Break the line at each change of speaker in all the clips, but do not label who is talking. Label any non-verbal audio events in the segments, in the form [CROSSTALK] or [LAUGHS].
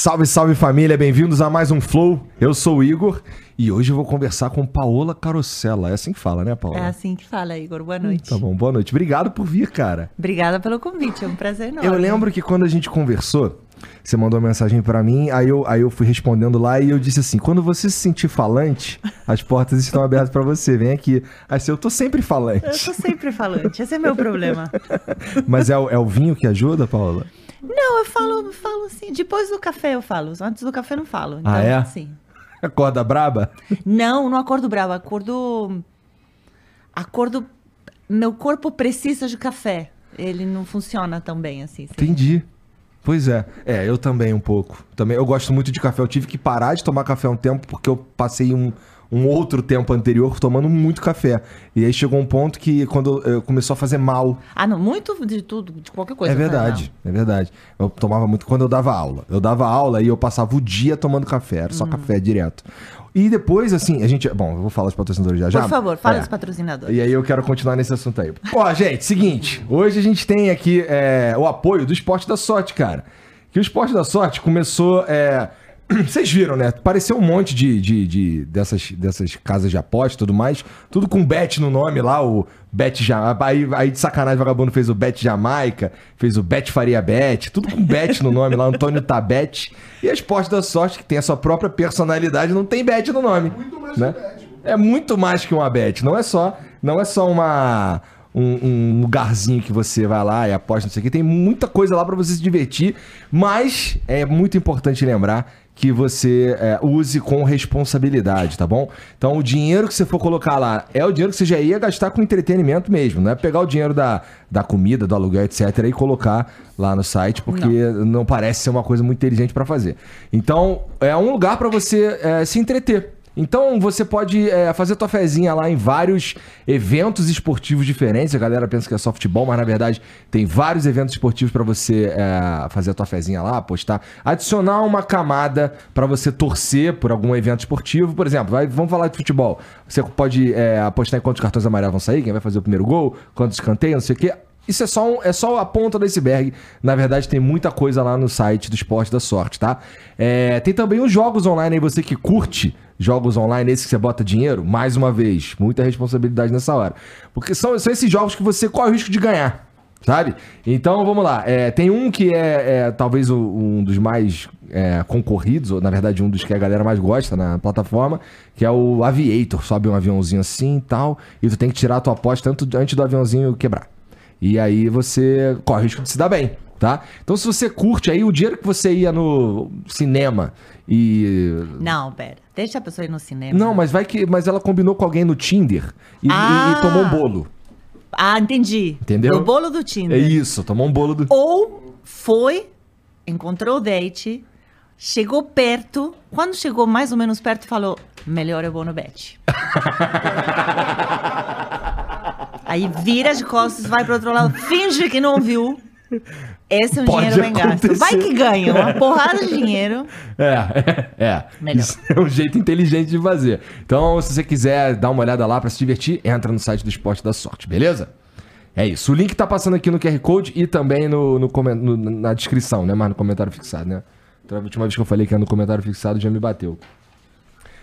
Salve, salve família, bem-vindos a mais um Flow. Eu sou o Igor e hoje eu vou conversar com Paola Carosella. É assim que fala, né, Paola?
É assim que fala, Igor. Boa noite.
Tá bom, boa noite. Obrigado por vir, cara.
Obrigada pelo convite, é um prazer enorme.
Eu lembro que quando a gente conversou, você mandou uma mensagem pra mim, aí eu, aí eu fui respondendo lá e eu disse assim: quando você se sentir falante, as portas estão abertas pra você, vem aqui. Aí assim, eu tô sempre falante.
Eu tô sempre falante, esse é meu problema. [LAUGHS]
Mas é, o- é o vinho que ajuda, Paola?
Não, eu falo, falo assim, depois do café eu falo, antes do café eu não falo. Então,
Ah, é?
Sim. [LAUGHS]
Acorda braba?
Não, não acordo bravo, acordo... Acordo... Meu corpo precisa de café. Ele não funciona tão bem assim.
Entendi. Pois é. É, eu também um pouco. Também eu gosto muito de café. Eu tive que parar de tomar café um tempo porque eu passei um, um outro tempo anterior tomando muito café. E aí chegou um ponto que quando eu, começou a fazer mal.
Ah, não, muito de tudo, de qualquer coisa.
é
faz
verdade, é verdade. Eu tomava muito quando eu dava aula. Eu dava aula e eu passava o dia tomando café, era só
Hum.
café direto. E depois, assim, a gente. Bom, eu vou falar dos patrocinadores já
mal.
já.
Por favor, fala
É.
dos patrocinadores.
E aí eu quero continuar nesse assunto aí. Ó, gente, seguinte. Hoje a gente tem aqui é, o apoio do Esporte da Sorte, cara. Que o Esporte da Sorte começou... é, [CLEARS THROAT] Vocês viram, né? Pareceu um monte de, de, de- dessas, dessas casas de aposta e tudo mais. Tudo com Bet no nome lá, o Bet Jamaica. Aí, aí de sacanagem, o vagabundo fez o Bet Jamaica, fez o Bet Faria Bet, tudo com Bet no nome lá, Antônio Tabet. E a Esporte da Sorte, que tem a sua própria personalidade, não tem Bet no nome. Muito mais né? É muito mais que uma bet. Não é só, não é só uma um, um lugarzinho que você vai lá e aposta, não sei o que. Tem muita coisa lá pra você se divertir, mas é muito importante lembrar que você é, use com responsabilidade, tá bom? Então, o dinheiro que você for colocar lá é o dinheiro que você já ia gastar com entretenimento mesmo, não é pegar o dinheiro da, da comida, do aluguel, etc., e colocar lá no site, porque não, parece ser uma coisa muito inteligente pra fazer. Então, é um lugar pra você é, se entreter. Então você pode é, fazer tua fezinha lá em vários eventos esportivos diferentes. A galera pensa que é só futebol, mas na verdade tem vários eventos esportivos pra você é, fazer a tua fezinha lá, apostar. Adicionar uma camada pra você torcer por algum evento esportivo. Por exemplo, vai- vamos falar de futebol. Você pode é, apostar em quantos cartões amarelos vão sair, quem vai fazer o primeiro gol, quantos escanteios, não sei o quê. Isso é só, um- é só a ponta do iceberg. Na verdade, tem muita coisa lá no site do Esporte da Sorte, tá? É, tem também os jogos online aí, você que curte jogos online, esse que você bota dinheiro, mais uma vez, muita responsabilidade nessa hora. Porque são, são esses jogos que você corre o risco de ganhar. Sabe? Então vamos lá. É, tem um que é, é, talvez um dos mais é, concorridos, ou na verdade um dos que a galera mais gosta na plataforma, que é o Aviator. Sobe um aviãozinho assim e tal, e tu tem que tirar a tua aposta antes, antes do aviãozinho quebrar. E aí você corre o risco de se dar bem, tá? Então se você curte aí o dinheiro que você ia no cinema e.
Não, pera. Deixa a pessoa ir no cinema.
Não, mas vai que. Mas ela combinou com alguém no Tinder e, e-
Ah!
e tomou um bolo.
Ah, entendi.
Entendeu?
O bolo do
É
Tinder.
isso, tomou um bolo do.
Ou foi, encontrou o date, chegou perto. Quando chegou mais ou menos perto, falou: melhor eu vou no bet. [LAUGHS] Aí vira de costas, vai pro outro lado, finge que não viu. Esse é um
Pode
dinheiro bem gasto. Vai
acontecer.
que ganha, uma porrada de dinheiro. [LAUGHS]
É, é, é.
Melhor.
Isso é um jeito inteligente de fazer. Então, se você quiser dar uma olhada lá pra se divertir, entra no site do Esporte da Sorte, beleza? É isso. O link tá passando aqui no QR Code e também no, no no- na descrição, né? Mas no comentário fixado, né? Então, a última vez que eu falei que é no comentário fixado já me bateu.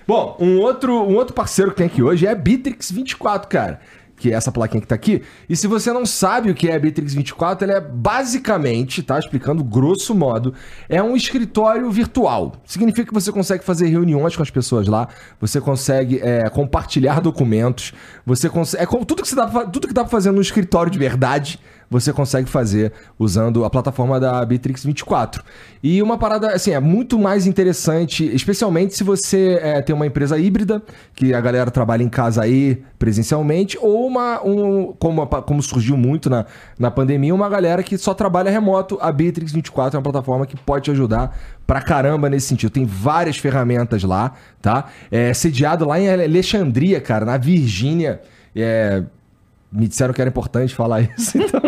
Bom, um outro, um outro parceiro que tem aqui hoje é a Bitrix24, cara. Que é essa plaquinha que tá aqui. E se você não sabe o que é a Bitrix24, ela é basicamente, tá? Explicando grosso modo, é um escritório virtual. Significa que você consegue fazer reuniões com as pessoas lá, você consegue é, compartilhar documentos, você consegue. É como tudo que, você dá pra, fa- tudo que dá pra fazer no escritório de verdade, você consegue fazer usando a plataforma da Bitrix 24. E uma parada, assim, é muito mais interessante, especialmente se você é, tem uma empresa híbrida, que a galera trabalha em casa aí presencialmente, ou uma, um, como, como surgiu muito na, na pandemia, uma galera que só trabalha remoto. A Bitrix 24 é uma plataforma que pode te ajudar pra caramba nesse sentido. Tem várias ferramentas lá, tá? É sediado lá em Alexandria, cara, na Virgínia. É, me disseram que era importante falar isso, [LAUGHS] então.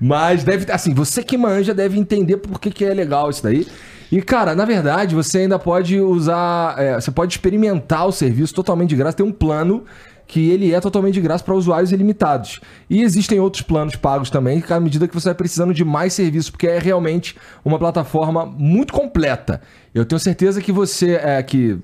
Mas deve, assim, você que manja deve entender por que, que é legal isso daí. E, cara, na verdade, você ainda pode usar. é, você pode experimentar o serviço totalmente de graça. Tem um plano que ele é totalmente de graça para usuários ilimitados. E existem outros planos pagos também, à medida que você vai precisando de mais serviços, porque é realmente uma plataforma muito completa. Eu tenho certeza que você é, que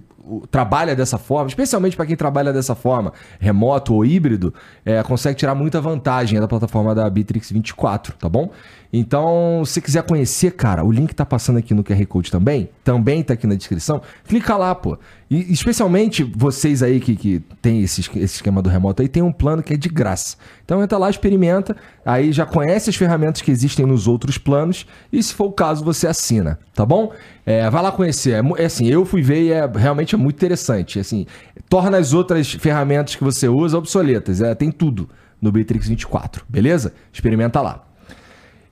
trabalha dessa forma, especialmente para quem trabalha dessa forma, remoto ou híbrido, é, consegue tirar muita vantagem da plataforma da Bitrix 24, tá bom? Então, se quiser conhecer, cara, o link tá passando aqui no QR Code também, também tá aqui na descrição. Clica lá, pô. E especialmente vocês aí que, que tem esse, esse esquema do remoto aí, tem um plano que é de graça. Então entra lá, experimenta, aí já conhece as ferramentas que existem nos outros planos e se for o caso, você assina, tá bom? É, vai lá conhecer. É, é assim, eu fui ver e é realmente é muito interessante. Assim, torna as outras ferramentas que você usa obsoletas. É, tem tudo no Bitrix 24, beleza? Experimenta lá.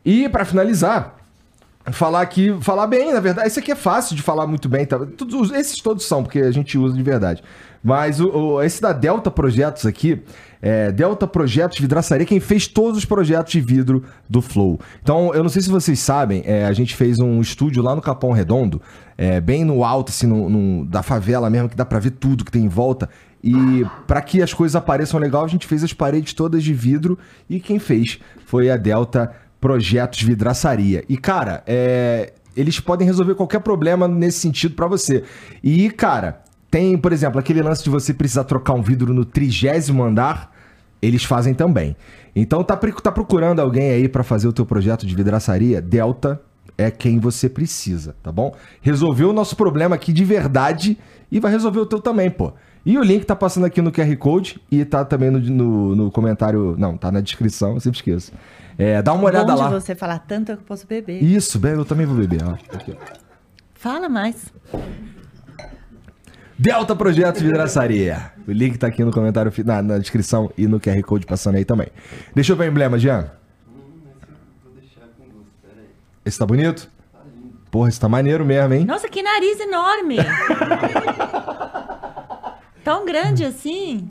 E para finalizar, falar aqui, falar bem, na verdade, esse aqui é fácil de falar muito bem, tá? Todos, esses todos são, porque a gente usa de verdade. Mas o, o esse da Delta Projetos aqui, é, Delta Projetos Vidraçaria, quem fez todos os projetos de vidro do Flow. Então, eu não sei se vocês sabem, é, a gente fez um estúdio lá no Capão Redondo, é, bem no alto, assim, no, no, da favela mesmo, que dá pra ver tudo que tem em volta. E para que as coisas apareçam legal, a gente fez as paredes todas de vidro e quem fez foi a Delta projetos vidraçaria. E, cara, é, eles podem resolver qualquer problema nesse sentido para você. E, cara, tem, por exemplo, aquele lance de você precisar trocar um vidro no trigésimo andar, eles fazem também. Então, tá, tá procurando alguém aí para fazer o teu projeto de vidraçaria? Delta é quem você precisa, tá bom? Resolveu o nosso problema aqui de verdade e vai resolver o teu também, pô. E o link tá passando aqui no QR Code e tá também no, no, no comentário. Não, tá na descrição, eu sempre esqueço. É, dá uma olhada Bom lá.
de você falar tanto, eu posso beber.
Isso, bebe, eu também vou beber. Ó. Aqui,
Fala mais.
Delta Projetos Vidraçaria. O link tá aqui no comentário, na, na, descrição e no QR Code passando aí também. Deixa eu ver o emblema, Jean. Esse tá bonito? Porra, esse tá maneiro mesmo, hein?
Nossa, que nariz enorme! [LAUGHS] Tão grande assim.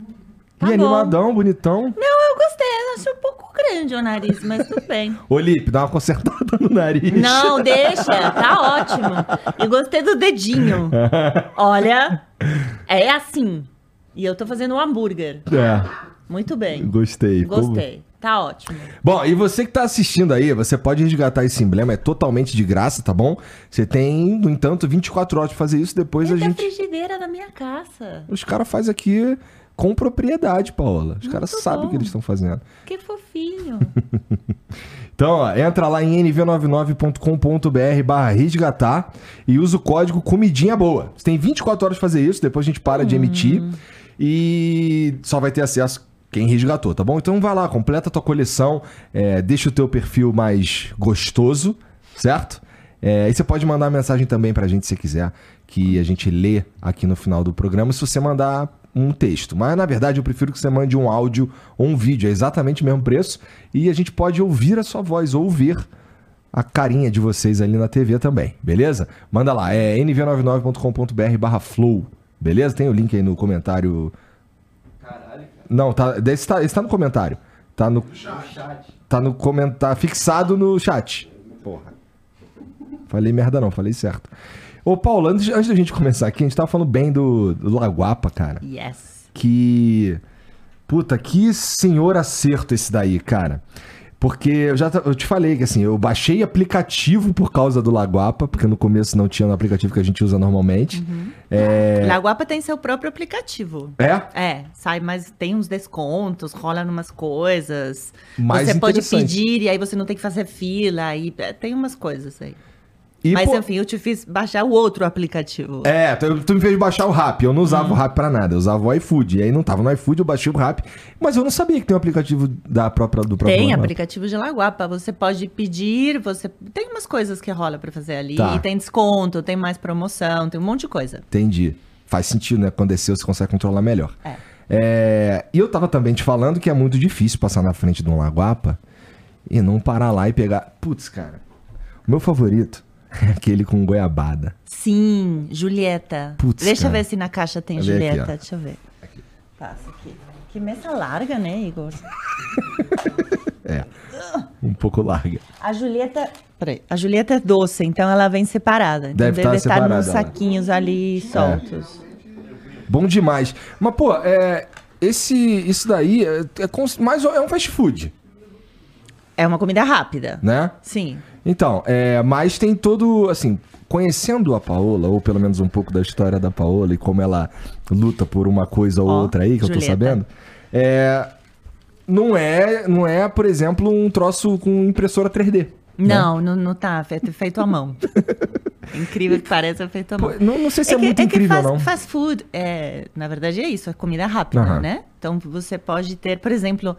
Tá e bom. animadão, bonitão.
Não, eu gostei. Eu achei um pouco grande o nariz, mas tudo bem. [LAUGHS]
Ô, Lipe, dá uma consertada no nariz.
Não, deixa. Tá ótimo. Eu gostei do dedinho. [LAUGHS] Olha, é assim. E eu tô fazendo um hambúrguer. É. Muito bem.
Gostei.
Gostei. Como... Tá ótimo.
Bom, e você que tá assistindo aí, você pode resgatar esse emblema, é totalmente de graça, tá bom? Você tem, no entanto, 24 horas pra fazer isso, depois
tem
a gente...
Frigideira na minha casa.
Os caras fazem aqui com propriedade, Paola. Os caras sabem o que eles estão fazendo.
Que fofinho. [LAUGHS]
então, ó, entra lá em nv99.com.br barra resgatar e usa o código comidinha boa. Você tem 24 horas pra fazer isso, depois a gente para hum. de emitir e só vai ter acesso quem resgatou, tá bom? Então vai lá, completa a tua coleção, é, deixa o teu perfil mais gostoso, certo? É, e você pode mandar mensagem também pra gente se quiser, que a gente lê aqui no final do programa, se você mandar um texto. Mas na verdade eu prefiro que você mande um áudio ou um vídeo, é exatamente o mesmo preço, e a gente pode ouvir a sua voz, ou ouvir a carinha de vocês ali na TV também, beleza? Manda lá, é nv99.com.br barra flow, beleza? Tem o link aí no comentário não, tá, esse, tá, esse tá no comentário. Tá no, chat. Tá no comentário. Tá fixado no chat. Porra. Falei merda não, falei certo. Ô, Paulo, antes, antes da gente começar aqui, a gente tava falando bem do, do Laguapa, cara.
Yes.
Que. Puta, que senhor acerto esse daí, cara. Porque eu já eu te falei que assim, eu baixei aplicativo por causa do Laguapa, porque no começo não tinha no aplicativo que a gente usa normalmente. Uhum.
É... Laguapa tem seu próprio aplicativo.
É?
É, sai, mas tem uns descontos, rola numas coisas. Mais você pode pedir e aí você não tem que fazer fila, e é, tem umas coisas aí. E, Mas, pô... enfim, eu te fiz baixar o outro aplicativo.
É, tu, tu me fez baixar o Rap. Eu não usava hum. o Rap pra nada, eu usava o iFood. E aí não tava no iFood, eu baixei o Rap. Mas eu não sabia que tem um aplicativo da própria, do próprio
Tem aplicativo de Laguapa. Você pode pedir, você... Tem umas coisas que rola pra fazer ali. Tá. Tem desconto, tem mais promoção, tem um monte de coisa.
Entendi. Faz sentido, né? Quando desceu, você consegue controlar melhor. É. é. E eu tava também te falando que é muito difícil passar na frente de um Laguapa e não parar lá e pegar... Putz, cara, o meu favorito [LAUGHS] Aquele com goiabada.
Sim, Julieta. Putz, Deixa cara. eu ver se na caixa tem Julieta. Aqui, Deixa eu ver. Aqui. Passa aqui. Que mesa larga, né, Igor? [LAUGHS]
é. Um pouco larga.
A Julieta. Peraí. A Julieta é doce, então ela vem separada. Deve, deve estar nos saquinhos ali soltos.
É. Bom demais. Mas, pô, é, esse, isso daí é, é, mais, é um fast food.
É uma comida rápida.
Né?
Sim.
Então, é, mas tem todo, assim, conhecendo a Paola, ou pelo menos um pouco da história da Paola e como ela luta por uma coisa ou outra aí, que Julieta. eu tô sabendo, é, não é, não é, por exemplo, um troço com impressora 3D.
Não, né? não, não tá feito, feito à mão. [LAUGHS] incrível que pareça, feito à mão.
Não, não sei se é, é que, muito é incrível,
fast,
não.
Fast food, é, na verdade, é isso, é comida rápida, uhum. né? Então, você pode ter, por exemplo,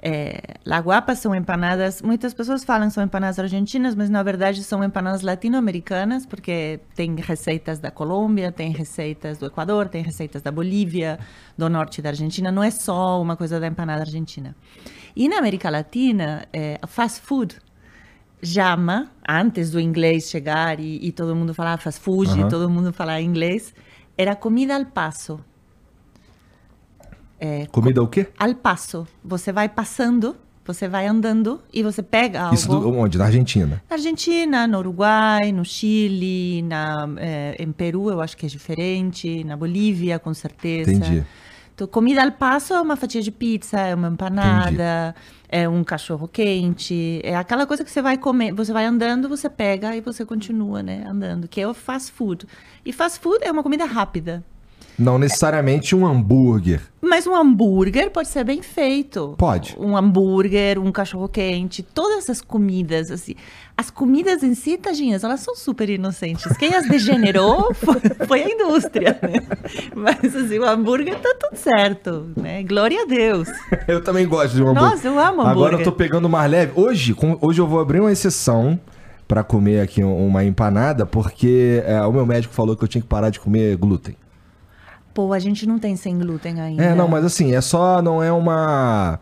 é, La Guapa são empanadas, muitas pessoas falam que são empanadas argentinas, mas na verdade são empanadas latino-americanas, porque tem receitas da Colômbia, tem receitas do Equador, tem receitas da Bolívia, do norte da Argentina, não é só uma coisa da empanada argentina. E na América Latina, é, fast food chama, antes do inglês chegar e, e todo mundo falar fast food, uhum. todo mundo falar inglês, era comida al passo.
É, Comida o quê?
Al passo. Você vai passando, você vai andando e você pega algo.
Isso do, onde? Na Argentina?
Na Argentina, no Uruguai, no Chile, na, é, em Peru eu acho que é diferente, na Bolívia com certeza.
Entendi.
Então, comida al passo é uma fatia de pizza, é uma empanada, Entendi. é um cachorro quente, é aquela coisa que você vai comer, você vai andando, você pega e você continua, né, andando, que é o fast food. E fast food é uma comida rápida.
Não necessariamente um hambúrguer.
Mas um hambúrguer pode ser bem feito.
Pode.
Um hambúrguer, um cachorro-quente, todas essas comidas, assim. As comidas em si, tadinhas, elas são super inocentes. Quem as degenerou [LAUGHS] foi, foi a indústria, né? Mas, assim, o hambúrguer tá tudo certo, né? Glória a Deus. [LAUGHS]
eu também gosto de um hambúrguer.
Nossa, eu amo hambúrguer.
Agora eu tô pegando mais leve. Hoje, com, hoje eu vou abrir uma exceção para comer aqui uma empanada, porque é, o meu médico falou que eu tinha que parar de comer glúten.
Pô, a gente não tem sem glúten ainda.
É, não, mas assim, é só. Não é uma.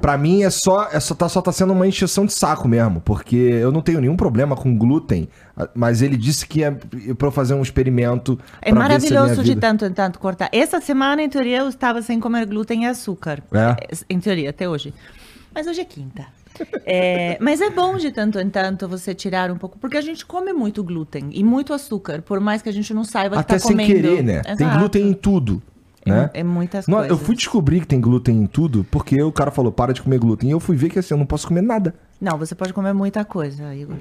Pra mim é só, é só, tá, só tá sendo uma encheção de saco mesmo, porque eu não tenho nenhum problema com glúten, mas ele disse que é pra eu fazer um experimento.
É maravilhoso de tanto em tanto cortar. Essa semana, em teoria, eu estava sem comer glúten e açúcar.
É?
Em teoria, até hoje. Mas hoje é quinta. É, mas é bom de tanto em tanto você tirar um pouco, porque a gente come muito glúten e muito açúcar, por mais que a gente não saiba
Até
que tá comendo.
Até sem querer, né? Exato. Tem glúten em tudo.
É,
né?
é muitas não, coisas.
Eu fui descobrir que tem glúten em tudo porque o cara falou, para de comer glúten. E eu fui ver que assim, eu não posso comer nada.
Não, você pode comer muita coisa, Igor.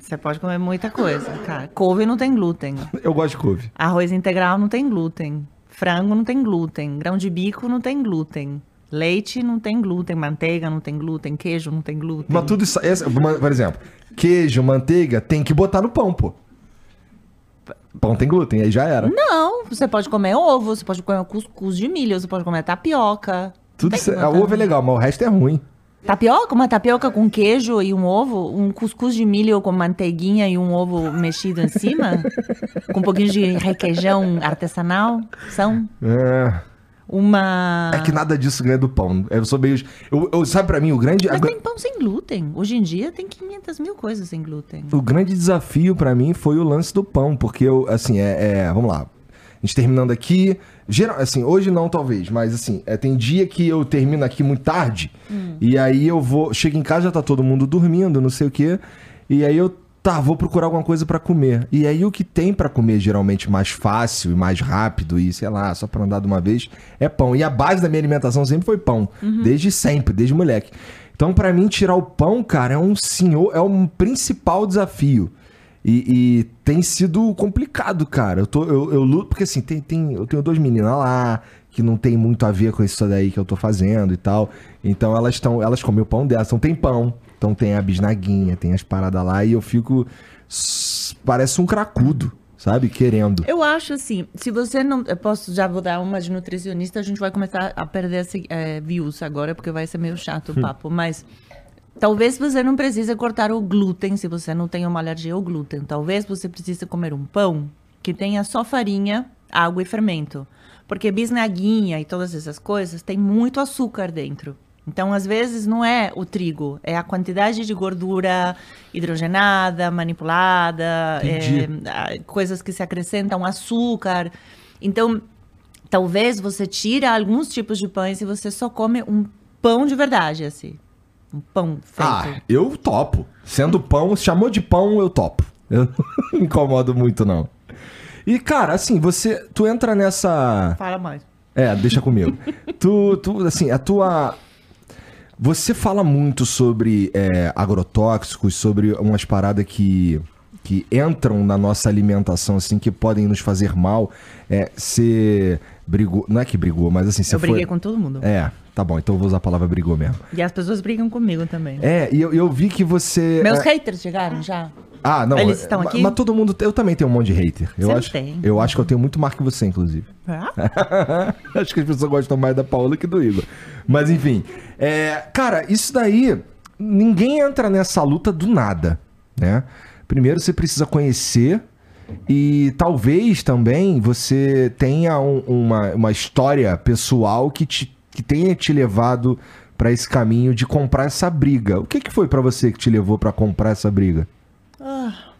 Você pode comer muita coisa, cara. Couve não tem glúten.
Eu gosto de couve.
Arroz integral não tem glúten. Frango não tem glúten. Grão de bico não tem glúten. Leite não tem glúten, manteiga não tem glúten, queijo não tem glúten.
Mas tudo isso, por exemplo, queijo, manteiga, tem que botar no pão, pô. Pão tem glúten, aí já era.
Não, você pode comer ovo, você pode comer cuscuz de milho, você pode comer tapioca.
Tudo isso, a ovo é legal, mas o resto é ruim.
Tapioca, uma tapioca com queijo e um ovo, um cuscuz de milho com manteiguinha e um ovo mexido em cima, [LAUGHS] com um pouquinho de requeijão artesanal, são.
É
uma.
É que nada disso ganha do pão. Eu sou meio. Eu, eu sabe para mim, o grande.
Mas tem pão sem glúten. Hoje em dia tem 500 mil coisas sem glúten.
O grande desafio para mim foi o lance do pão, porque eu, assim, é. é vamos lá. A gente terminando aqui. Geral, assim, hoje não, talvez, mas assim, é, tem dia que eu termino aqui muito tarde. Hum. E aí eu vou. Chego em casa, já tá todo mundo dormindo, não sei o quê. E aí eu tá, vou procurar alguma coisa para comer. E aí o que tem para comer geralmente mais fácil e mais rápido e sei lá, só para andar de uma vez, é pão. E a base da minha alimentação sempre foi pão, uhum. desde sempre, desde moleque. Então para mim tirar o pão, cara, é um senhor, é um principal desafio. E, e, tem sido complicado, cara. Eu, tô, eu, eu luto, porque assim, tem, tem, eu tenho duas meninas lá que não tem muito a ver com isso daí que eu tô fazendo e tal. Então elas estão, elas comem o pão delas, então tem pão. Então tem a bisnaguinha, tem as paradas lá e eu fico. Parece um cracudo, sabe? Querendo.
Eu acho assim, se você não. Eu posso já vou dar uma de nutricionista, a gente vai começar a perder é, views agora, porque vai ser meio chato o papo, mas. Talvez você não precise cortar o glúten se você não tem uma alergia ao glúten. Talvez você precise comer um pão que tenha só farinha, água e fermento. Porque bisnaguinha e todas essas coisas tem muito açúcar dentro. Então, às vezes, não é o trigo, é a quantidade de gordura hidrogenada, manipulada, é, coisas que se acrescentam açúcar. Então, talvez você tira alguns tipos de pães e você só come um pão de verdade, assim. Um pão feito.
Ah, eu topo. Sendo pão, chamou de pão, eu topo. Eu [LAUGHS] não incomodo muito, não. E, cara, assim, você. Tu entra nessa.
Fala mais.
É, deixa comigo. tu, tu, assim, a tua. Você fala muito sobre é, agrotóxicos, sobre umas paradas que, que entram na nossa alimentação, assim, que podem nos fazer mal. É, você brigou. Não é que brigou, mas assim, você
Eu briguei com todo mundo.
É, tá bom, então eu vou usar a palavra brigou mesmo.
E as pessoas brigam comigo também.
É, e eu, eu vi que você.
Meus
é...
haters chegaram já?
Ah, não.
Eles estão aqui?
Mas todo mundo. Eu também tenho um monte de hater. Eu
Você
acho,
tem.
Eu acho que eu tenho muito mais que você, inclusive.
Ah? [LAUGHS]
acho que as pessoas gostam mais da Paula que do Igor. Mas enfim. É, cara, isso daí. Ninguém entra nessa luta do nada, né? Primeiro você precisa conhecer. E talvez também você tenha um, uma, uma história pessoal que, te, que tenha te levado para esse caminho de comprar essa briga. O que, que foi para você que te levou para comprar essa briga?
Ah.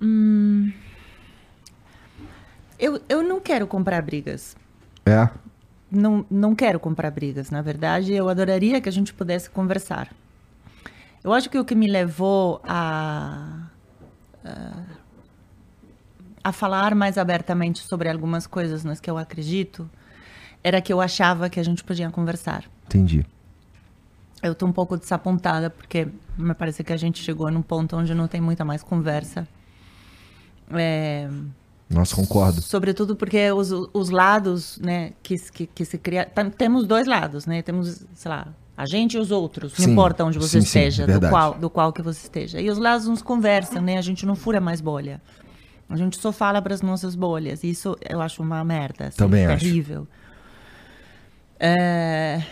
Hum. Eu, eu não quero comprar brigas.
É?
Não, não quero comprar brigas. Na verdade, eu adoraria que a gente pudesse conversar. Eu acho que o que me levou a, a, a falar mais abertamente sobre algumas coisas nas que eu acredito era que eu achava que a gente podia conversar.
Entendi.
Eu tô um pouco desapontada, porque me parece que a gente chegou num ponto onde não tem muita mais conversa. É,
Nossa, concordo.
sobretudo porque os, os lados, né, que, que, que se cria... Temos dois lados, né? Temos, sei lá, a gente e os outros. Não
Sim,
importa onde você
sim, sim,
esteja, do,
verdade.
qual, do qual que você esteja. E os lados uns conversam, né? A gente não fura mais bolha. A gente só fala para as nossas bolhas. Isso eu acho uma merda. Assim,
Também acho.
terrível. É...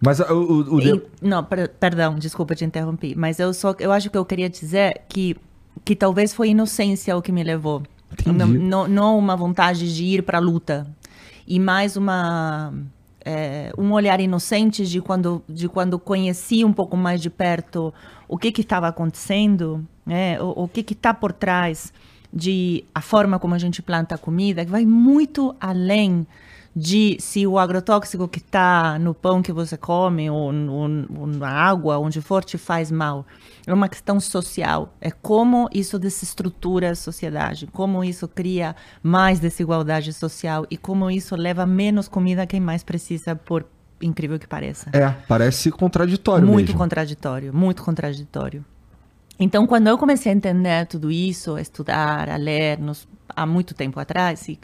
Mas o, o, o
E- não, per- perdão, desculpa te interromper, mas eu só eu acho que eu queria dizer que que talvez foi inocência o que me levou. Não, não, uma vontade de ir para a luta e mais uma é, um olhar inocente de quando de quando conheci um pouco mais de perto o que estava acontecendo, né? O, o que que está por trás de a forma como a gente planta a comida, que vai muito além de se o agrotóxico que está no pão que você come ou, ou na água, onde for, te faz mal. É uma questão social. É como isso desestrutura a sociedade, como isso cria mais desigualdade social e como isso leva menos comida a quem mais precisa, por incrível que pareça.
É, parece contraditório
Muito
mesmo.
contraditório, muito contraditório. Então, quando eu comecei a entender tudo isso, a estudar, a ler, nos- há muito tempo atrás, e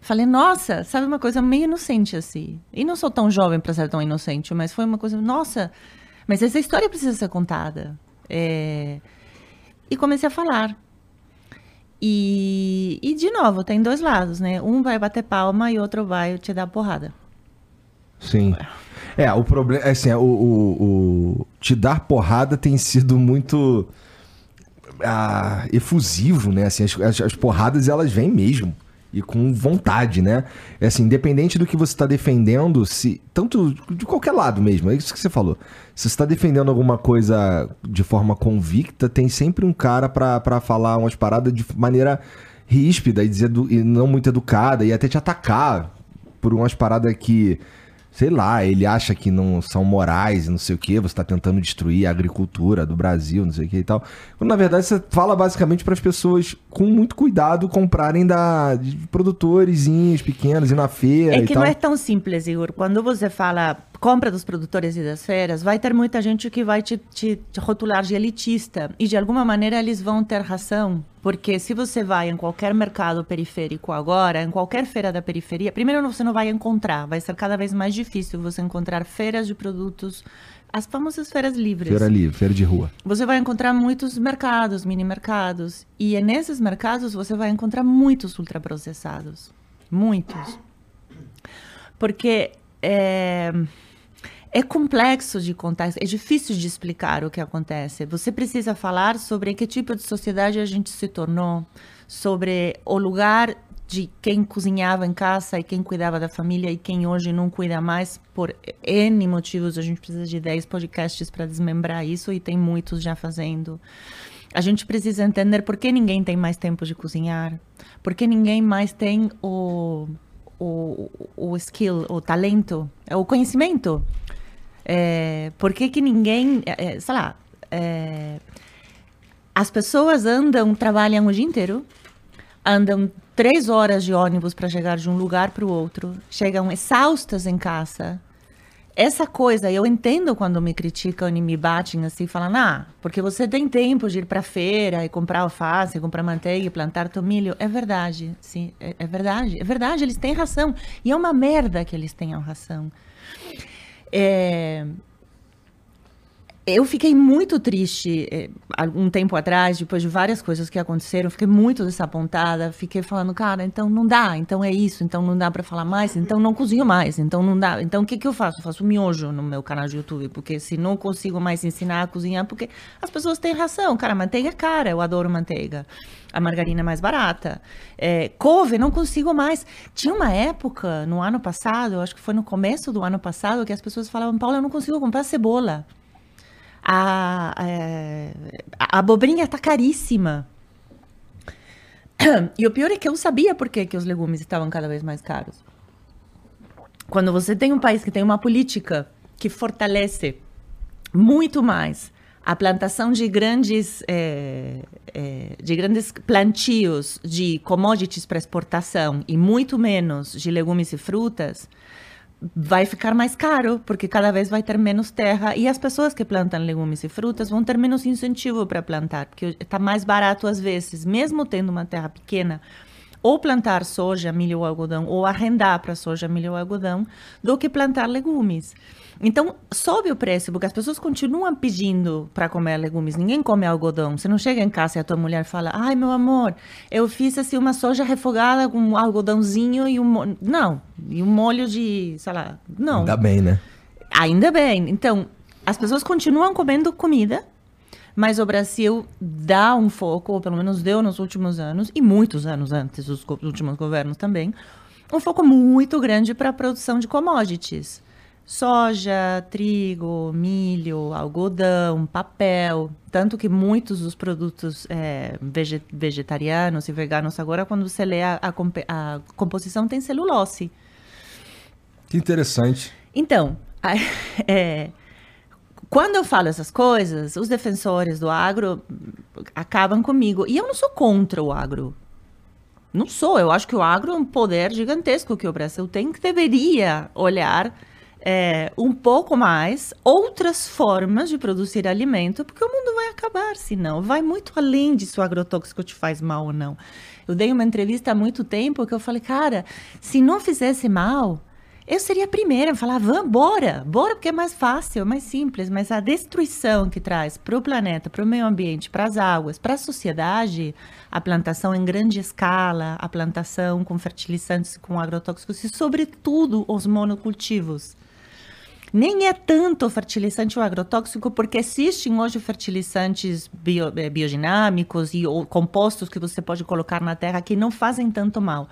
falei, nossa, sabe uma coisa meio inocente assim. E não sou tão jovem para ser tão inocente, mas foi uma coisa, nossa, mas essa história precisa ser contada. É, E comecei a falar. E, e, de novo, tem dois lados, né? Um vai bater palma e outro vai te dar porrada.
Sim. É, o problema. Assim, o, o, o- Te dar porrada tem sido muito. Efusivo, né? Assim, as, as- as porradas elas vêm mesmo. E com vontade, né? É assim, independente do que você está defendendo, se tanto de qualquer lado mesmo, é isso que você falou. Se você está defendendo alguma coisa de forma convicta, tem sempre um cara pra falar umas paradas de maneira ríspida e, dizer e não muito educada e até te atacar por umas paradas que, sei lá, ele acha que não são morais e não sei o que, você tá tentando destruir a agricultura do Brasil, não sei o que e tal. Quando na verdade você fala basicamente para as pessoas com muito cuidado comprarem da de produtorezinhos pequenos e na feira
É que não é tão simples, Igor. Quando você fala compra dos produtores e das feiras, vai ter muita gente que vai te, te- te rotular de elitista. E de alguma maneira eles vão ter razão. Porque se você vai em qualquer mercado periférico agora, em qualquer feira da periferia, primeiro você não vai encontrar, vai ser cada vez mais difícil você encontrar feiras de produtos, as famosas feiras livres.
Feira livre, feira de rua.
Você vai encontrar muitos mercados, mini mercados. E é nesses mercados você vai encontrar muitos ultraprocessados. Muitos. Porque é, é complexo de contar, é difícil de explicar o que acontece. Você precisa falar sobre que tipo de sociedade a gente se tornou, sobre o lugar de quem cozinhava em casa e quem cuidava da família e quem hoje não cuida mais por N motivos. A gente precisa de 10 podcasts para desmembrar isso e tem muitos já fazendo. A gente precisa entender por que ninguém tem mais tempo de cozinhar, por que ninguém mais tem o, o, o skill, o talento, o conhecimento. É, por que, que ninguém, é, é, sei lá, é, as pessoas andam, trabalham o dia inteiro, andam três horas de ônibus para chegar de um lugar para o outro, chegam exaustas em casa. Essa coisa, eu entendo quando me criticam e me batem assim, falando, ah, porque você tem tempo de ir para feira e comprar alface, comprar manteiga e plantar tomilho. É verdade, sim, é, é verdade, é verdade, eles têm ração. E é uma merda que eles tenham ração. É, eu fiquei muito triste algum tempo atrás, depois de várias coisas que aconteceram, fiquei muito desapontada, fiquei falando, cara, então não dá, então é isso, então não dá para falar mais, então não cozinho mais, então não dá. Então o que que eu faço? Eu faço miojo no meu canal de YouTube, porque se não consigo mais ensinar a cozinhar, porque as pessoas têm razão, cara, manteiga é cara, eu adoro manteiga. A margarina é mais barata. É, couve, não consigo mais. Tinha uma época, no ano passado, acho que foi no começo do ano passado, que as pessoas falavam, Paulo, eu não consigo comprar cebola a, é, a, a abobrinha está caríssima. [CLEARS THROAT] E o pior é que eu sabia por que, que os legumes estavam cada vez mais caros. Quando você tem um país que tem uma política que fortalece muito mais a plantação de grandes, é, é, de grandes plantios de commodities para exportação e muito menos de legumes e frutas, vai ficar mais caro, porque cada vez vai ter menos terra e as pessoas que plantam legumes e frutas vão ter menos incentivo para plantar, porque está mais barato às vezes, mesmo tendo uma terra pequena, ou plantar soja, milho ou algodão, ou arrendar para soja, milho ou algodão, do que plantar legumes. Então, sobe o preço, porque as pessoas continuam pedindo para comer legumes. Ninguém come algodão. Você não chega em casa e a tua mulher fala: Ai, meu amor, eu fiz assim uma soja refogada com um algodãozinho e um. Não, e um molho de. sei lá. Não.
Ainda bem, né?
Ainda bem. Então, as pessoas continuam comendo comida, mas o Brasil dá um foco, ou pelo menos deu nos últimos anos, e muitos anos antes dos últimos governos também, um foco muito grande para a produção de commodities soja, trigo, milho, algodão, papel. Tanto que muitos dos produtos é, vegetarianos e veganos agora, quando você lê a, a, a composição, tem celulose.
Que interessante.
Então, [LAUGHS] é, quando eu falo essas coisas, os defensores do agro acabam comigo. E eu não sou contra o agro. Não sou. Eu acho que o agro é um poder gigantesco que o Brasil tem, que deveria olhar é, um pouco mais outras formas de produzir alimento, porque o mundo vai acabar, senão vai muito além de se o agrotóxico te faz mal ou não. Eu dei uma entrevista há muito tempo que eu falei, cara, se não fizesse mal, eu seria a primeira a falar, vamos, bora, bora, porque é mais fácil, é mais simples, mas a destruição que traz para o planeta, para o meio ambiente, para as águas, para a sociedade, a plantação em grande escala, a plantação com fertilizantes, com agrotóxicos e, sobretudo, os monocultivos nem é tanto fertilizante ou agrotóxico, porque existem hoje fertilizantes bio, eh, biodinâmicos e ou, compostos que você pode colocar na terra que não fazem tanto mal.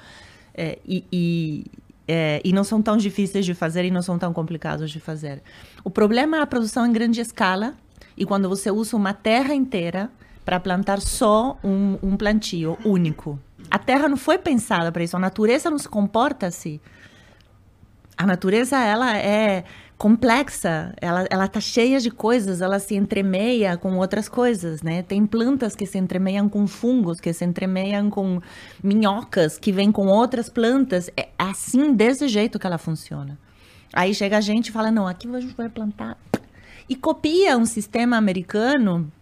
É, e, e, é, e não são tão difíceis de fazer e não são tão complicados de fazer. O problema é a produção em grande escala e quando você usa uma terra inteira para plantar só um, um plantio único. A terra não foi pensada para isso, a natureza não se comporta assim. A natureza, ela é complexa, ela, ela tá cheia de coisas, ela se entremeia com outras coisas, né? Tem plantas que se entremeiam com fungos, que se entremeiam com minhocas, que vêm com outras plantas. É assim, desse jeito que ela funciona. Aí chega a gente e fala, não, aqui a gente vai plantar. E copia um sistema americano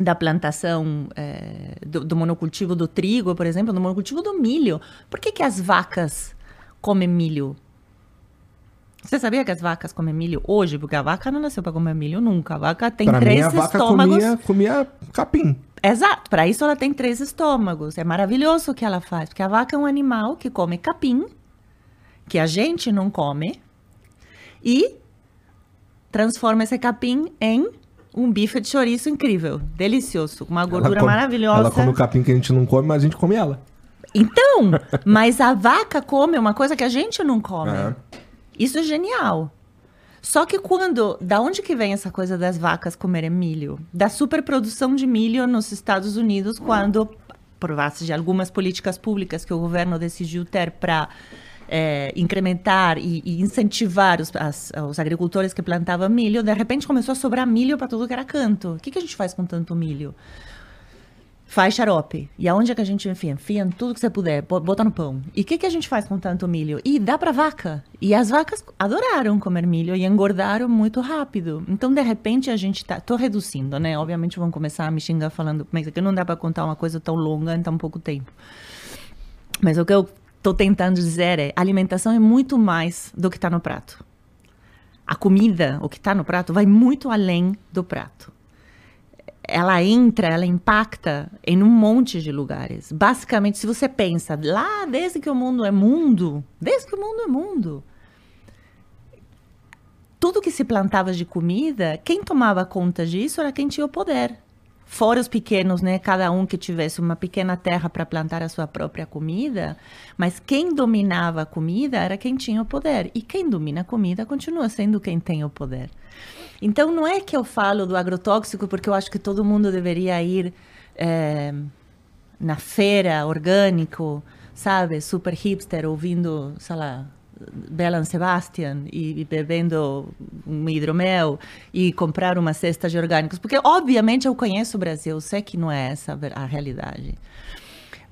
da plantação é, do, do, monocultivo do trigo, por exemplo, do monocultivo do milho. Por que, que as vacas comem milho? Você sabia que as vacas comem milho hoje? Porque a vaca não nasceu para comer milho nunca. A vaca tem pra três mim, a vaca estômagos.
Comia, comia capim.
Exato, para isso ela tem três estômagos. É maravilhoso o que ela faz, porque a vaca é um animal que come capim, que a gente não come, e transforma esse capim em um bife de chouriço incrível, delicioso, uma gordura
come,
maravilhosa.
Ela come o capim que a gente não come, mas a gente come ela.
Então, mas a vaca come uma coisa que a gente não come. É. Isso é genial. Só que quando, da onde que vem essa coisa das vacas comerem milho? Da superprodução de milho nos Estados Unidos, quando, por base de algumas políticas públicas que o governo decidiu ter para é, incrementar e, e incentivar os, as, os, agricultores que plantavam milho, de repente começou a sobrar milho para tudo que era canto. O que, que a gente faz com tanto milho? Faz xarope. E aonde é que a gente enfia? Enfia tudo que você puder, bota no pão. E o que, que a gente faz com tanto milho? E dá para vaca. E as vacas adoraram comer milho e engordaram muito rápido. Então, de repente, a gente tá... Tô reduzindo, né? Obviamente vão começar a me xingar falando como é que não dá para contar uma coisa tão longa em tão pouco tempo. Mas o que eu tô tentando dizer é, alimentação é muito mais do que está no prato. A comida, o que está no prato, vai muito além do prato ela entra, ela impacta em um monte de lugares. Basicamente, se você pensa lá desde que o mundo é mundo, desde que o mundo é mundo, tudo que se plantava de comida, quem tomava conta disso era quem tinha o poder. Fora os pequenos, né? Cada um que tivesse uma pequena terra para plantar a sua própria comida, mas quem dominava a comida era quem tinha o poder. E quem domina a comida continua sendo quem tem o poder. Então, não é que eu falo do agrotóxico porque eu acho que todo mundo deveria ir é, na feira orgânico, sabe, super hipster, ouvindo, sei lá, Bela Sebastian e, bebendo um hidromel e comprar uma cesta de orgânicos, porque obviamente eu conheço o Brasil, sei que não é essa a realidade.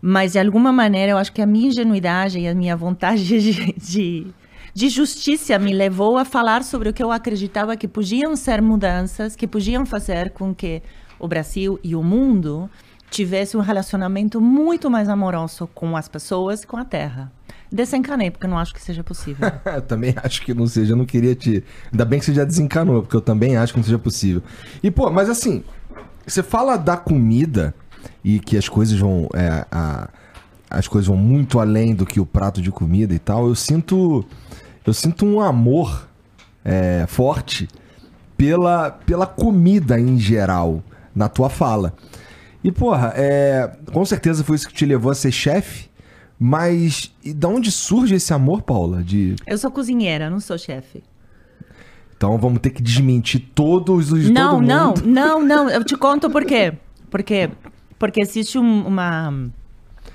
Mas de alguma maneira eu acho que a minha ingenuidade e a minha vontade [LAUGHS] de, de de justiça me levou a falar sobre o que eu acreditava que podiam ser mudanças, que podiam fazer com que o Brasil e o mundo tivesse um relacionamento muito mais amoroso com as pessoas e com a terra. Desencanei, porque não acho que seja possível. [LAUGHS]
também acho que não seja, eu não queria te. Ainda bem que você já desencanou, porque eu também acho que não seja possível. E, pô, mas assim, você fala da comida e que as coisas vão. É, a, as coisas vão muito além do que o prato de comida e tal. Eu sinto eu sinto um amor é, forte pela, pela comida em geral na tua fala. E, porra, é, com certeza foi isso que te levou a ser chefe. Mas e de onde surge esse amor, Paula? De...
Eu sou cozinheira, não sou chefe.
Então vamos ter que desmentir todos os.
Não, não, não, não. Eu te conto por quê. Porque, porque existe um, uma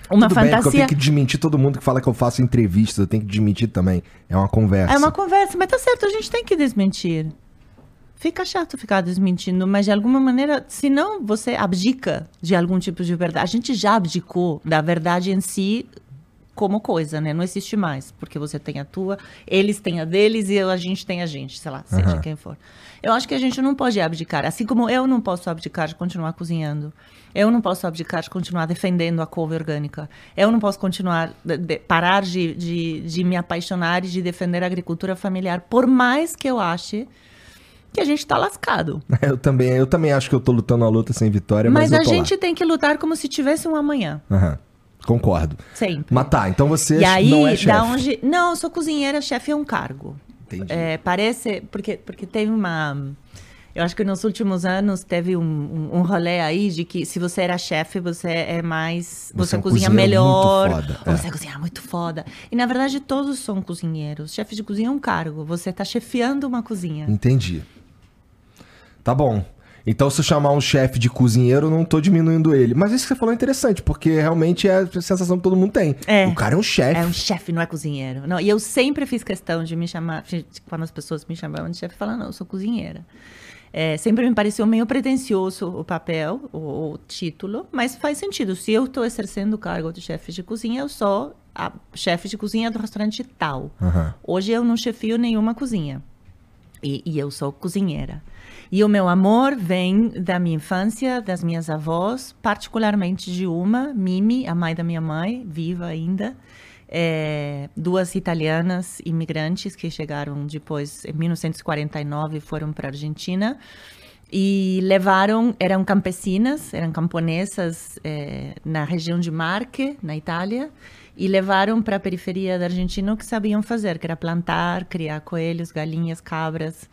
uma
Tudo fantasia. Bem, eu tenho que desmentir todo mundo que fala que eu faço entrevistas, eu tenho que desmentir também. É uma conversa.
É uma conversa, mas tá certo, a gente tem que desmentir. Fica chato ficar desmentindo, mas de alguma maneira, se não você abdica de algum tipo de verdade. A gente já abdicou da verdade em si como coisa, né? Não existe mais, porque você tem a tua, eles têm a deles e a gente tem a gente, sei lá, seja uhum. quem for. Eu acho que a gente não pode abdicar, assim como eu não posso abdicar de continuar cozinhando. Eu não posso abdicar de continuar defendendo a couve orgânica. Eu não posso continuar, de, de, parar de, de, de me apaixonar e de defender a agricultura familiar, por mais que eu ache que a gente está lascado. [LAUGHS]
Eu também, eu também acho que eu estou lutando a luta sem vitória, mas,
mas a gente lá. tem que lutar como se tivesse um amanhã.
Uhum. Concordo.
Sempre.
Mas tá, então você
e aí,
não é chefe.
Onde... Não, eu sou cozinheira, chefe é um cargo. Entendi. É, parece... Porque, porque teve uma... Eu acho que nos últimos anos teve um, um, um rolê aí de que se você era chefe, você é mais. Você, você é um cozinha melhor. Muito foda, é. Você cozinha muito foda. E na verdade, todos são cozinheiros. Chefe de cozinha é um cargo. Você está chefiando uma cozinha.
Entendi. Tá bom. Então, se eu chamar um chefe de cozinheiro, eu não tô diminuindo ele. Mas isso que você falou é interessante, porque realmente é a sensação que todo mundo tem. É. O cara é um chefe.
É um chefe, não é cozinheiro. Não, e eu sempre fiz questão de me chamar, quando as pessoas me chamavam de chefe, falar, não, eu sou cozinheira. É, sempre me pareceu meio pretencioso o papel, o, o, título, mas faz sentido. Se eu estou exercendo o cargo de chefe de cozinha, eu sou a chefe de cozinha do restaurante tal. Uhum. Hoje eu não chefio nenhuma cozinha. E, e, eu sou cozinheira. E o meu amor vem da minha infância, das minhas avós, particularmente de uma, Mimi, a mãe da minha mãe, viva ainda é, duas italianas imigrantes que chegaram depois, em 1949, foram para a Argentina e levaram, eram campesinas, eram camponesas é, na região de Marche, na Itália, e levaram para a periferia da Argentina o que sabiam fazer, que era plantar, criar coelhos, galinhas, cabras.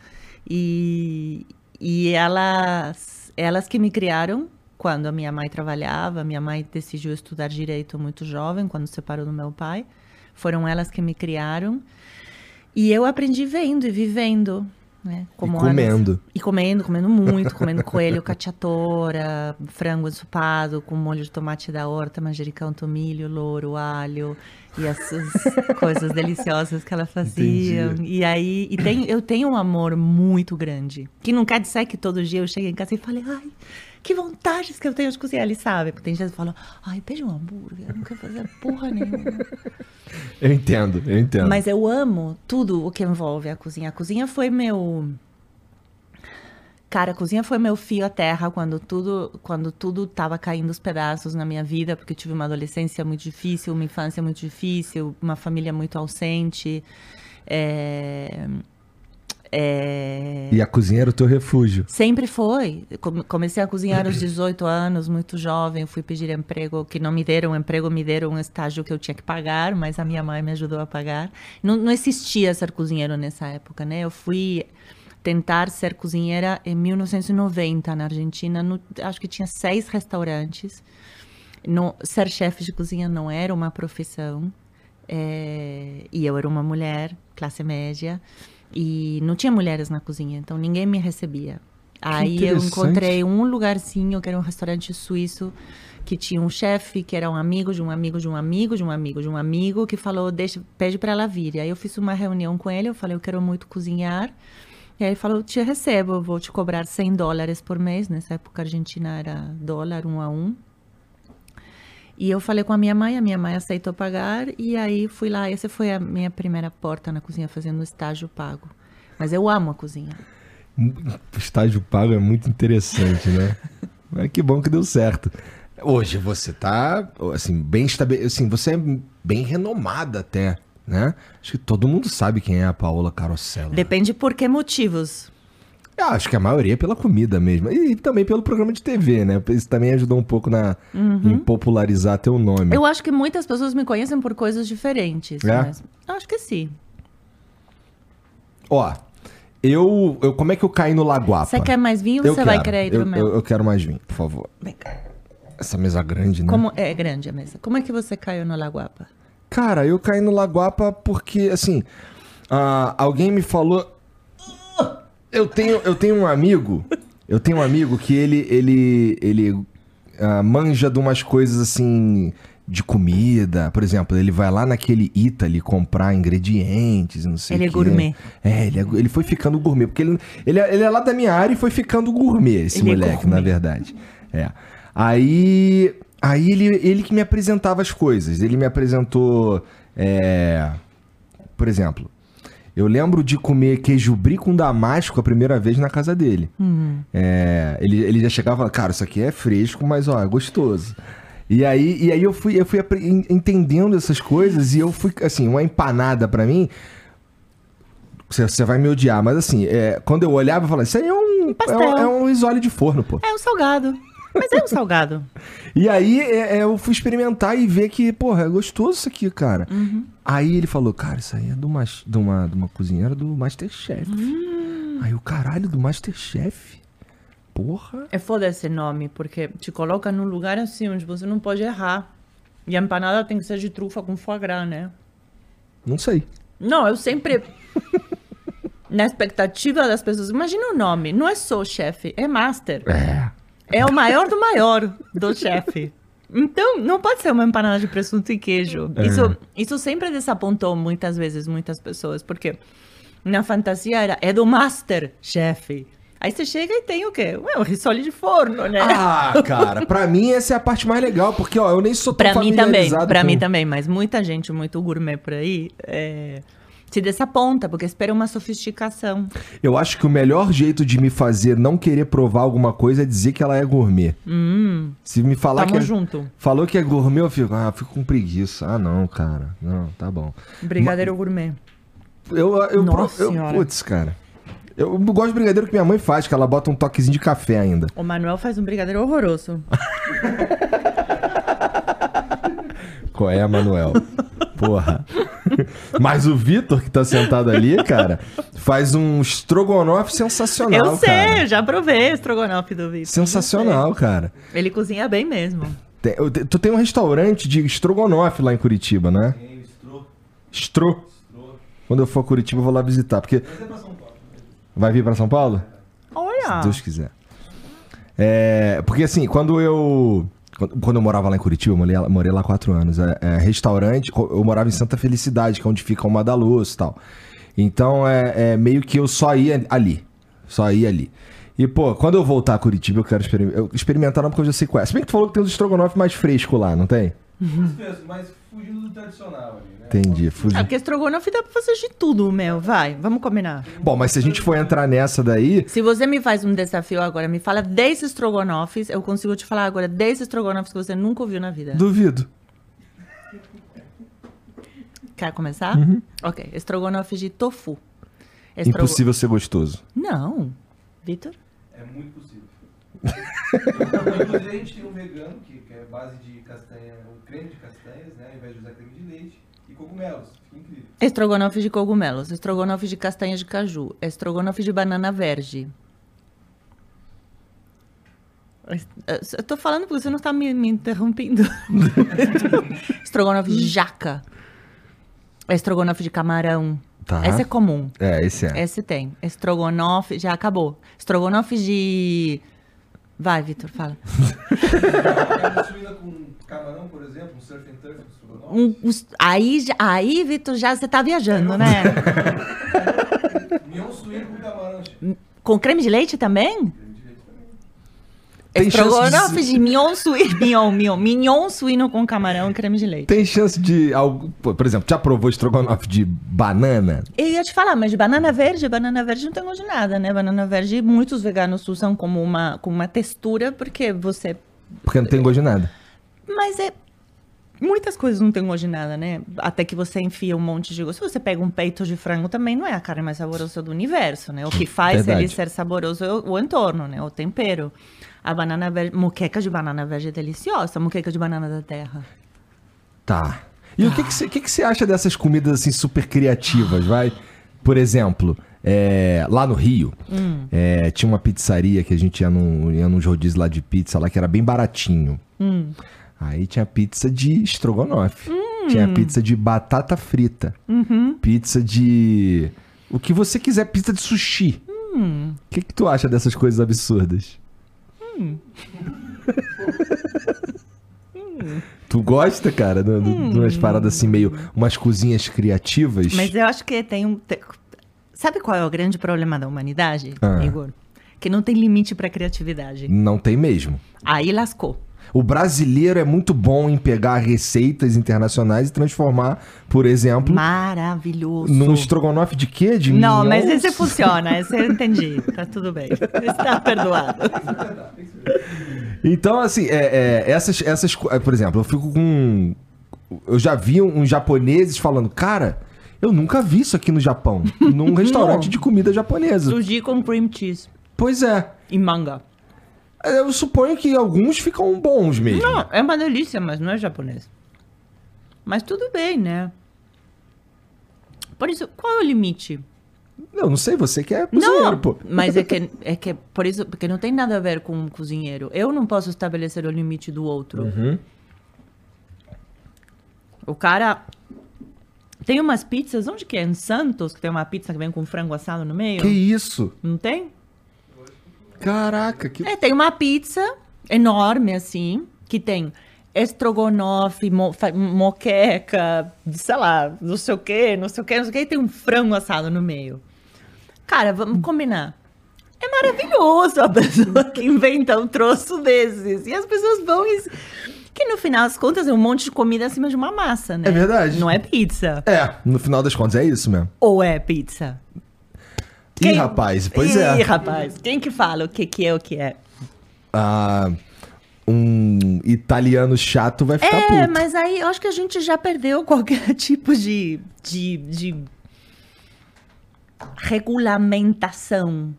E, e elas, elas que me criaram quando a minha mãe trabalhava, minha mãe decidiu estudar direito muito jovem, quando separou do meu pai. Foram elas que me criaram. E eu aprendi vendo e vivendo. Né?
Como e comendo. Elas,
e comendo, comendo muito, comendo coelho, [LAUGHS] cacciatora, frango ensopado com molho de tomate da horta, manjericão, tomilho, louro, alho e essas coisas deliciosas que ela fazia. Entendi. E aí, e tem, eu tenho um amor muito grande, que não quer dizer que todo dia eu chego em casa e fale, ai, que vantagens que eu tenho de cozinhar, ele sabe. Porque tem gente que fala, ai, pede um hambúrguer, eu não quero fazer porra nenhuma.
eu entendo, eu entendo.
Mas eu amo tudo o que envolve a cozinha. A cozinha foi meu Cara, a cozinha foi meu fio à terra quando tudo quando tudo tava caindo os pedaços na minha vida, porque eu tive uma adolescência muito difícil, uma infância muito difícil, uma família muito ausente. É...
É... E a cozinha era o teu refúgio?
Sempre foi. Comecei a cozinhar aos 18 anos, muito jovem. Fui pedir emprego, que não me deram emprego, me deram um estágio que eu tinha que pagar, mas a minha mãe me ajudou a pagar. Não, não existia ser cozinheiro nessa época, né? Eu fui tentar ser cozinheira em 1990 na Argentina. No, acho que tinha seis restaurantes. No, ser chefe de cozinha não era uma profissão. É, e eu era uma mulher, classe média. E não tinha mulheres na cozinha, então ninguém me recebia. Aí eu encontrei um lugarzinho, que era um restaurante suíço, que tinha um chefe que era um amigo de um amigo de um amigo de um amigo de um amigo que falou deixa pede para ela vir. Aí eu fiz uma reunião com ele, eu falei eu quero muito cozinhar. E aí ele falou, te recebo, vou te cobrar 100 dólares por mês. Nessa época a Argentina era dólar um a um. E eu falei com a minha mãe, a minha mãe aceitou pagar. E aí fui lá, essa foi a minha primeira porta na cozinha, fazendo estágio pago. Mas eu amo a cozinha.
Estágio pago é muito interessante, né? [LAUGHS] Mas que bom que deu certo. Hoje você tá, assim, bem estabelecido, assim, você é bem renomada até né? Acho que todo mundo sabe quem é a Paola Carosella.
Depende por que motivos.
Eu acho que a maioria é pela comida mesmo. E também pelo programa de TV, né? Isso também ajudou um pouco na, uhum. em popularizar teu nome.
Eu acho que muitas pessoas me conhecem por coisas diferentes. É? Mas acho que sim.
Ó, eu, eu. Como é que eu caí no Laguapa?
Você quer mais vinho ou você vai querer
hidromel? Eu, eu, eu quero mais vinho, por favor. Vem cá. Essa mesa grande, né?
Como, é grande a mesa. Como é que você caiu no Laguapa?
Cara, eu caí no Laguapa porque, assim, uh, alguém me falou. Eu tenho, eu tenho um amigo. Eu tenho um amigo que ele, ele, ele uh, manja de umas coisas assim de comida. Por exemplo, ele vai lá naquele Italy comprar ingredientes, não sei
Ele é gourmet.
É, ele, é, ele foi ficando gourmet. Porque ele, ele, é, ele é lá da minha área e foi ficando gourmet, esse ele é moleque, é na verdade. É. Aí Aí ele, ele que me apresentava as coisas. Ele me apresentou. É... Por exemplo, eu lembro de comer queijo brie com damasco a primeira vez na casa dele. Uhum. É, ele, ele já chegava e falava, cara, isso aqui é fresco, mas ó, é gostoso. E aí, e aí eu fui, eu fui entendendo essas coisas e eu fui, assim, uma empanada para mim. Você, vai me odiar, mas assim, é, quando eu olhava, eu falava, isso aí é um, é um, é um risole de forno, pô.
É um salgado. Mas é um salgado. [LAUGHS]
e aí é, é, eu fui experimentar e ver que, porra, é gostoso isso aqui, cara. Uhum. Aí ele falou, cara, isso aí é de uma, de uma, de uma cozinheira do Masterchef. Hum. Aí o caralho do Masterchef. Porra.
É foda esse nome, porque te coloca num lugar assim onde você não pode errar. E a empanada tem que ser de trufa com foie gras, né?
Não sei.
Não, eu sempre. [LAUGHS] na expectativa das pessoas. Imagina o nome. Não é só chefe, é master.
É.
É o maior do maior do chefe. Então, não pode ser uma empanada de presunto e queijo. É. Isso, isso sempre desapontou muitas vezes muitas pessoas, porque na fantasia era é do master chefe. Aí você chega e tem o quê? Ué, um risole de forno, né?
Ah, cara, pra mim essa é a parte mais legal, porque ó, eu nem sou
tão pra mim também, Pra com... mim também, mas muita gente muito gourmet por aí é, se desaponta, porque espera uma sofisticação.
Eu acho que o melhor jeito de me fazer não querer provar alguma coisa é dizer que ela é gourmet.
Hum,
se me falar que é,
junto.
falou que é gourmet, eu fico, ah, fico com preguiça. Ah, não, cara. Não, tá bom.
Brigadeiro Ma... gourmet.
Eu, eu, Nossa eu, eu putz, cara. Eu gosto de brigadeiro que minha mãe faz, que ela bota um toquezinho de café ainda.
O Manuel faz um brigadeiro horroroso. [LAUGHS]
Qual é, Manuel? Porra. [LAUGHS] Mas o Vitor, que tá sentado ali, cara, faz um estrogonofe sensacional.
Eu sei,
cara.
eu já provei o estrogonofe do Vitor.
Sensacional, cara.
Ele cozinha bem mesmo.
Tem, tu tem um restaurante de estrogonofe lá em Curitiba, né? Tem, Estro. Estro. Quando eu for a Curitiba, eu vou lá visitar. Porque... Vai vir pra São Paulo. Vai vir pra São Paulo?
Olha!
Se Deus quiser. É, porque assim, quando eu quando eu morava lá em Curitiba, eu morei, lá quatro anos. É, é, restaurante, eu morava em Santa Felicidade, que é onde fica uma da luz e tal. Então é, é, meio que eu só ia ali. Só ia ali. E, pô, quando eu voltar a Curitiba, eu quero experimentar. Eu experimentar não porque eu já sei qual é. Se bem que tu falou que tem uns estrogonofe mais fresco lá, não tem?
Uhum. Mas fugindo do tradicional ali, né?
Entendi, fugindo.
É porque estrogonofe dá pra fazer de tudo, meu. Vai, vamos combinar.
Bom, mas se a gente for entrar nessa daí.
Se você me faz um desafio agora, me fala 10 estrogonofes, eu consigo te falar agora 10 estrogonofes que você nunca ouviu na vida.
Duvido.
Quer começar? Uhum. Ok. Estrogonofe de tofu.
Estrogo... Impossível ser gostoso.
Não. Vitor?
É muito possível. [LAUGHS] Inclusive, a gente tem um vegano que, que é base de castanha, creme de castanhas, né? Ao invés de usar creme de leite. E cogumelos. Fica incrível.
Estrogonofe de cogumelos. Estrogonofe de castanha de caju. Estrogonofe de banana verde. Eu tô falando porque você não tá me, me interrompendo. [LAUGHS] estrogonofe de jaca. Estrogonofe de camarão. Tá. Esse é comum.
É, esse é.
Esse tem. Estrogonofe, já acabou. Estrogonofe de. Vai, Vitor, fala. [LAUGHS]
camarão, por exemplo, um surf and turf
um, aí, aí, Vitor, já você tá viajando, né? [LAUGHS]
Mignon suíno com camarão.
Com creme de leite também? Tem Estrogonofe de... de mignon suíno, [LAUGHS] mignon, mignon, mignon suíno com camarão e creme de leite.
Tem chance de algo, por exemplo, já provou estrogonofe de banana?
Eu ia te falar, mas de banana verde, banana verde não tem gosto de nada, né? Banana verde, muitos veganos usam como uma, como uma textura porque você
porque não tem gosto de nada.
Mas é muitas coisas não tem gosto de nada, né? Até que você enfia um monte de gosto. Se você pega um peito de frango também não é a carne mais saborosa do universo, né? O que faz Verdade. ele ser saboroso é o, o entorno, né? O tempero. A banana verde, muqueca de banana verde é deliciosa, muqueca de banana da terra.
Tá. E ah. o que que você que que acha dessas comidas assim super criativas, vai? Por exemplo, é, lá no Rio, hum. é, tinha uma pizzaria que a gente ia num, ia num rodízio lá de pizza lá que era bem baratinho. Hum. Aí tinha pizza de estrogonofe. Hum. Tinha pizza de batata frita. Uhum. Pizza de. O que você quiser, pizza de sushi. Hum. O que, que tu acha dessas coisas absurdas? [LAUGHS] Hum. Tu gosta, cara, de, hum. umas paradas assim, meio. umas cozinhas criativas?
Mas eu acho que tem um. Sabe qual é o grande problema da humanidade, ah. Igor? Que não tem limite pra criatividade.
Não tem mesmo.
Aí lascou.
O brasileiro é muito bom em pegar receitas internacionais e transformar, por exemplo.
Maravilhoso.
Num estrogonofe de quê? De
Não, mas esse funciona, esse eu entendi. Tá tudo bem. Está perdoado.
Então, assim, é, é, essas, essas. Por exemplo, eu fico com. Eu já vi uns japoneses falando, cara. Eu nunca vi isso aqui no Japão. Num [LAUGHS] restaurante de comida japonesa.
Sushi com cream cheese.
Pois é.
E manga.
Eu suponho que alguns ficam bons mesmo.
Não, é uma delícia, mas não é japonês. Mas tudo bem, né? Por isso, qual é o limite?
Eu não sei, você que é cozinheiro,
não,
pô.
Mas é [LAUGHS] que, é que por isso, porque não tem nada a ver com um cozinheiro. Eu não posso estabelecer o limite do outro. Uhum. O cara tem umas pizzas, onde que é? Em Santos, que tem uma pizza que vem com frango assado no meio?
Que isso?
Não tem?
Caraca, que.
É, tem uma pizza enorme, assim, que tem estrogonofe, mo moqueca, sei lá, não sei o quê, não sei o quê, não sei o quê, e tem um frango assado no meio. Cara, vamos combinar. É maravilhoso a [LAUGHS] pessoa que inventa um troço desses. E as pessoas vão e... Que no final das contas é um monte de comida acima de uma massa, né?
É verdade.
Não é pizza.
É, no final das contas é isso mesmo.
Ou é pizza?
Quem... Ih, rapaz, pois é.
Ih, rapaz, quem que fala o que, que é o que é?
Ah, um italiano chato vai ficar é, puto.
É, mas aí eu acho que a gente já perdeu [LAUGHS] qualquer tipo de, de, de regulamentação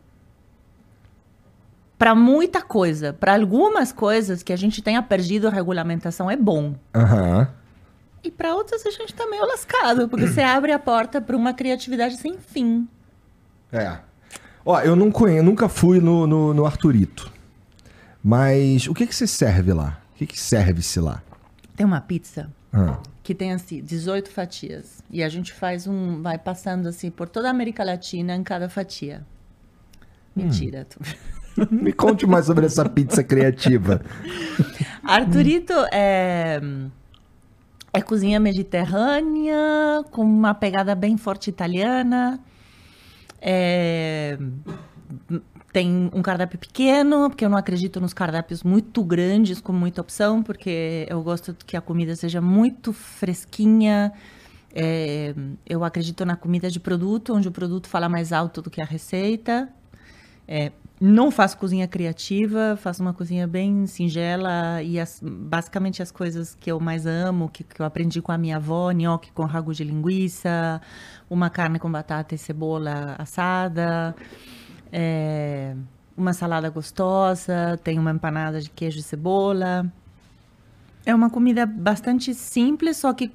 para muita coisa. Para algumas coisas que a gente tenha perdido a regulamentação é bom.
Uhum.
E para outras a gente tá meio lascado, porque você abre a porta para uma criatividade sem fim.
É. Ó, eu não conheço, nunca fui no, no, no Arturito. Mas o que que se serve lá? O que que serve-se lá?
Tem uma pizza ah. que tem assim 18 fatias e a gente faz um, vai passando assim por toda a América Latina em cada fatia. Mentira.
Hum. [LAUGHS] Me conte mais sobre essa pizza criativa. [LAUGHS]
Arturito é é cozinha mediterrânea com uma pegada bem forte italiana. É, tem um cardápio pequeno, porque eu não acredito nos cardápios muito grandes com muita opção, porque eu gosto que a comida seja muito fresquinha. É, eu acredito na comida de produto, onde o produto fala mais alto do que a receita. É, não faço cozinha criativa, faço uma cozinha bem singela e as, basicamente as coisas que eu mais amo, que, que eu aprendi com a minha avó, nhoque com ragu de linguiça, uma carne com batata e cebola assada, é, uma salada gostosa, tem uma empanada de queijo e cebola. É uma comida bastante simples, só que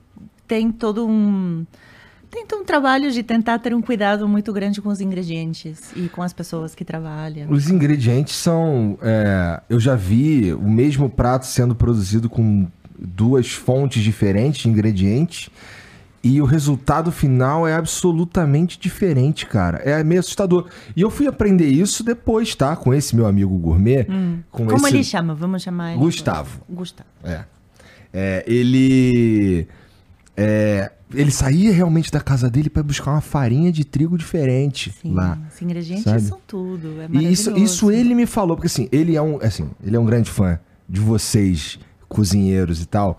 tem todo um tem um trabalho de tentar ter um cuidado muito grande com os ingredientes e com as pessoas que trabalham.
Os ingredientes são. É, eu já vi o mesmo prato sendo produzido com duas fontes diferentes de ingredientes. E o resultado final é absolutamente diferente, cara. É meio assustador. E eu fui aprender isso depois, tá? Com esse meu amigo gourmet. Hum.
Como esse... ele chama? Vamos chamar ele.
Gustavo.
Gustavo.
É. é ele. É, ele saía realmente da casa dele para buscar uma farinha de trigo diferente Sim, lá.
Os ingredientes sabe? são tudo. É
e isso, isso ele me falou, porque assim, ele é um, assim, ele é um grande fã de vocês, cozinheiros e tal.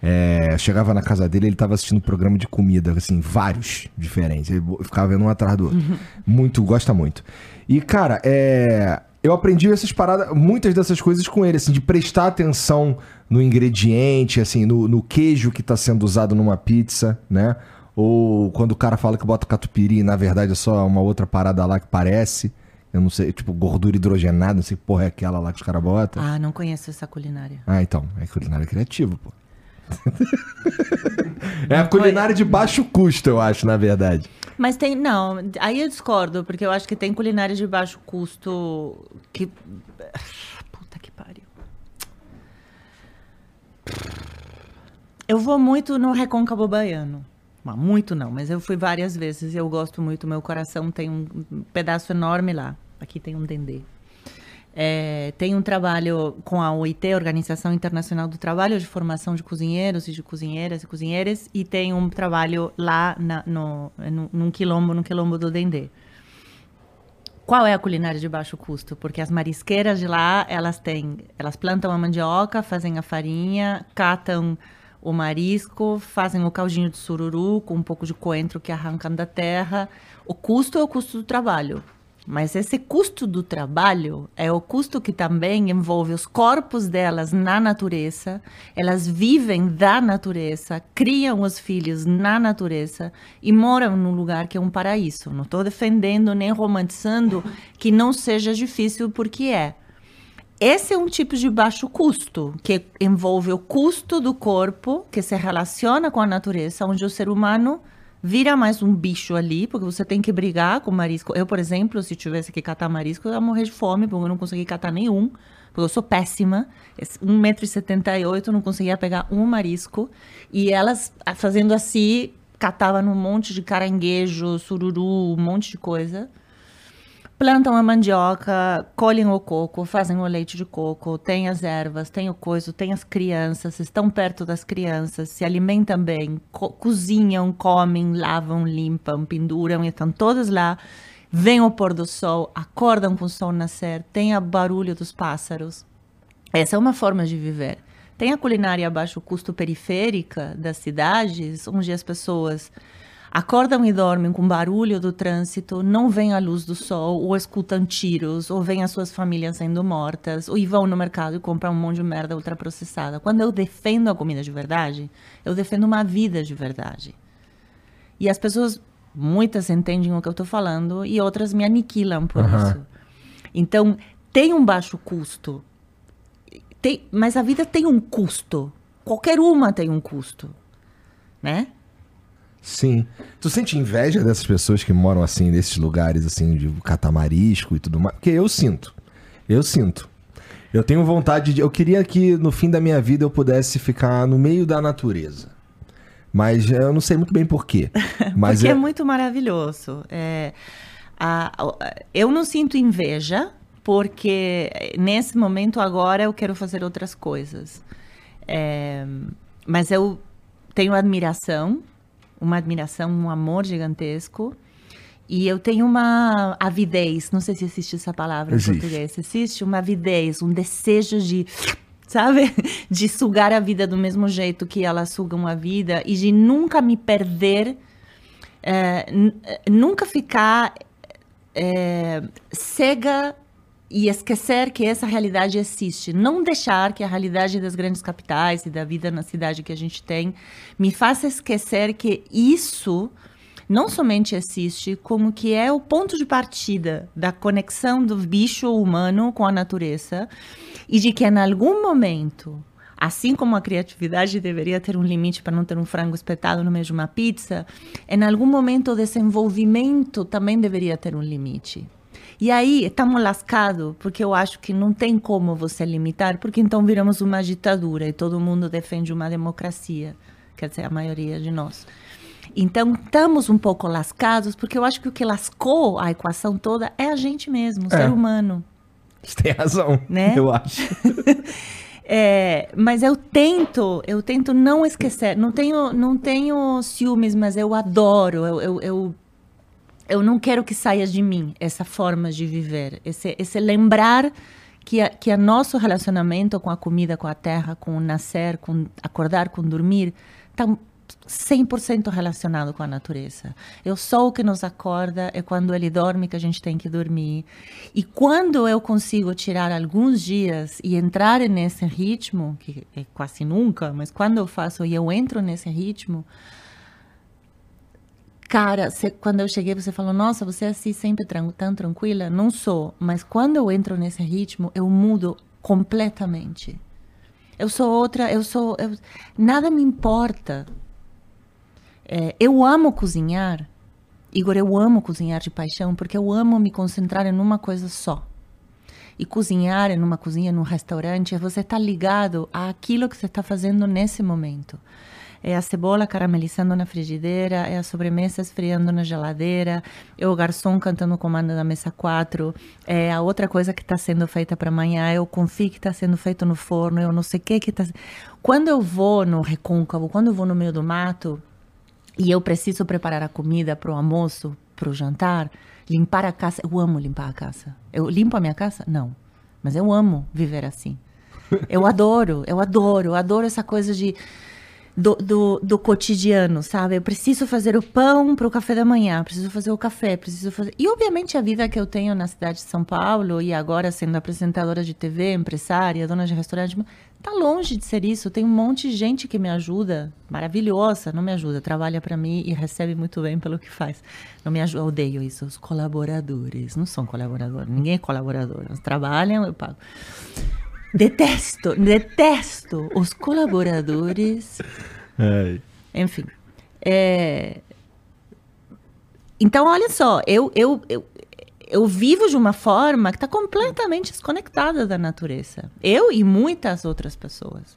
É, chegava na casa dele, ele estava assistindo um programa de comida, assim, vários diferentes. Ele ficava vendo um atrás do outro. Uhum. Muito, gosta muito. E, cara, é, eu aprendi essas paradas, muitas dessas coisas com ele, assim, de prestar atenção no ingrediente, assim, no, no queijo que está sendo usado numa pizza, né? Ou quando o cara fala que bota catupiry, na verdade é só uma outra parada lá que parece. Eu não sei, tipo, gordura hidrogenada, não sei que porra é aquela lá que os caras botam.
Ah, não conheço essa culinária.
Ah, então. É culinária criativa, pô. [LAUGHS] é a culinária de baixo custo, eu acho, na verdade.
Mas tem. Não, aí eu discordo, porque eu acho que tem culinária de baixo custo que. Eu vou muito no Recôncavo Baiano. Muito não, mas eu fui várias vezes e eu gosto muito. Meu coração tem um pedaço enorme lá. Aqui tem um dendê. É, tem um trabalho com a OIT, Organização Internacional do Trabalho, de formação de cozinheiros e de cozinheiras e cozinheiras, e tem um trabalho lá na, no, no, num quilombo, no quilombo do Dendê. Qual é a culinária de baixo custo? Porque as marisqueiras de lá, elas têm, elas plantam a mandioca, fazem a farinha, catam o marisco, fazem o caldinho de sururu com um pouco de coentro que arrancam da terra. O custo é o custo do trabalho. Mas esse custo do trabalho é o custo que também envolve os corpos delas na natureza. Elas vivem da natureza, criam os filhos na natureza e moram num lugar que é um paraíso. Não estou defendendo nem romantizando [LAUGHS] que não seja difícil, porque é. Esse é um tipo de baixo custo, que envolve o custo do corpo, que se relaciona com a natureza, onde o ser humano vira mais um bicho ali, porque você tem que brigar com marisco. Eu, por exemplo, se tivesse que catar marisco, eu ia morrer de fome, porque eu não consegui catar nenhum, porque eu sou péssima. 1,78m, não conseguia pegar um marisco. E elas, fazendo assim, catava num monte de caranguejo, sururu, um monte de coisa plantam a mandioca, colhem o coco, fazem o leite de coco, tem as ervas, tem o coiso, tem as crianças, estão perto das crianças, se alimentam bem, co cozinham, comem, lavam, limpam, penduram e estão todas lá. Vem o pôr do sol, acordam com o sol nascer, tem o barulho dos pássaros. Essa é uma forma de viver. Tem a culinária a baixo custo periférica das cidades, onde as pessoas acordam e dormem com barulho do trânsito, não veem a luz do sol, ou escutam tiros, ou veem as suas famílias sendo mortas, ou vão no mercado e compram um monte de merda ultraprocessada. Quando eu defendo a comida de verdade, eu defendo uma vida de verdade. E as pessoas, muitas entendem o que eu estou falando, e outras me aniquilam por uhum. isso. Então, tem um baixo custo, tem, mas a vida tem um custo. Qualquer uma tem um custo, né?
Sim. Tu sente inveja dessas pessoas que moram assim, nesses lugares assim, de catamarisco e tudo mais? Porque eu sinto. Eu sinto. Eu tenho vontade de. Eu queria que no fim da minha vida eu pudesse ficar no meio da natureza. Mas eu não sei muito bem [LAUGHS] porquê. Mas
Porque é... é muito maravilhoso. É, a, eu não sinto inveja, porque nesse momento agora eu quero fazer outras coisas. É, mas eu tenho admiração uma admiração, um amor gigantesco. E eu tenho uma avidez, não sei se existe essa palavra
existe.
em português. Existe uma avidez, um desejo de, sabe? [LAUGHS] De sugar a vida do mesmo jeito que elas sugam a vida e de nunca me perder, é, nunca ficar é, cega e esquecer que essa realidade existe. Não deixar que a realidade das grandes capitais e da vida na cidade que a gente tem me faça esquecer que isso não somente existe, como que é o ponto de partida da conexão do bicho humano com a natureza e de que em algum momento, assim como a criatividade deveria ter um limite para não ter um frango espetado no meio de uma pizza, em algum momento o desenvolvimento também deveria ter um limite. E aí estamos lascados, porque eu acho que não tem como você limitar, porque então viramos uma ditadura e todo mundo defende uma democracia, quer dizer, a maioria de nós. Então, estamos um pouco lascados, porque eu acho que o que lascou a equação toda é a gente mesmo, o é. ser humano.
Você tem razão, né? eu acho. [LAUGHS]
é, mas eu tento, eu tento não esquecer. Não tenho, não tenho ciúmes, mas eu adoro. Eu, eu, eu, eu não quero que saia de mim essa forma de viver, esse, esse lembrar que a, que a nosso relacionamento com a comida, com a terra, com o nascer, com acordar, com dormir, está 100% relacionado com a natureza. Eu sou o que nos acorda, é quando ele dorme que a gente tem que dormir. E quando eu consigo tirar alguns dias e entrar nesse ritmo, que é quase nunca, mas quando eu faço e eu entro nesse ritmo, cara, quando eu cheguei você falou, nossa, você é assim sempre tran tão tranquila? Não sou, mas quando eu entro nesse ritmo, eu mudo completamente. Eu sou outra, eu sou. Eu, nada me importa é, eu amo cozinhar, Igor, eu amo cozinhar de paixão, porque eu amo me concentrar em uma coisa só. E cozinhar em uma cozinha, num restaurante, é você estar tá ligado àquilo que você está fazendo nesse momento. É a cebola caramelizando na frigideira, é a sobremesa esfriando na geladeira, é o garçom cantando o comando da mesa 4, é a outra coisa que está sendo feita para amanhã, é o confit que está sendo feito no forno, é o não sei o que que está... Quando eu vou no recôncavo, quando eu vou no meio do mato, e eu preciso preparar a comida para o almoço, para o jantar, limpar a casa. Eu amo limpar a casa. Eu limpo a minha casa? Não. Mas eu amo viver assim. Eu adoro, eu adoro, eu adoro essa coisa de do, do, do, cotidiano, sabe? Eu preciso fazer o pão para o café da manhã, preciso fazer o café, preciso fazer. E obviamente a vida que eu tenho na cidade de São Paulo e agora sendo apresentadora de TV, empresária, dona de restaurante, tá longe de ser isso. Tem um monte de gente que me ajuda, maravilhosa, não me ajuda, trabalha para mim e recebe muito bem pelo que faz. Não me ajuda, odeio isso. Os colaboradores não são colaboradores, ninguém é colaborador. Eles trabalham, eu pago. Detesto, detesto os colaboradores. Ai. Enfim. É... Então, olha só, eu, eu, eu, eu vivo de uma forma que está completamente desconectada da natureza. Eu e muitas outras pessoas.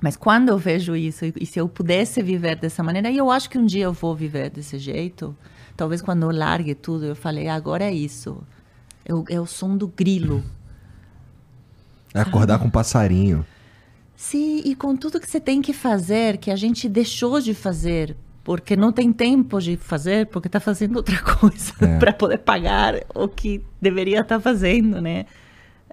Mas quando eu vejo isso, e se eu pudesse viver dessa maneira, e eu acho que um dia eu vou viver desse jeito, talvez quando eu largue tudo, eu falei, agora é isso. Eu, é o som do grilo
é acordar com um passarinho.
Sim, e com tudo que você tem que fazer, que a gente deixou de fazer, porque não tem tempo de fazer, porque está fazendo outra [LAUGHS] coisa é. para poder pagar o que deveria estar tá fazendo, né?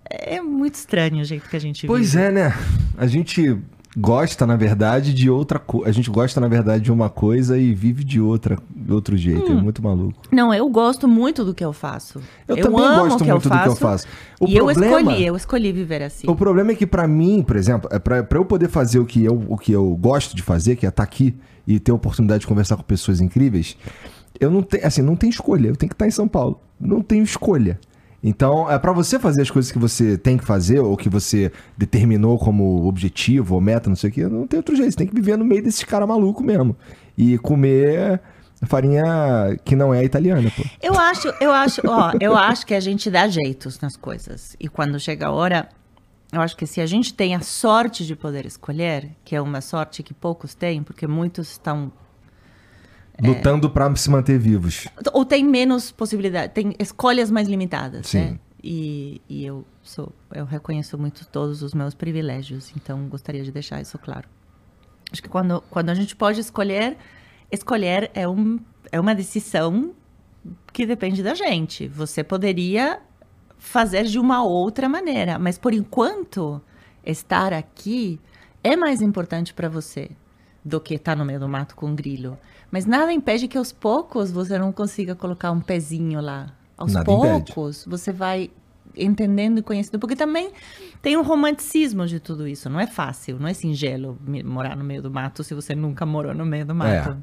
É muito estranho o jeito que a gente
Pois
vive.
é, né? A gente gosta, na verdade, de outra coisa. A gente gosta, na verdade, de uma coisa e vive de outra, de outro jeito. É hum. É muito maluco.
Não, eu gosto muito do que eu faço.
Eu, eu também gosto muito do que eu faço.
O e problema, eu escolhi, eu escolhi viver assim.
O problema é que, para mim, por exemplo, é pra eu poder fazer o que, eu, o que eu gosto de fazer, que é estar tá aqui e ter a oportunidade de conversar com pessoas incríveis, eu não tenho, assim, não tenho escolha. Eu tenho que estar em São Paulo. Não tenho escolha. Então, é para você fazer as coisas que você tem que fazer ou que você determinou como objetivo ou meta, não sei o quê, não tem outro jeito. Você tem que viver no meio desses caras maluco mesmo. E comer farinha que não é italiana, pô.
Eu acho, eu acho, ó, eu acho que a gente dá jeitos nas coisas. E quando chega a hora, eu acho que se a gente tem a sorte de poder escolher, que é uma sorte que poucos têm, porque muitos estão
Lutando é... para se manter vivos.
Ou tem menos possibilidade, tem escolhas mais limitadas, Sim. né? E, e eu sou, eu reconheço muito todos os meus privilégios, então gostaria de deixar isso claro. Acho que quando, quando a gente pode escolher, escolher é, um, é uma decisão que depende da gente. Você poderia fazer de uma outra maneira, mas por enquanto, estar aqui é mais importante para você do que estar tá no meio do mato com um grilo. Mas nada impede que aos poucos você não consiga colocar um pezinho lá. Aos nada poucos impede. você vai entendendo e conhecendo, porque também tem um romanticismo de tudo isso. Não é fácil, não é singelo morar no meio do mato se você nunca morou no meio do mato. É.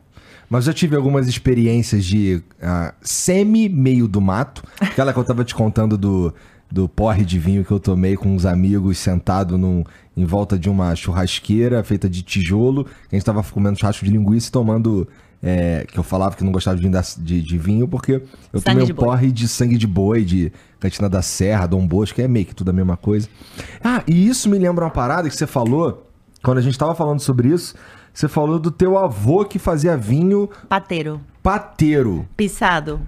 Mas eu tive algumas experiências de uh, semi-meio do mato. Aquela que eu tava te contando do, do porre de vinho que eu tomei com uns amigos sentado num, em volta de uma churrasqueira feita de tijolo. A gente tava comendo churrasco de linguiça e tomando é, que eu falava que não gostava de de, de vinho porque eu sangue tomei um porre de sangue de boi, de Cantina da Serra, Dom Bosco, é meio que tudo a mesma coisa. Ah, e isso me lembra uma parada que você falou, quando a gente tava falando sobre isso, você falou do teu avô que fazia vinho...
Pateiro.
Pateiro.
Pisado.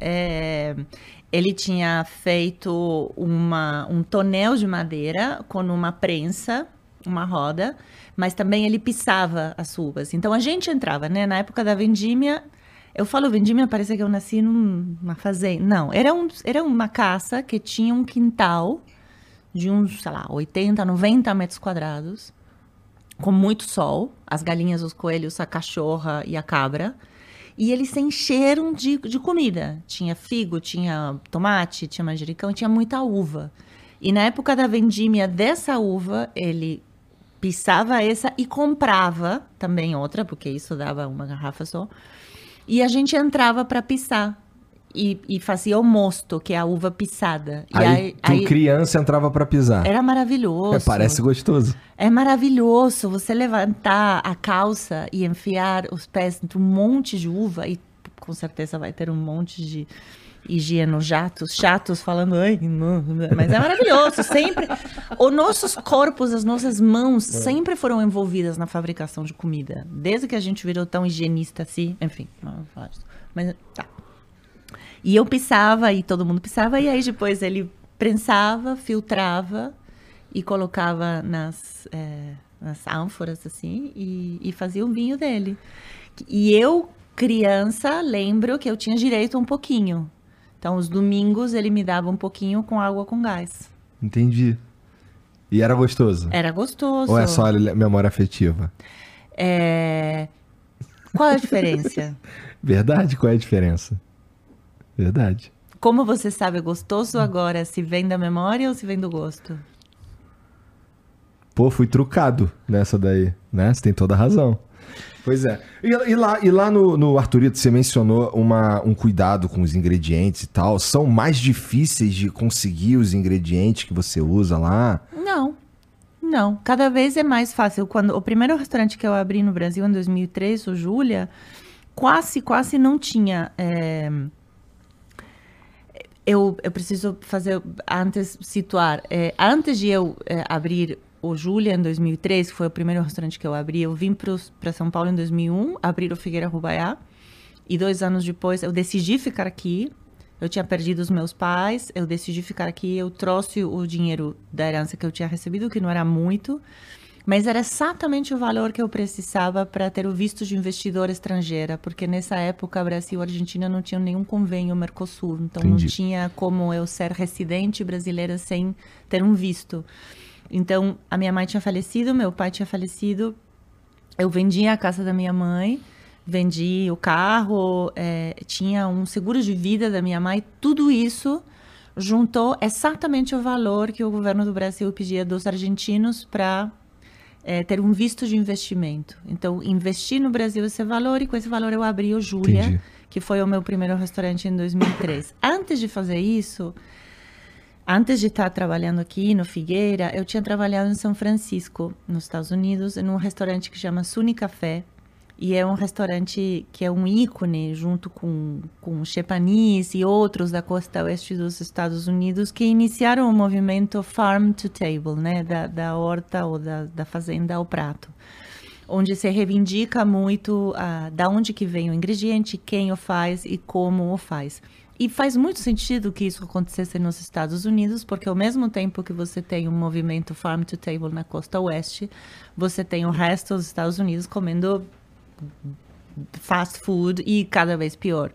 É, ele tinha feito uma, um tonel de madeira com uma prensa, uma roda, mas também ele pisava as uvas. Então a gente entrava, né? Na época da vendímia, eu falo vendímia, parece que eu nasci numa fazenda. Não, era, um, era uma caça que tinha um quintal de uns, sei lá, 80, 90 metros quadrados, com muito sol, as galinhas, os coelhos, a cachorra e a cabra. E eles se encheram de, de comida. Tinha figo, tinha tomate, tinha manjericão, tinha muita uva. E na época da vendímia dessa uva, ele pisava essa e comprava também outra, porque isso dava uma garrafa só. E a gente entrava para pisar. E, e, fazia o mosto, que é a uva pisada.
Aí, aí, aí criança entrava para pisar.
Era maravilhoso.
É, parece gostoso.
É maravilhoso você levantar a calça e enfiar os pés dentro um monte de uva e com certeza vai ter um monte de jatos chatos falando, ai, não, mas é maravilhoso, sempre. Os nossos corpos, as nossas mãos é. sempre foram envolvidas na fabricação de comida, desde que a gente virou tão higienista assim, enfim, mas tá. E eu pisava e todo mundo pisava e aí depois ele prensava, filtrava e colocava nas, é, nas ânforas assim e, e fazia o vinho dele. E eu criança lembro que eu tinha direito a um pouquinho. Então, os domingos ele me dava um pouquinho com água com gás.
Entendi. E era gostoso?
Era gostoso.
Ou é só memória afetiva?
É... Qual é a diferença? [LAUGHS]
Verdade, qual é a diferença? Verdade.
Como você sabe é gostoso agora, se vem da memória ou se vem do gosto?
Pô, fui trucado nessa daí, né? Você tem toda a razão. Pois é. E, e, lá, e lá no, no Arthurito, você mencionou uma, um cuidado com os ingredientes e tal. São mais difíceis de conseguir os ingredientes que você usa lá?
Não. Não. Cada vez é mais fácil. Quando O primeiro restaurante que eu abri no Brasil em 2003, o Júlia, quase, quase não tinha. É... Eu, eu preciso fazer, antes, situar. É, antes de eu é, abrir o Júlia, em 2003, que foi o primeiro restaurante que eu abri, eu vim para São Paulo em 2001, abrir o Figueira Rubaiá. E dois anos depois, eu decidi ficar aqui. Eu tinha perdido os meus pais, eu decidi ficar aqui. Eu trouxe o dinheiro da herança que eu tinha recebido, que não era muito, mas era exatamente o valor que eu precisava para ter o visto de investidor estrangeira, porque nessa época Brasil e Argentina não tinham nenhum convênio Mercosul, então Entendi. não tinha como eu ser residente brasileira sem ter um visto. Então, a minha mãe tinha falecido, meu pai tinha falecido. Eu vendi a casa da minha mãe, vendi o carro, é, tinha um seguro de vida da minha mãe. Tudo isso juntou exatamente o valor que o governo do Brasil pedia dos argentinos para é, ter um visto de investimento. Então, investi no Brasil esse valor e com esse valor eu abri o Júlia, que foi o meu primeiro restaurante em 2003. Antes de fazer isso, Antes de estar trabalhando aqui no Figueira, eu tinha trabalhado em São Francisco, nos Estados Unidos, em um restaurante que chama Suni Café. E é um restaurante que é um ícone, junto com, com Chepanis e outros da costa oeste dos Estados Unidos, que iniciaram o movimento Farm to Table, né? da, da horta ou da, da fazenda ao prato onde se reivindica muito uh, da onde que vem o ingrediente, quem o faz e como o faz. E faz muito sentido que isso acontecesse nos Estados Unidos, porque ao mesmo tempo que você tem um movimento farm to table na costa oeste, você tem o resto dos Estados Unidos comendo fast food e cada vez pior.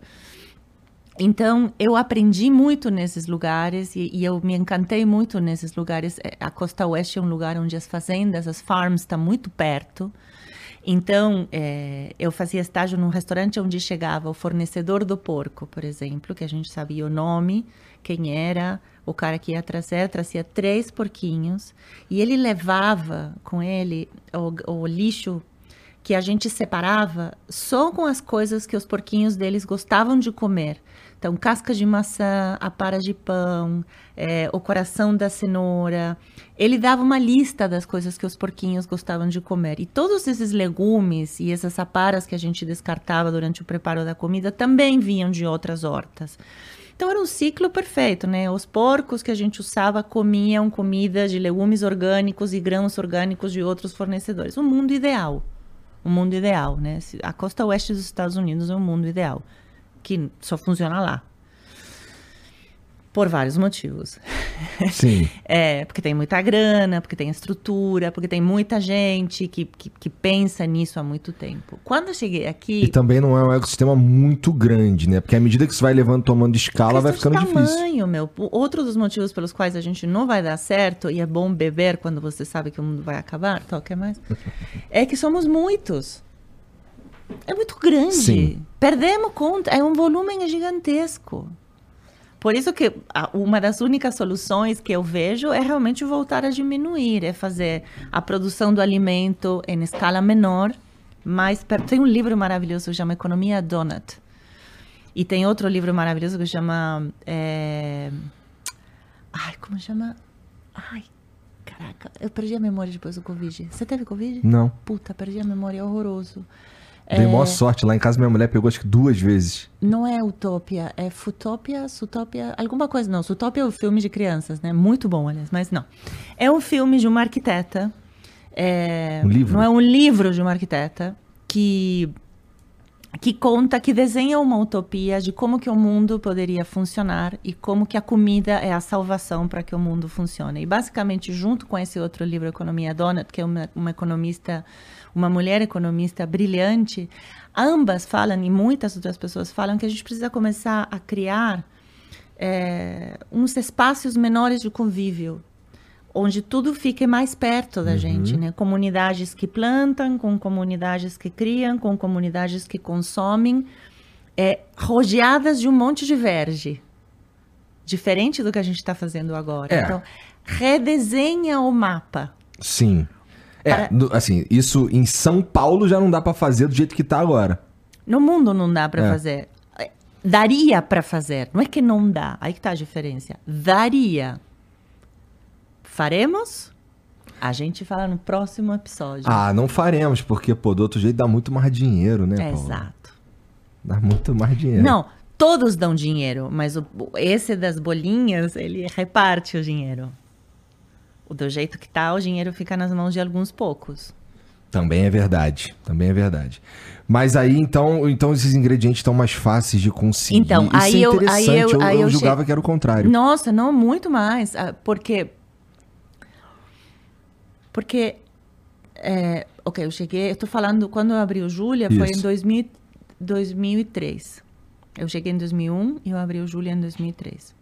Então, eu aprendi muito nesses lugares e, e, eu me encantei muito nesses lugares. É, a Costa Oeste é um lugar onde as fazendas, as farms estão muito perto. Então, é, eu fazia estágio num restaurante onde chegava o fornecedor do porco, por exemplo, que a gente sabia o nome, quem era, o cara que ia trazer, trazia três porquinhos e ele levava com ele o, o lixo que a gente separava só com as coisas que os porquinhos deles gostavam de comer. Então, casca de maçã, a para de pão, é, o coração da cenoura. Ele dava uma lista das coisas que os porquinhos gostavam de comer. E todos esses legumes e essas aparas que a gente descartava durante o preparo da comida também vinham de outras hortas. Então era um ciclo perfeito, né? Os porcos que a gente usava comiam comida de legumes orgânicos e grãos orgânicos de outros fornecedores. Um mundo ideal. Um mundo ideal, né? A costa oeste dos Estados Unidos é um mundo ideal que só funciona lá. Por vários motivos.
Sim. [LAUGHS]
é, porque tem muita grana, porque tem estrutura, porque tem muita gente que, que, que, pensa nisso há muito tempo. Quando eu cheguei aqui.
E também não é um ecossistema muito grande, né? Porque à medida que você vai levando, tomando escala, vai ficando
tamanho,
difícil.
meu. Outro dos motivos pelos quais a gente não vai dar certo, e é bom beber quando você sabe que o mundo vai acabar, toca mais, [LAUGHS] é que somos muitos. É muito grande. Sim. Perdemos conta, é um volume gigantesco. Por isso que uma das únicas soluções que eu vejo é realmente voltar a diminuir, é fazer a produção do alimento em escala menor, mas tem um livro maravilhoso que chama Economia Donut. E tem outro livro maravilhoso que chama é... Ai, como chama? Ai, caraca, eu perdi a memória depois do Covid. Você teve Covid?
Não.
Puta, perdi a memória, é horroroso.
Dei é... maior sorte. Lá em casa minha mulher pegou acho que duas vezes.
Não é Utopia, é Futopia, Sutopia, alguma coisa não. Sutopia é o um filme de crianças, né? Muito bom, aliás, mas não. É um filme de uma arquiteta. É...
Um livro?
Não é um livro de uma arquiteta que que conta, que desenha uma utopia de como que o mundo poderia funcionar e como que a comida é a salvação para que o mundo funcione. E basicamente, junto com esse outro livro, Economia Donut, que é uma, uma economista uma mulher economista brilhante, ambas falam, e muitas outras pessoas falam, que a gente precisa começar a criar é, uns espaços menores de convívio, onde tudo fique mais perto da uhum. gente, né? Comunidades que plantam, com comunidades que criam, com comunidades que consomem, é, rodeadas de um monte de verde. Diferente do que a gente está fazendo agora. É. Então, redesenha o mapa.
Sim. É, no, assim, isso em São Paulo já não dá para fazer do jeito que tá agora.
No mundo não dá para é. fazer. Daria para fazer. Não é que não dá. Aí que tá a diferença. Daria. Faremos? A gente fala no próximo episódio.
Ah, não faremos, porque, pô, do outro jeito dá muito mais dinheiro, né,
Paulo? Exato.
Dá muito mais dinheiro.
Não, todos dão dinheiro, mas o, esse das bolinhas, ele reparte o dinheiro do jeito que tá, o dinheiro fica nas mãos de alguns poucos.
Também é verdade, também é verdade. Mas aí, então, então esses ingredientes estão mais fáceis de conseguir.
Então, Isso aí, é eu, aí eu, eu,
aí eu, julgava che... que era o contrário.
Nossa, não, muito mais. Ah, porque. Porque. É, ok, eu cheguei. Eu tô falando, quando eu abri o Júlia, foi em 2000, 2003. Eu cheguei em 2001 e eu abri o Júlia em 2003.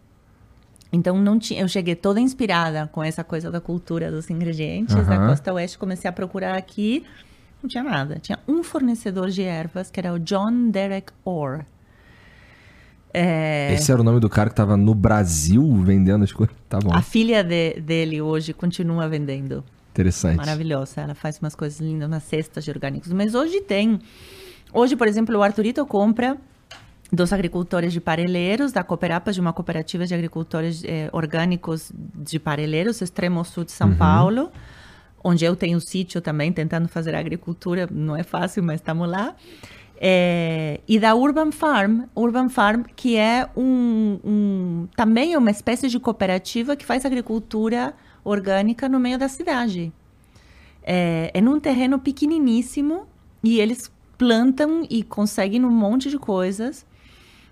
Então não tinha, eu cheguei toda inspirada com essa coisa da cultura dos ingredientes uhum. da costa oeste, comecei a procurar aqui, não tinha nada. Tinha um fornecedor de ervas que era o John Derek Orr.
É... Esse era o nome do cara que estava no Brasil vendendo as coisas. Tá bom.
A filha de, dele hoje continua vendendo.
Interessante.
Maravilhosa. Ela faz umas coisas lindas nas cestas de orgânicos. Mas hoje tem. Hoje, por exemplo, o Arturito compra dos agricultores de Parelheiros, da Cooperapas, de uma cooperativa de agricultores eh, orgânicos de Parelheiros, extremo sul de São uhum. Paulo, onde eu tenho sítio também, tentando fazer agricultura, não é fácil, mas estamos lá. É, e da Urban Farm, Urban Farm, que é um, um, também é uma espécie de cooperativa que faz agricultura orgânica no meio da cidade. É, é num terreno pequeniníssimo e eles plantam e conseguem um monte de coisas.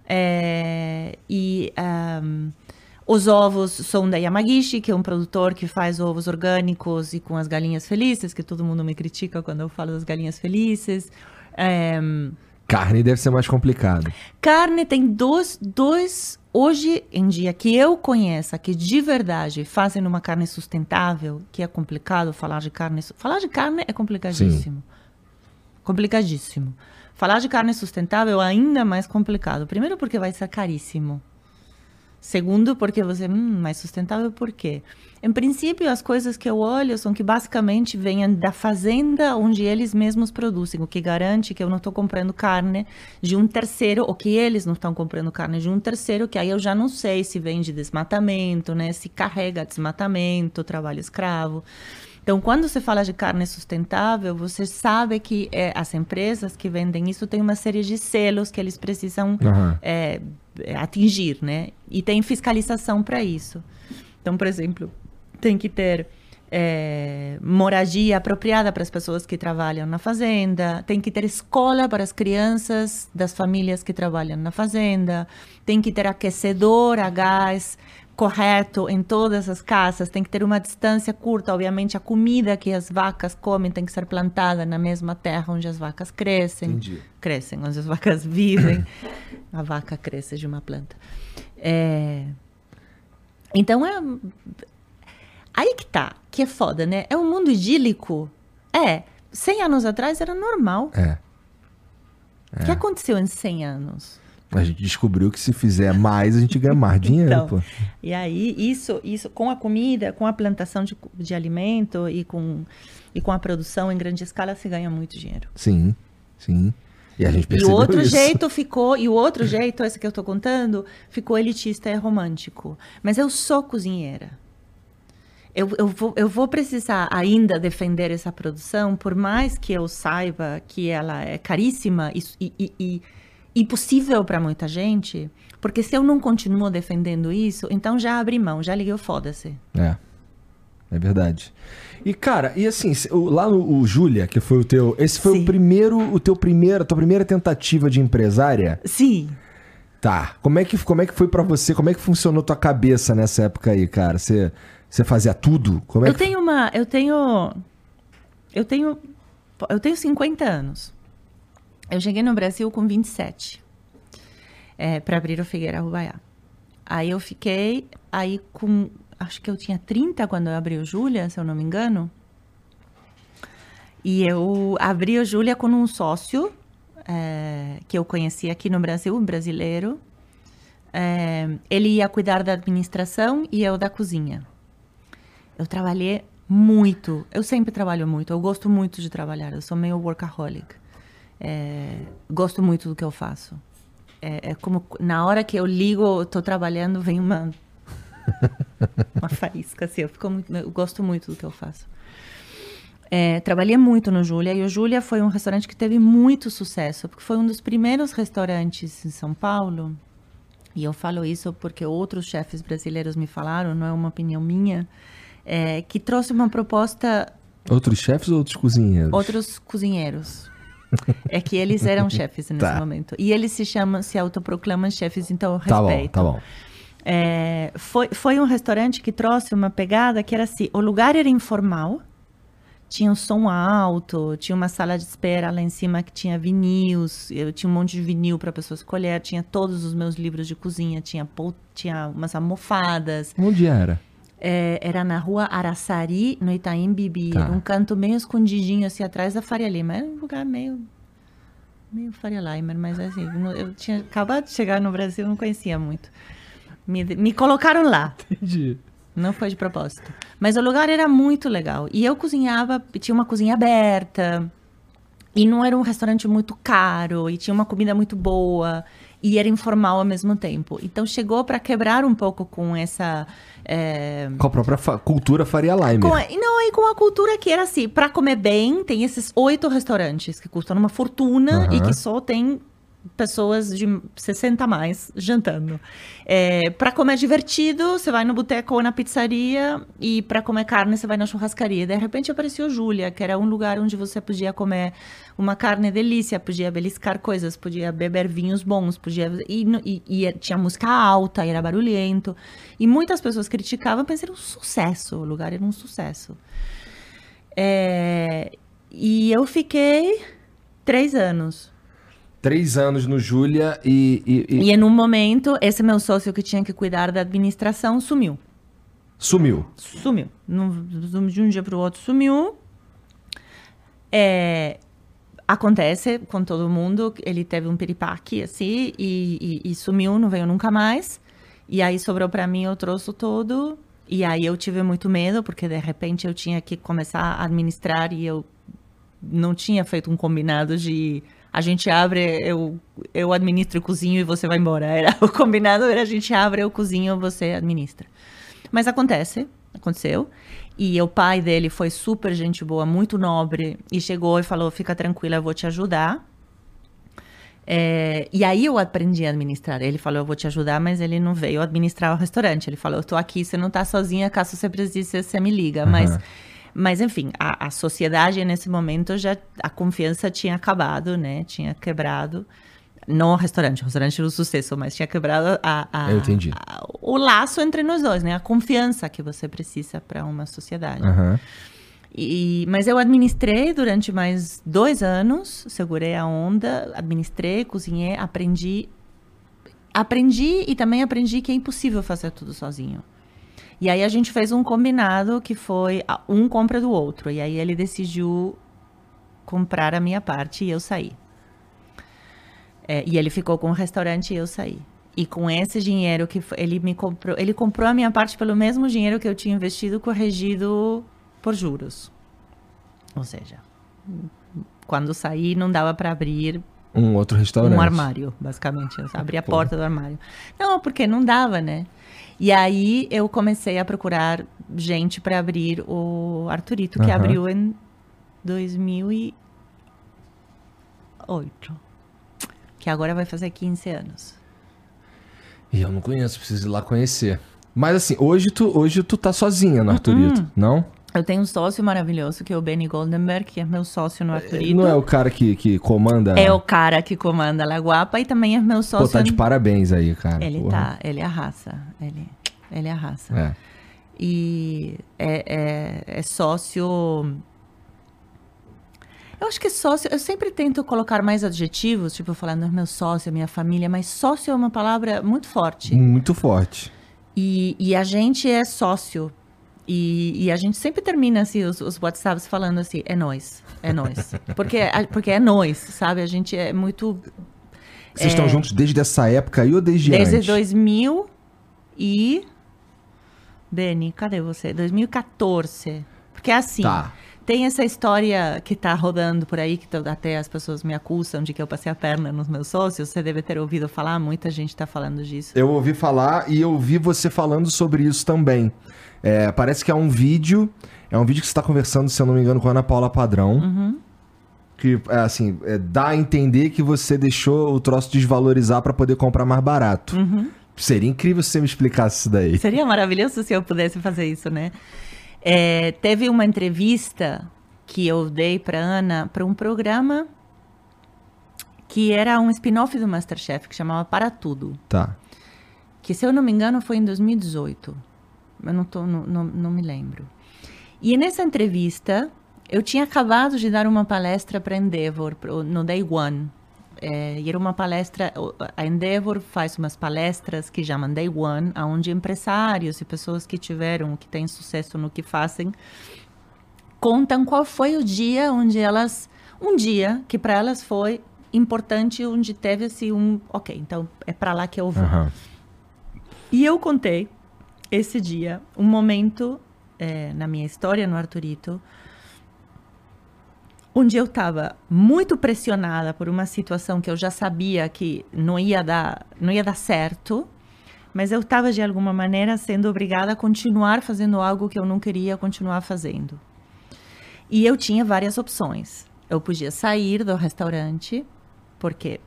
É, e um, os ovos são da Yamagishi, que é um produtor que faz ovos orgânicos e com as galinhas felizes, que todo mundo me critica quando eu falo das galinhas felizes. É,
Carne deve ser mais complicado.
Carne tem dois, dois hoje em dia que eu conheça que de verdade fazem uma carne sustentável, que é complicado falar de carne. Falar de carne é complicadíssimo. Sim. Complicadíssimo. Falar de carne sustentável é ainda mais complicado. Primeiro porque vai ser caríssimo. Segundo, porque você, hum, mais sustentável por quê? Em princípio, as coisas que eu olho são que basicamente venham da fazenda onde eles mesmos produzem, o que garante que eu não estou comprando carne de um terceiro, ou que eles não estão comprando carne de um terceiro, que aí eu já não sei se vem de desmatamento, né? Se carrega desmatamento, trabalho escravo. Então, quando você fala de carne sustentável, você sabe que é, as empresas que vendem isso têm uma série de selos que eles precisam uhum. é, atingir, né? E tem fiscalização para isso. Então, por exemplo, tem que ter é, moradia apropriada para as pessoas que trabalham na fazenda, tem que ter escola para as crianças das famílias que trabalham na fazenda, tem que ter aquecedor a gás correto em todas as casas, tem que ter uma distância curta. Obviamente, a comida que as vacas comem tem que ser plantada na mesma terra onde as vacas crescem. Entendi. Crescem, onde as vacas [LAUGHS] vivem. a vaca cresce de uma planta. É... Então, é... aí que tá, que é foda, né? É um mundo idílico. É, 100 anos atrás era normal.
É.
é. O que aconteceu em 100 anos?
A gente descobriu que se fizer mais, a gente ganha mais dinheiro, então, pô.
E aí, isso, isso com a comida, com a plantação de, de alimento e com, e com a produção em grande escala, se ganha muito dinheiro.
Sim, sim. E a gente percebeu
E o outro
isso.
jeito ficou, e o outro jeito, esse que eu estou contando, ficou elitista e romântico. Mas eu sou cozinheira. Eu, eu, vou, eu vou precisar ainda defender essa produção, por mais que eu saiba que ela é caríssima e, e, e impossível para muita gente, porque se eu não continuo defendendo isso, então já abri mão, já liguei o foda-se.
É. É verdade. E cara, e assim, lá no o Júlia, que foi o teu, esse foi Sim. o primeiro, o teu primeiro, a tua primeira tentativa de empresária?
Sim.
Tá. Como é que como é que foi para você? Como é que funcionou tua cabeça nessa época aí, cara? Você você fazia tudo? Como é
eu
que...
tenho uma, eu tenho eu tenho eu tenho 50 anos. Eu cheguei no Brasil com 27 é, para abrir o Figueira Rubaiá. Aí eu fiquei, aí com, acho que eu tinha 30 quando eu abri o Júlia, se eu não me engano. E eu abri o Júlia com um sócio é, que eu conheci aqui no Brasil, um brasileiro. É, ele ia cuidar da administração e eu da cozinha. Eu trabalhei muito, eu sempre trabalho muito, eu gosto muito de trabalhar, eu sou meio workaholic. É, gosto muito do que eu faço. É, é, como na hora que eu ligo, estou trabalhando, vem uma [LAUGHS] uma faísca assim. Eu, fico muito, eu gosto muito do que eu faço. É, trabalhei muito no Júlia e o Júlia foi um restaurante que teve muito sucesso, porque foi um dos primeiros restaurantes em São Paulo. E eu falo isso porque outros chefes brasileiros me falaram, não é uma opinião minha, é, que trouxe uma proposta.
Outros chefes ou outros cozinheiros?
Outros cozinheiros. É que eles eram [LAUGHS] chefes nesse tá. momento. E eles se chamam, se autoproclamam chefes, então eu respeito.
Tá bom, tá bom.
É, foi, foi um restaurante que trouxe uma pegada que era assim: o lugar era informal, tinha um som alto, tinha uma sala de espera lá em cima que tinha vinis, eu tinha um monte de vinil para a pessoa escolher, tinha todos os meus livros de cozinha, tinha, tinha umas almofadas.
Onde era?
É, era na rua Araçari, no Itaim Bibi. Tá. Um canto meio escondidinho, assim, atrás da Faria Lima. Era um lugar meio... Meio Faria Lima, mas assim, eu tinha acabado de chegar no Brasil, não conhecia muito. Me, me colocaram lá.
Entendi.
Não foi de propósito. Mas o lugar era muito legal. E eu cozinhava, tinha uma cozinha aberta. E não era um restaurante muito caro. E tinha uma comida muito boa. E era informal ao mesmo tempo. Então chegou para quebrar um pouco com essa é...
Com a própria fa cultura Faria Lime.
Com a, não, e com a cultura que era assim, para comer bem, tem esses oito restaurantes que custam uma fortuna e que só tem pessoas de 60 a mais jantando. É, para comer divertido, você vai no boteco ou na pizzaria, e para comer carne, você vai na churrascaria. De repente apareceu Júlia, que era um lugar onde você podia comer uma carne delícia, podia beliscar coisas, podia beber vinhos bons, podia e, e, e tinha música alta, era barulhento. E muitas pessoas criticavam, mas era um sucesso, o lugar era um sucesso. É, e eu fiquei três anos
Três anos no Júlia e,
e, e... E um momento, esse meu sócio que tinha que cuidar da administração sumiu.
Sumiu?
Sumiu. de um dia para o outro sumiu. É, acontece com todo mundo, ele teve um piripaque assim e, e, e, sumiu, não veio nunca mais. E aí sobrou para mim o troço todo. E aí eu tive muito medo, porque de repente eu tinha que começar a administrar e eu não tinha feito um combinado de a gente abre, eu, eu administro o cozinho e você vai embora. Era, [LAUGHS] o combinado era a gente abre, eu cozinho, você administra. Mas acontece, aconteceu. E o pai dele foi super gente boa, muito nobre, e chegou e falou: fica tranquila, eu vou te ajudar. É, e aí eu aprendi a administrar. Ele falou, eu vou te ajudar, mas ele não veio administrar o restaurante. Ele falou, eu tô aqui, você não tá sozinha, caso você precise, você me liga. Uhum. Mas, mas enfim, a, a sociedade nesse momento já, a confiança tinha acabado, né? Tinha quebrado. Não o restaurante, o restaurante era um sucesso, mas tinha quebrado a, a. A, o laço entre nós dois, né? A confiança que você precisa para uma sociedade.
Uhum.
E, mas eu administrei durante mais dois anos, segurei a onda, administrei, cozinhei, aprendi. Aprendi e também aprendi que é impossível fazer tudo sozinho. E aí a gente fez um combinado que foi um compra do outro. E aí ele decidiu comprar a minha parte e eu saí. É, e ele ficou com o restaurante e eu saí. E com esse dinheiro que ele me comprou, ele comprou a minha parte pelo mesmo dinheiro que eu tinha investido corrigido por juros. Ou seja, quando saí não dava para abrir
um outro restaurante.
Um armário, basicamente. Abri a porta do armário. Não, porque não dava, né? E aí eu comecei a procurar gente para abrir o Arturito, que uhum. abriu em 2008 que agora vai fazer 15 anos.
E eu não conheço, preciso ir lá conhecer. Mas assim, hoje tu, hoje tu tá sozinha no Arturito, uhum. não?
Eu tenho um sócio maravilhoso, que é o Benny Goldenberg, que é meu sócio no Arturito.
Não é o cara que, que comanda...
É o cara que comanda a Lagoapa e também é meu sócio...
Pô, tá de parabéns aí, cara.
Ele Porra. tá, ele é a raça. Ele, ele é a raça. É. E é, é, é sócio eu acho que sócio, eu sempre tento colocar mais adjetivos, tipo falando meu sócio, minha família, mas sócio é uma palavra muito forte.
Muito forte.
E, e a gente é sócio. E, e, a gente sempre termina assim, os, os WhatsApps falando assim, é nós, é nós. Porque, porque é nós, sabe? A gente é muito.
Vocês é, estão juntos desde essa época aí ou desde,
desde
antes?
Desde 2000 e. Beni, cadê você? 2014. Porque é assim. Tá. Tem essa história que está rodando por aí, que até as pessoas me acusam de que eu passei a perna nos meus sócios. Você deve ter ouvido falar, muita gente está falando disso.
Eu ouvi falar e eu ouvi você falando sobre isso também. É, parece que é um vídeo, é um vídeo que você está conversando, se eu não me engano, com a Ana Paula Padrão.
Uhum.
Que, é, assim, é, dá a entender que você deixou o troço desvalorizar para poder comprar mais barato.
Uhum.
Seria incrível se você me explicasse isso daí.
Seria maravilhoso se eu pudesse fazer isso, né? É, teve uma entrevista que eu dei para Ana para um programa que era um spin-off do Masterchef que chamava Para Tudo.
Tá.
Que se eu não me engano foi em 2018. Eu não, tô, não, não, não me lembro. E nessa entrevista eu tinha acabado de dar uma palestra para Endeavor no Day One. É, e era uma palestra, a Endeavor faz umas palestras que chamam Day One, onde empresários e pessoas que tiveram, que têm sucesso no que fazem, contam qual foi o dia onde elas, um dia que para elas foi importante, onde teve assim um, ok, então é para lá que eu vou. Uhum. E eu contei esse dia, um momento é, na minha história no Arturito, onde eu estava muito pressionada por uma situação que eu já sabia que não ia dar, não ia dar certo, mas eu estava de alguma maneira sendo obrigada a continuar fazendo algo que eu não queria continuar fazendo. E eu tinha várias opções. Eu podia sair do restaurante, porque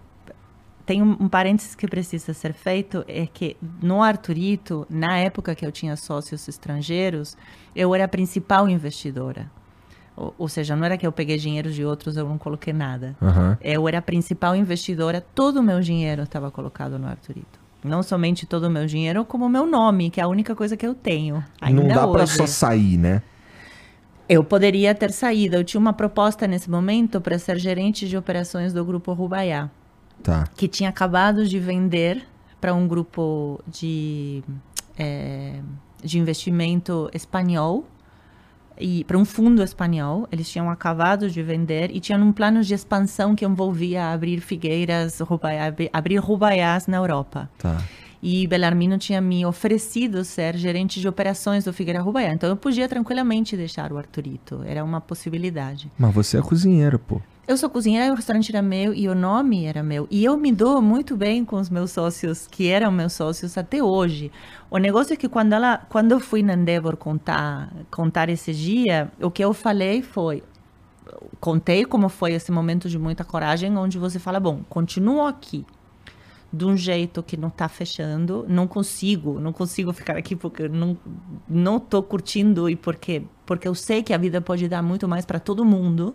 tem um, um parênteses que precisa ser feito, é que no Arturito, na época que eu tinha sócios estrangeiros, eu era a principal investidora. Ou, ou, seja, não era que eu peguei dinheiro de outros, eu não coloquei nada.
Uhum.
Eu era a principal investidora, todo o meu dinheiro estava colocado no Arturito. Não somente todo o meu dinheiro, como o meu nome, que é a única coisa que eu tenho. Ainda
não dá
para
só sair, né?
Eu poderia ter saído. Eu tinha uma proposta nesse momento para ser gerente de operações do Grupo Rubaiá.
Tá.
Que tinha acabado de vender para um grupo de, é, de investimento espanhol e para um fundo espanhol. Eles tinham acabado de vender e tinham um plano de expansão que envolvia abrir figueiras, abrir rubaiás na Europa.
Tá.
E Belarmino tinha me oferecido ser gerente de operações do Figueira Rubaiá. Então eu podia tranquilamente deixar o Arturito. Era uma possibilidade.
Mas você é cozinheira, pô.
Eu sou cozinheira, o restaurante era meu e o nome era meu. E eu me dou muito bem com os meus sócios, que eram meus sócios até hoje. O negócio é que quando, ela, quando eu fui na Endeavor contar, contar esse dia, o que eu falei foi. Contei como foi esse momento de muita coragem, onde você fala: bom, continuo aqui de um jeito que não está fechando, não consigo, não consigo ficar aqui porque não não tô curtindo e porque porque eu sei que a vida pode dar muito mais para todo mundo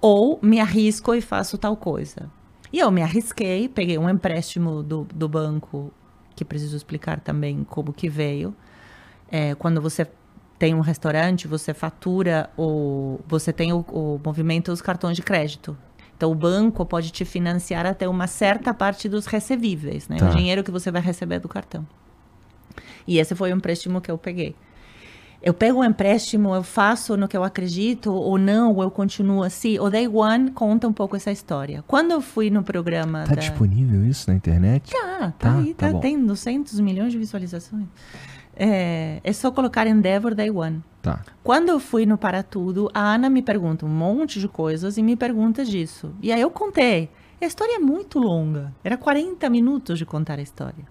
ou me arrisco e faço tal coisa. E eu me arrisquei, peguei um empréstimo do, do banco, que preciso explicar também como que veio. É, quando você tem um restaurante, você fatura ou você tem o, o movimento dos cartões de crédito. Então, o banco pode te financiar até uma certa parte dos recebíveis, né? Tá. O dinheiro que você vai receber do cartão. E esse foi o empréstimo que eu peguei eu pego um empréstimo, eu faço no que eu acredito ou não, ou eu continuo assim. O Day One conta um pouco essa história. Quando eu fui no programa.
Tá da... disponível isso na internet?
Tá, tá, tá aí, tá, tá tem 200 milhões de visualizações. É, é só colocar Endeavor Day One.
Tá.
Quando eu fui no Para Tudo, a Ana me pergunta um monte de coisas e me pergunta disso. E aí eu contei. A história é muito longa. Era 40 minutos de contar a história.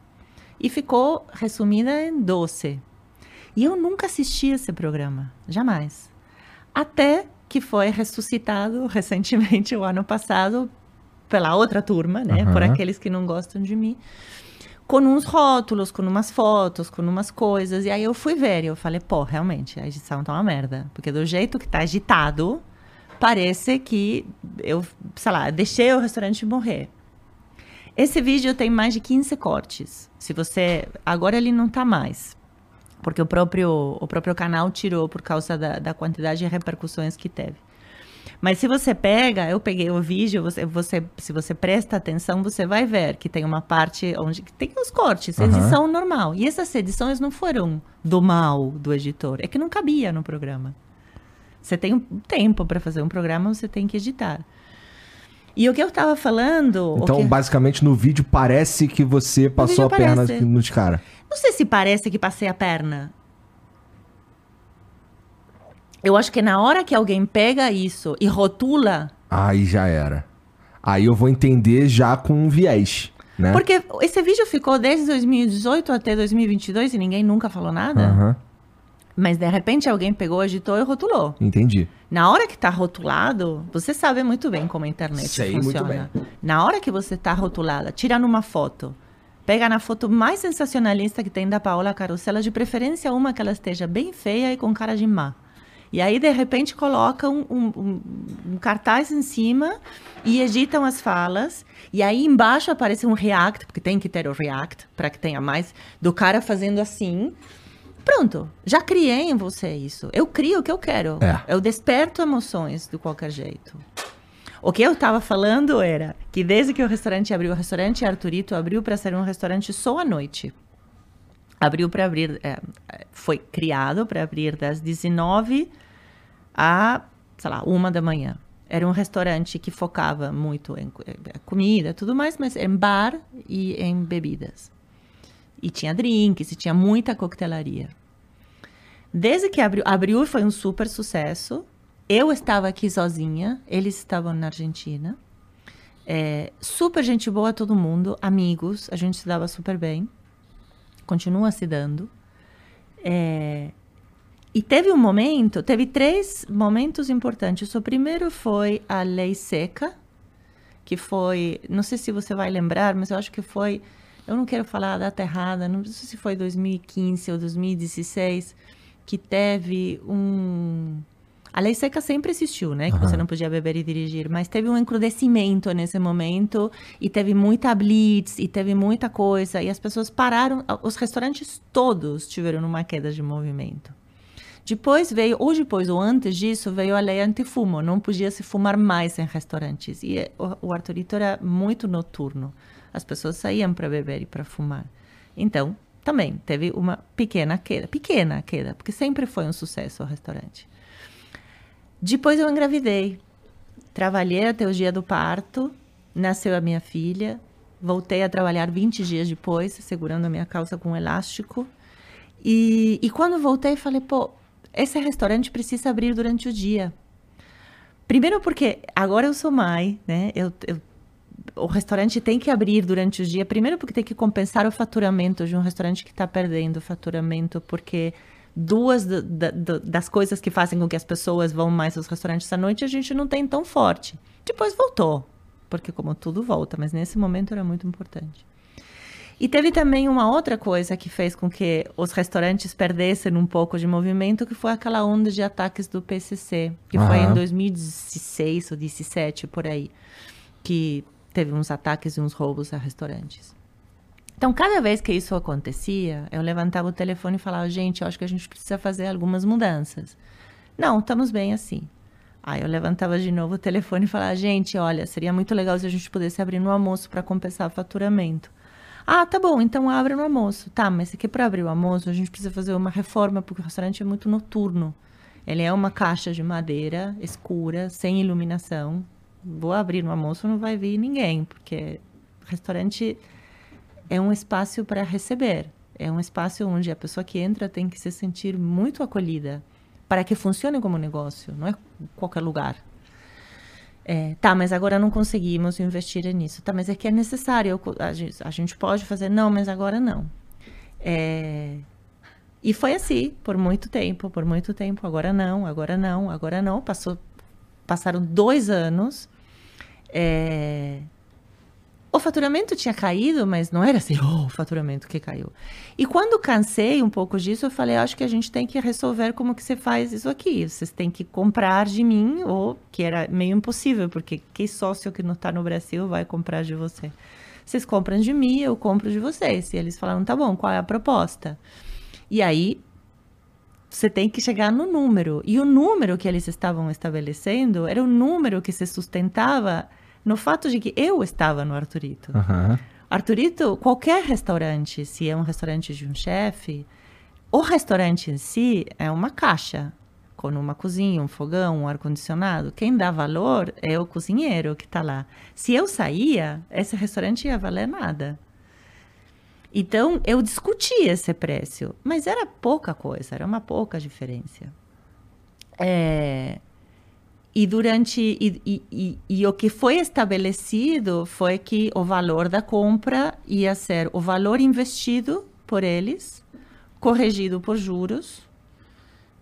E ficou resumida em 12. E eu nunca assisti esse programa, jamais. Até que foi ressuscitado [LAUGHS] recentemente, o ano passado, pela outra turma, né? Uhum. Por aqueles que não gostam de mim. Com uns rótulos, com umas fotos, com umas coisas. E aí eu fui ver e eu falei, pô, realmente, a edição tá uma merda. Porque do jeito que tá agitado, parece que eu, sei lá, deixei o restaurante morrer. Esse vídeo tem mais de 15 cortes. Se você. Agora ele não tá mais porque o próprio, o próprio canal tirou por causa da, da quantidade de repercussões que teve. Mas se você pega, eu peguei o vídeo, você, você, se você presta atenção, você vai ver que tem uma parte onde tem os cortes, uhum. edição normal. E essas edições não foram do mal do editor, é que não cabia no programa. Você tem um tempo para fazer um programa, você tem que editar. E o que eu estava falando.
Então,
que...
basicamente, no vídeo parece que você passou a perna nos caras.
Não sei se parece que passei a perna. Eu acho que na hora que alguém pega isso e rotula.
Aí já era. Aí eu vou entender já com um viés. Né?
Porque esse vídeo ficou desde 2018 até 2022 e ninguém nunca falou nada.
Uhum.
Mas de repente alguém pegou, agitou e rotulou.
Entendi.
Na hora que está rotulado, você sabe muito bem como a internet Sei funciona. Muito bem. Na hora que você está rotulada, tirando uma foto, Pega na foto mais sensacionalista que tem da Paola Carosella, de preferência uma que ela esteja bem feia e com cara de má. E aí, de repente, colocam um, um, um, cartaz em cima e editam as falas. E aí, embaixo aparece um react, porque tem que ter o react, para que tenha mais, do cara fazendo assim. Pronto, já criei em você isso. Eu crio o que eu quero.
É.
Eu desperto emoções de qualquer jeito. O que eu estava falando era que desde que o restaurante abriu, o restaurante Arturito abriu para ser um restaurante só à noite. Abriu para abrir, é, foi criado para abrir das 19 a, sei lá, uma da manhã. Era um restaurante que focava muito em comida, tudo mais, mas em bar e em bebidas. E tinha drinks, e tinha muita coquetelaria. Desde que abriu, abriu foi um super sucesso. Eu estava aqui sozinha, eles estavam na Argentina. É, super gente boa todo mundo, amigos, a gente se dava super bem. Continua se dando. É, e teve um momento, teve três momentos importantes. O primeiro foi a lei seca, que foi, não sei se você vai lembrar, mas eu acho que foi, eu não quero falar a data errada, não sei se foi 2015 ou 2016, que teve um a lei seca sempre existiu, né? Que uhum. você não podia beber e dirigir, mas teve um encrudecimento nesse momento e teve muita blitz e teve muita coisa e as pessoas pararam, os restaurantes todos tiveram uma queda de movimento. Depois veio, ou depois ou antes disso, veio a lei antifumo. Não podia se fumar mais em restaurantes. E eh, o, o Arturito era muito noturno. As pessoas saíam para beber e para fumar. Então, também teve uma pequena queda. Pequena queda, porque sempre foi um sucesso o restaurante. Depois eu engravidei. Trabalhei até o dia do parto. Nasceu a minha filha. Voltei a trabalhar 20 dias depois, segurando a minha calça com um elástico. E, e quando voltei, falei, pô, esse restaurante precisa abrir durante o dia. Primeiro porque agora eu sou mãe, né? Eu, eu, o restaurante tem que abrir durante o dia. Primeiro porque tem que compensar o faturamento de um restaurante que está perdendo o faturamento, porque duas das coisas que fazem com que as pessoas vão mais aos restaurantes à noite a gente não tem tão forte. Depois voltou, porque como tudo volta, mas nesse momento era muito importante. E teve também uma outra coisa que fez com que os restaurantes perdessem um pouco de movimento, que foi aquela onda de ataques do PCC, que uhum. foi em 2016 ou 2017, por aí, que teve uns ataques e uns roubos a restaurantes. Então, cada vez que isso acontecia, eu levantava o telefone e falava, gente, eu acho que a gente precisa fazer algumas mudanças. Não, estamos bem assim. Aí eu levantava de novo o telefone e falava, gente, olha, seria muito legal se a gente pudesse abrir no almoço para compensar o faturamento. Ah, tá bom, então abre no almoço. Tá, mas aqui para abrir o almoço a gente precisa fazer uma reforma porque o restaurante é muito noturno. Ele é uma caixa de madeira escura, sem iluminação. Vou abrir no almoço, não vai vir ninguém, porque restaurante é um espaço para receber. É um espaço onde a pessoa que entra tem que se sentir muito acolhida para que funcione como negócio, não é qualquer lugar. É, tá, mas agora não conseguimos investir nisso. Tá, mas é que é necessário. A gente, a gente pode fazer. Não, mas agora não. É, e foi assim por muito tempo, por muito tempo. Agora não, agora não, agora não. Passou, passaram dois anos. É, o faturamento tinha caído, mas não era assim, oh, o faturamento que caiu. E quando cansei um pouco disso, eu falei, acho que a gente tem que resolver como que você faz isso aqui. Vocês têm que comprar de mim, ou que era meio impossível, porque que sócio que não está no Brasil vai comprar de você? Vocês compram de mim, eu compro de vocês. E eles falaram, tá bom, qual é a proposta? E aí você tem que chegar no número. E o número que eles estavam estabelecendo era o número que se sustentava no fato de que eu estava no Arturito. Uhum. Arturito, qualquer restaurante, se é um restaurante de um chefe, o restaurante em si é uma caixa com uma cozinha, um fogão, um ar-condicionado. Quem dá valor é o cozinheiro que está lá. Se eu saía, esse restaurante ia valer nada. Então, eu discuti esse preço, mas era pouca coisa, era uma pouca diferença. É, e durante e, e, e, e, o que foi estabelecido foi que o valor da compra ia ser o valor investido por eles, corrigido por juros.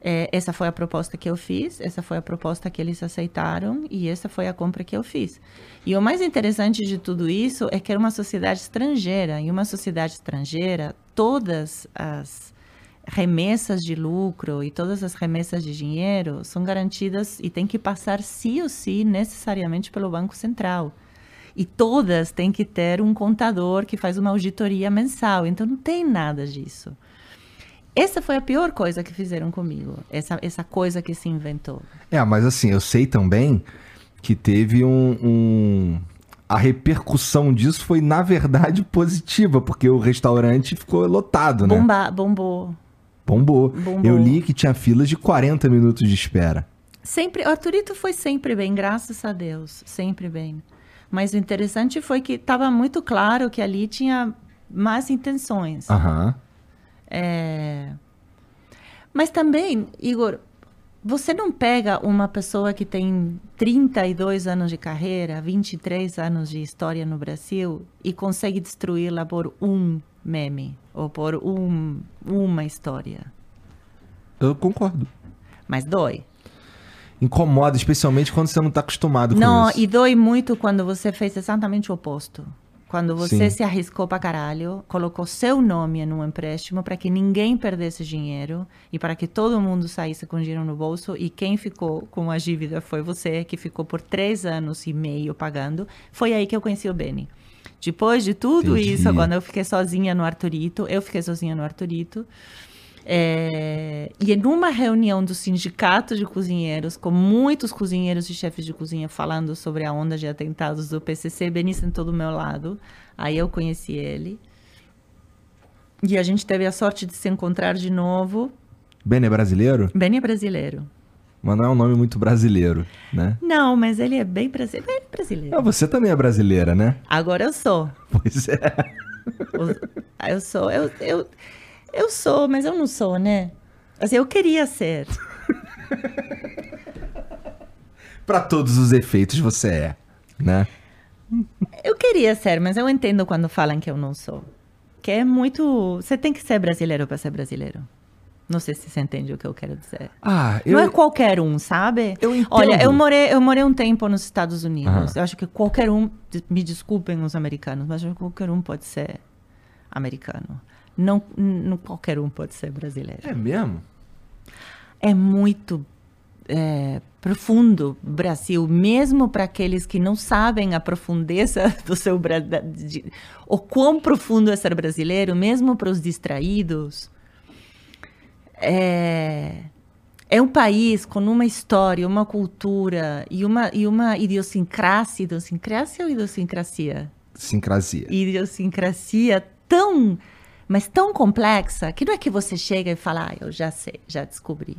É, essa foi a proposta que eu fiz, essa foi a proposta que eles aceitaram e essa foi a compra que eu fiz. E o mais interessante de tudo isso é que era uma sociedade estrangeira. E uma sociedade estrangeira, todas as remessas de lucro e todas as remessas de dinheiro são garantidas e tem que passar sim ou sim necessariamente pelo Banco Central. E todas têm que ter um contador que faz uma auditoria mensal. Então não tem nada disso. Essa foi a pior coisa que fizeram comigo, essa, essa coisa que se inventou.
É, mas assim, eu sei também que teve um, um a repercussão disso foi, na verdade, [LAUGHS] positiva, porque o restaurante ficou lotado, né?
Bomba, bombou.
Bombou. Bombou. Eu li que tinha filas de 40 minutos de espera.
Sempre, o Arturito foi sempre bem, graças a Deus, sempre bem. Mas o interessante foi que estava muito claro que ali tinha más intenções.
Uhum.
É... Mas também, Igor, você não pega uma pessoa que tem 32 anos de carreira, 23 anos de história no Brasil e consegue destruí-la por um meme ou por um, uma história.
Eu concordo.
Mas dói.
Incomoda, especialmente quando você não está acostumado com
não,
isso.
Não, e dói muito quando você fez exatamente o oposto. Quando você Sim. se arriscou para caralho, colocou seu nome num empréstimo para que ninguém perdesse dinheiro e para que todo mundo saísse com dinheiro no bolso e quem ficou com a dívida foi você, que ficou por três anos e meio pagando. Foi aí que eu conheci o Benny. Depois de tudo Entendi. isso, quando eu fiquei sozinha no Arturito, eu fiquei sozinha no Arturito. É, e em uma reunião do sindicato de cozinheiros, com muitos cozinheiros e chefes de cozinha falando sobre a onda de atentados do PCC, Beni sentou do meu lado. Aí eu conheci ele. E a gente teve a sorte de se encontrar de novo.
Beni é brasileiro?
Beni é brasileiro.
Mas não é um nome muito brasileiro, né?
Não, mas ele é bem brasileiro. Bem brasileiro.
Ah, você também é brasileira, né?
Agora eu sou.
Pois é.
Eu sou. Eu, eu, eu sou, mas eu não sou, né? Assim, eu queria ser. [LAUGHS]
Para todos os efeitos você é, né?
Eu queria ser, mas eu entendo quando falam que eu não sou. Que é muito. Você tem que ser brasileiro para ser brasileiro. Não sei se você entende o que eu quero dizer.
Ah, eu...
Não é qualquer um, sabe?
Eu entendo.
Olha, eu morei, eu morei um tempo nos Estados Unidos. Eu acho que qualquer um, me desculpem os americanos, mas qualquer um pode ser americano. Não, não qualquer um pode ser brasileiro.
É mesmo?
É muito é, profundo Brasil, mesmo para aqueles que não sabem a profundeza [LAUGHS] do seu de, o quão profundo é ser brasileiro, mesmo para os distraídos. É, é um país com uma história, uma cultura e uma, e uma idiosincrasia, idiosincrasia ou idiosincrasia?
Sincrasia.
Idiosincrasia tão mas tão complexa que não é que você chega e fala, ah, eu já sei, já descobri.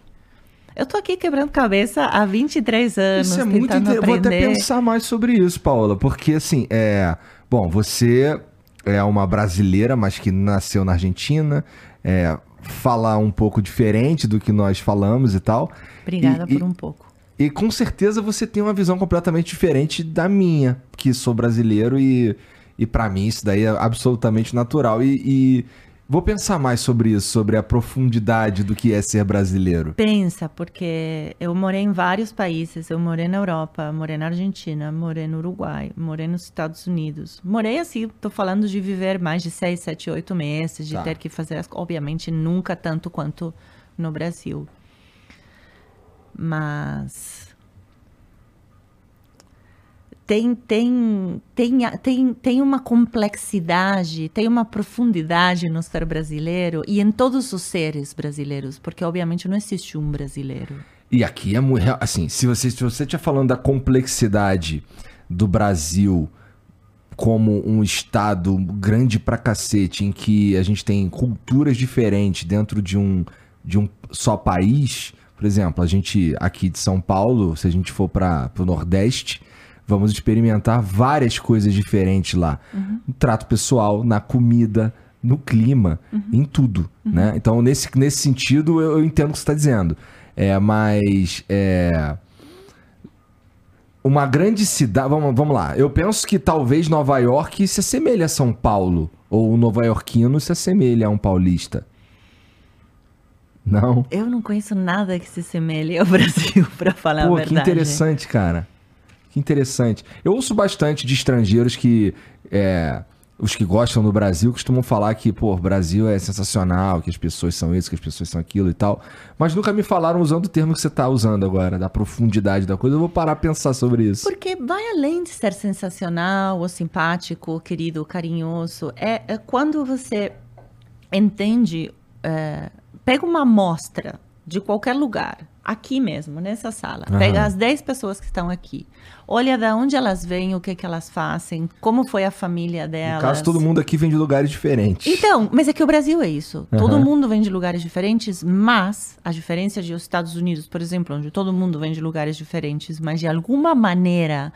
Eu tô aqui quebrando cabeça há 23 anos. Isso é muito interessante.
Vou até pensar mais sobre isso, Paula, porque assim, é. Bom, você é uma brasileira, mas que nasceu na Argentina, é, fala um pouco diferente do que nós falamos e tal.
Obrigada
e,
por um pouco.
E com certeza você tem uma visão completamente diferente da minha, que sou brasileiro e e para mim isso daí é absolutamente natural. E, e, vou pensar mais sobre isso, sobre a profundidade do que é ser brasileiro.
Pensa, porque eu morei em vários países. Eu morei na Europa, morei na Argentina, morei no Uruguai, morei nos Estados Unidos. Morei assim, tô falando de viver mais de seis, sete, oito meses, de tá. ter que fazer, as, obviamente, nunca tanto quanto no Brasil. Mas tem, tem, tem, tem, tem uma complexidade, tem uma profundidade no ser brasileiro e em todos os seres brasileiros, porque obviamente não existe um brasileiro.
E aqui é muito. Assim, se você se você estiver falando da complexidade do Brasil como um estado grande pra cacete, em que a gente tem culturas diferentes dentro de um, de um só país. Por exemplo, a gente aqui de São Paulo, se a gente for para o Nordeste, Vamos experimentar várias coisas diferentes lá. Uhum. No trato pessoal, na comida, no clima, uhum. em tudo, uhum. né? Então, nesse, nesse sentido, eu, eu entendo o que você está dizendo. É, mas... É... Uma grande cidade... Vamos, vamos lá. Eu penso que talvez Nova York se assemelhe a São Paulo. Ou o nova-iorquino se assemelhe a um paulista. Não?
Eu não conheço nada que se assemelhe ao [LAUGHS] Brasil, para falar Pô, a verdade.
Pô, que interessante, cara. Que interessante. Eu ouço bastante de estrangeiros que. É, os que gostam do Brasil costumam falar que, pô, o Brasil é sensacional, que as pessoas são isso, que as pessoas são aquilo e tal. Mas nunca me falaram usando o termo que você está usando agora, da profundidade da coisa. Eu vou parar a pensar sobre isso.
Porque vai além de ser sensacional, ou simpático, ou querido, ou carinhoso. É, é quando você entende, é, pega uma amostra de qualquer lugar aqui mesmo, nessa sala. Uhum. Pega as 10 pessoas que estão aqui. Olha de onde elas vêm, o que, que elas fazem, como foi a família delas.
No caso, todo mundo aqui vem de lugares diferentes.
Então, mas é que o Brasil é isso. Uhum. Todo mundo vem de lugares diferentes, mas a diferença de os Estados Unidos, por exemplo, onde todo mundo vem de lugares diferentes, mas de alguma maneira,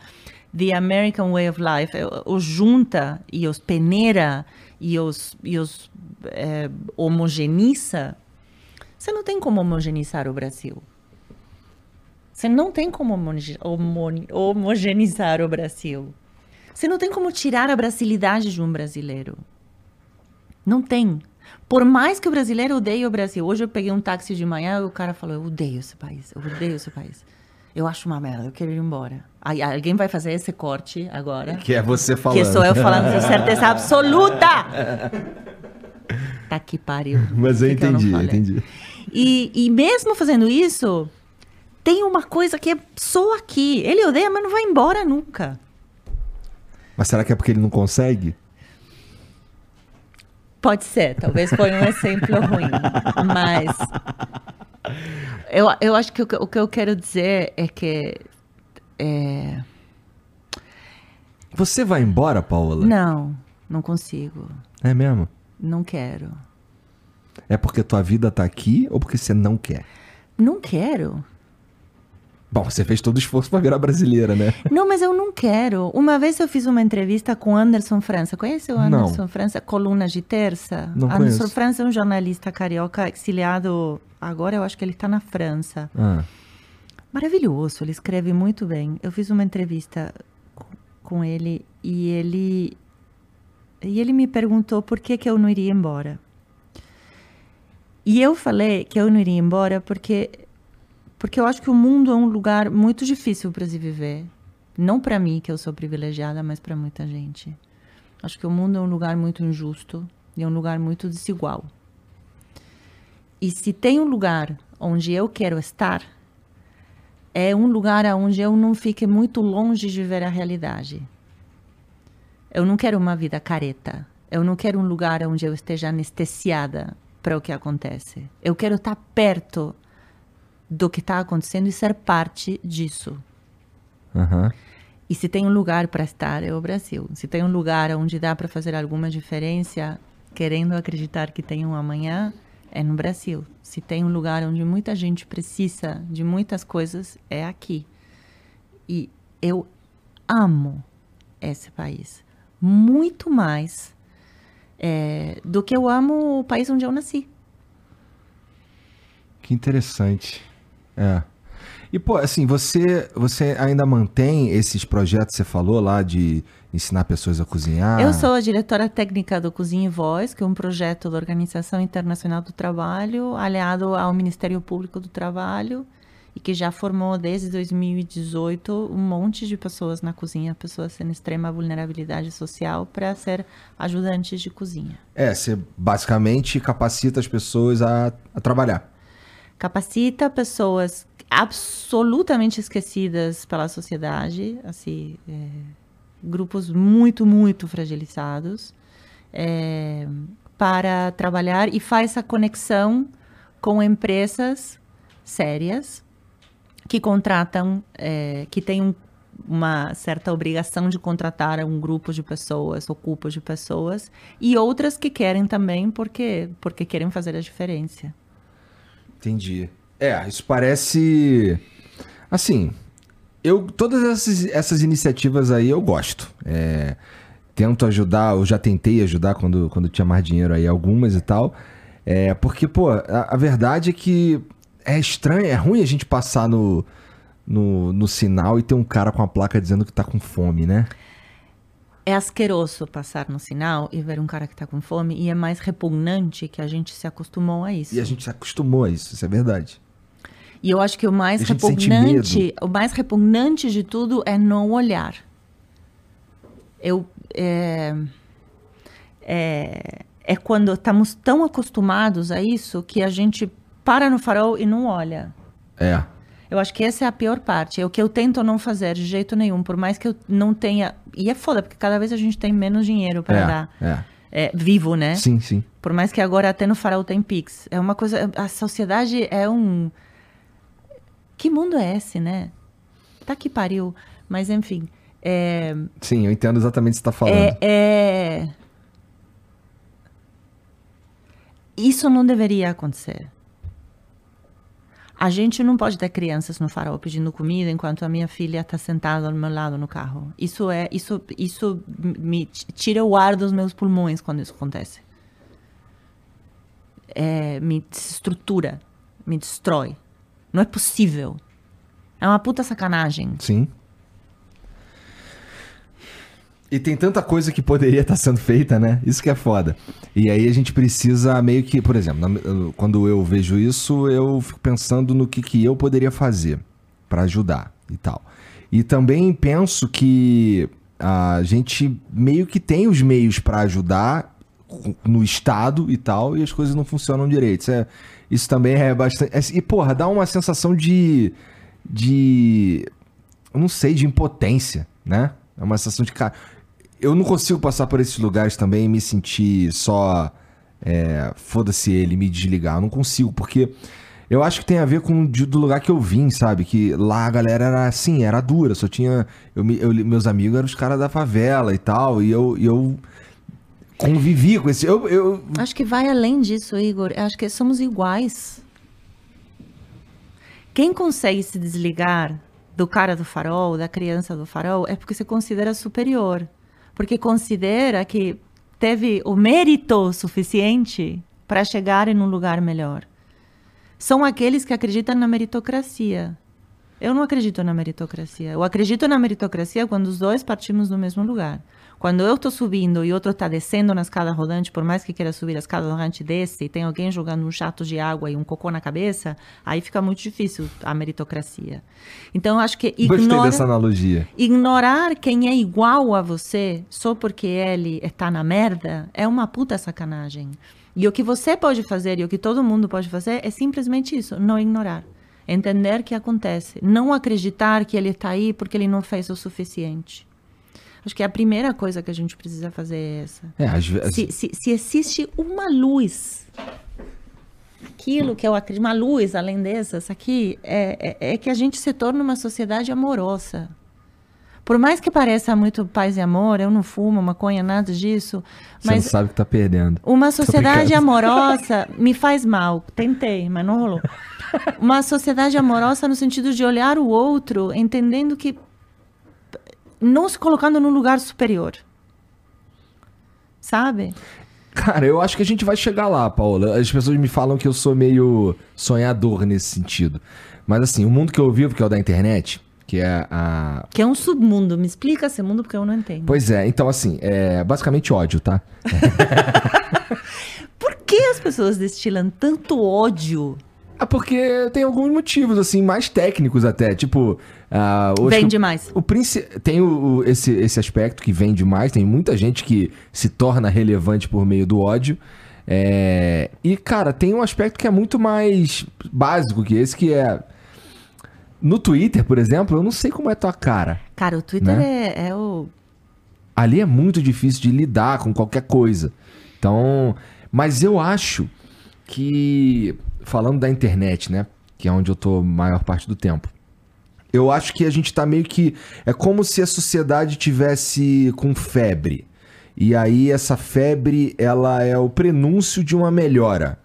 the American way of life os junta e os peneira e os, e os é, homogeniza, você não tem como homogeneizar o Brasil. Você não tem como homogeneizar o Brasil. Você não tem como tirar a brasilidade de um brasileiro. Não tem. Por mais que o brasileiro odeie o Brasil. Hoje eu peguei um táxi de manhã e o cara falou: Eu odeio esse país, eu odeio esse país. Eu acho uma merda, eu quero ir embora. Aí alguém vai fazer esse corte agora.
Que é você falando.
Que sou eu falando com certeza absoluta. [LAUGHS] tá que pariu.
Mas eu que entendi, que eu entendi.
E, e mesmo fazendo isso, tem uma coisa que é só aqui. Ele odeia, mas não vai embora nunca.
Mas será que é porque ele não consegue?
Pode ser, talvez foi um exemplo ruim. Mas eu, eu acho que o, o que eu quero dizer é que. É...
Você vai embora, Paula?
Não, não consigo.
É mesmo?
Não quero.
É porque tua vida tá aqui ou porque você não quer?
Não quero.
Bom, você fez todo o esforço para virar brasileira, né?
Não, mas eu não quero. Uma vez eu fiz uma entrevista com Anderson França. Conhece o Anderson não. França? Coluna de terça?
Não
Anderson
conheço.
França é um jornalista carioca exiliado. Agora eu acho que ele está na França.
Ah.
Maravilhoso, ele escreve muito bem. Eu fiz uma entrevista com ele e ele e ele me perguntou por que que eu não iria embora. E eu falei que eu não iria embora porque porque eu acho que o mundo é um lugar muito difícil para se viver. Não para mim, que eu sou privilegiada, mas para muita gente. Acho que o mundo é um lugar muito injusto e é um lugar muito desigual. E se tem um lugar onde eu quero estar, é um lugar onde eu não fique muito longe de ver a realidade. Eu não quero uma vida careta. Eu não quero um lugar onde eu esteja anestesiada para o que acontece. Eu quero estar perto do que está acontecendo e ser parte disso.
Uhum.
E se tem um lugar para estar, é o Brasil. Se tem um lugar onde dá para fazer alguma diferença, querendo acreditar que tem um amanhã, é no Brasil. Se tem um lugar onde muita gente precisa de muitas coisas, é aqui. E eu amo esse país muito mais é, do que eu amo o país onde eu nasci.
Que interessante. É. E, pô, assim, você, você ainda mantém esses projetos que você falou lá de ensinar pessoas a cozinhar?
Eu sou a diretora técnica do Cozinha e Voz, que é um projeto da Organização Internacional do Trabalho, aliado ao Ministério Público do Trabalho, e que já formou desde 2018 um monte de pessoas na cozinha, pessoas em extrema vulnerabilidade social, para ser ajudantes de cozinha.
É, você basicamente capacita as pessoas a, a trabalhar
capacita pessoas absolutamente esquecidas pela sociedade, assim, é, grupos muito, muito fragilizados, é, para trabalhar e faz a conexão com empresas sérias que contratam, é, que têm um, uma certa obrigação de contratar um grupo de pessoas, ou grupos de pessoas, e outras que querem também porque, porque querem fazer a diferença.
Entendi. É, isso parece. Assim, eu todas essas, essas iniciativas aí eu gosto. É, tento ajudar, eu já tentei ajudar quando, quando tinha mais dinheiro aí, algumas e tal. É, porque, pô, a, a verdade é que é estranho, é ruim a gente passar no, no, no sinal e ter um cara com a placa dizendo que tá com fome, né?
é asqueroso passar no sinal e ver um cara que está com fome e é mais repugnante que a gente se acostumou a isso.
E a gente se acostumou a isso, isso é verdade.
E eu acho que o mais repugnante, o mais repugnante de tudo é não olhar. Eu é, é, é quando estamos tão acostumados a isso que a gente para no farol e não olha.
É.
Eu acho que essa é a pior parte. É o que eu tento não fazer de jeito nenhum, por mais que eu não tenha. E é foda, porque cada vez a gente tem menos dinheiro para
é,
dar.
É.
É, vivo, né?
Sim, sim.
Por mais que agora até no farol tem Pix. É uma coisa. A sociedade é um. Que mundo é esse, né? Tá que pariu. Mas enfim. É...
Sim, eu entendo exatamente o que você está falando.
É, é... Isso não deveria acontecer. A gente não pode ter crianças no farol pedindo comida enquanto a minha filha está sentada ao meu lado no carro. Isso é, isso, isso me tira o ar dos meus pulmões quando isso acontece. É, me desestrutura, me destrói. Não é possível. É uma puta sacanagem.
Sim. E tem tanta coisa que poderia estar sendo feita, né? Isso que é foda. E aí a gente precisa meio que, por exemplo, quando eu vejo isso, eu fico pensando no que, que eu poderia fazer para ajudar e tal. E também penso que a gente meio que tem os meios para ajudar no estado e tal, e as coisas não funcionam direito. Isso, é, isso também é bastante. É, e, porra, dá uma sensação de. de. Não sei, de impotência, né? É uma sensação de. Cara, eu não consigo passar por esses lugares também e me sentir só é, foda-se ele, me desligar. Eu não consigo, porque eu acho que tem a ver com do lugar que eu vim, sabe? Que lá a galera era assim, era dura, só tinha. Eu, eu meus amigos eram os caras da favela e tal, e eu, eu convivi com esse. Eu, eu...
Acho que vai além disso, Igor. Acho que somos iguais. Quem consegue se desligar do cara do farol, da criança do farol, é porque se considera superior. Porque considera que teve o mérito suficiente para chegar em um lugar melhor são aqueles que acreditam na meritocracia. Eu não acredito na meritocracia. Eu acredito na meritocracia quando os dois partimos do mesmo lugar. Quando eu estou subindo e outro está descendo na escada rodante, por mais que queira subir a escada rodante desce, e tem alguém jogando um jato de água e um cocô na cabeça, aí fica muito difícil a meritocracia. Então, acho que
ignora, Gostei dessa analogia.
ignorar quem é igual a você só porque ele está na merda é uma puta sacanagem. E o que você pode fazer e o que todo mundo pode fazer é simplesmente isso, não ignorar. Entender que acontece. Não acreditar que ele está aí porque ele não fez o suficiente. Acho que a primeira coisa que a gente precisa fazer é essa. É, vezes... se, se, se existe uma luz, aquilo que eu acredito, uma luz além dessas aqui, é, é, é que a gente se torna uma sociedade amorosa. Por mais que pareça muito paz e amor, eu não fumo maconha, nada disso. Mas
Você não sabe que tá perdendo.
Uma sociedade amorosa [LAUGHS] me faz mal. Tentei, mas não rolou. [LAUGHS] Uma sociedade amorosa no sentido de olhar o outro, entendendo que. Não se colocando num lugar superior. Sabe?
Cara, eu acho que a gente vai chegar lá, Paula. As pessoas me falam que eu sou meio sonhador nesse sentido. Mas assim, o mundo que eu vivo, que é o da internet, que é a.
Que é um submundo. Me explica esse mundo porque eu não entendo.
Pois é, então assim, é basicamente ódio, tá? [LAUGHS]
Por que as pessoas destilam tanto ódio?
É porque tem alguns motivos, assim, mais técnicos até. Tipo.
Uh, vem demais.
O, o tem o, o, esse, esse aspecto que vem demais. Tem muita gente que se torna relevante por meio do ódio. É, e, cara, tem um aspecto que é muito mais básico que esse, que é no Twitter, por exemplo, eu não sei como é tua cara.
Cara, o Twitter né? é, é o.
Ali é muito difícil de lidar com qualquer coisa. Então. Mas eu acho que. Falando da internet, né? Que é onde eu tô maior parte do tempo. Eu acho que a gente tá meio que. É como se a sociedade tivesse com febre. E aí essa febre, ela é o prenúncio de uma melhora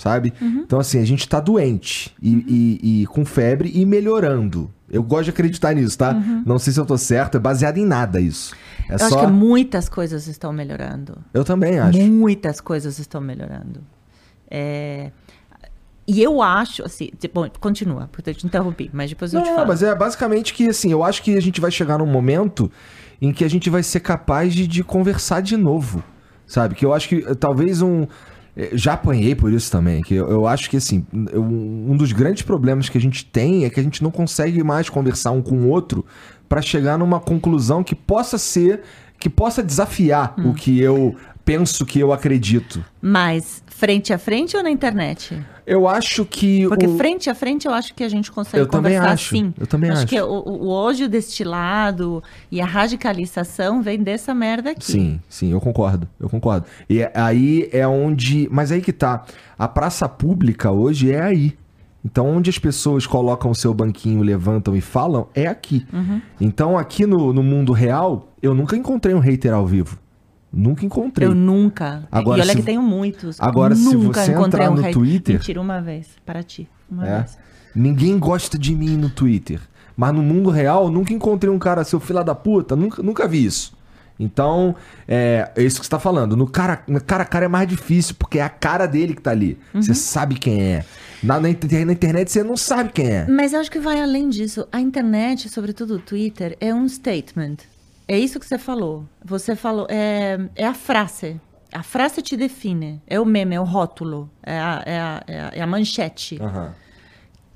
sabe? Uhum. Então, assim, a gente tá doente e, uhum. e, e, com febre e melhorando. Eu gosto de acreditar nisso, tá? Uhum. Não sei se eu tô certo, é baseado em nada isso. É
eu
só...
acho que muitas coisas estão melhorando.
Eu também acho.
Muitas coisas estão melhorando. É... E eu acho, assim, bom, continua, porque eu te interrompi, mas depois eu
não,
te falo.
mas é basicamente que, assim, eu acho que a gente vai chegar num momento em que a gente vai ser capaz de, de conversar de novo, sabe? Que eu acho que talvez um, é, já apanhei por isso também, que eu, eu acho que assim, eu, um dos grandes problemas que a gente tem é que a gente não consegue mais conversar um com o outro para chegar numa conclusão que possa ser, que possa desafiar hum. o que eu penso que eu acredito.
Mas frente a frente ou na internet?
Eu acho que.
Porque o... frente a frente eu acho que a gente consegue eu conversar
também acho,
sim.
Eu também acho.
Acho que o, o ódio destilado e a radicalização vem dessa merda aqui.
Sim, sim, eu concordo. Eu concordo. E aí é onde. Mas aí que tá. A praça pública hoje é aí. Então, onde as pessoas colocam o seu banquinho, levantam e falam, é aqui. Uhum. Então, aqui no, no mundo real, eu nunca encontrei um hater ao vivo. Nunca encontrei.
Eu nunca. Agora, e olha se... que tenho muitos.
Agora, nunca se você entrar um no Twitter...
Mentira, uma vez. Para ti. Uma
é.
vez.
Ninguém gosta de mim no Twitter. Mas no mundo real, nunca encontrei um cara, seu filho da puta. Nunca, nunca vi isso. Então, é, é isso que você tá falando. No cara, no cara a cara é mais difícil, porque é a cara dele que tá ali. Uhum. Você sabe quem é. Na, na, na, internet você não sabe quem é.
Mas acho que vai além disso. A internet, sobretudo o Twitter, é um statement. É isso que você falou. Você falou, é, é a frase. A frase te define. É o meme, é o rótulo, é a, é a, é a, é a manchete. Uhum.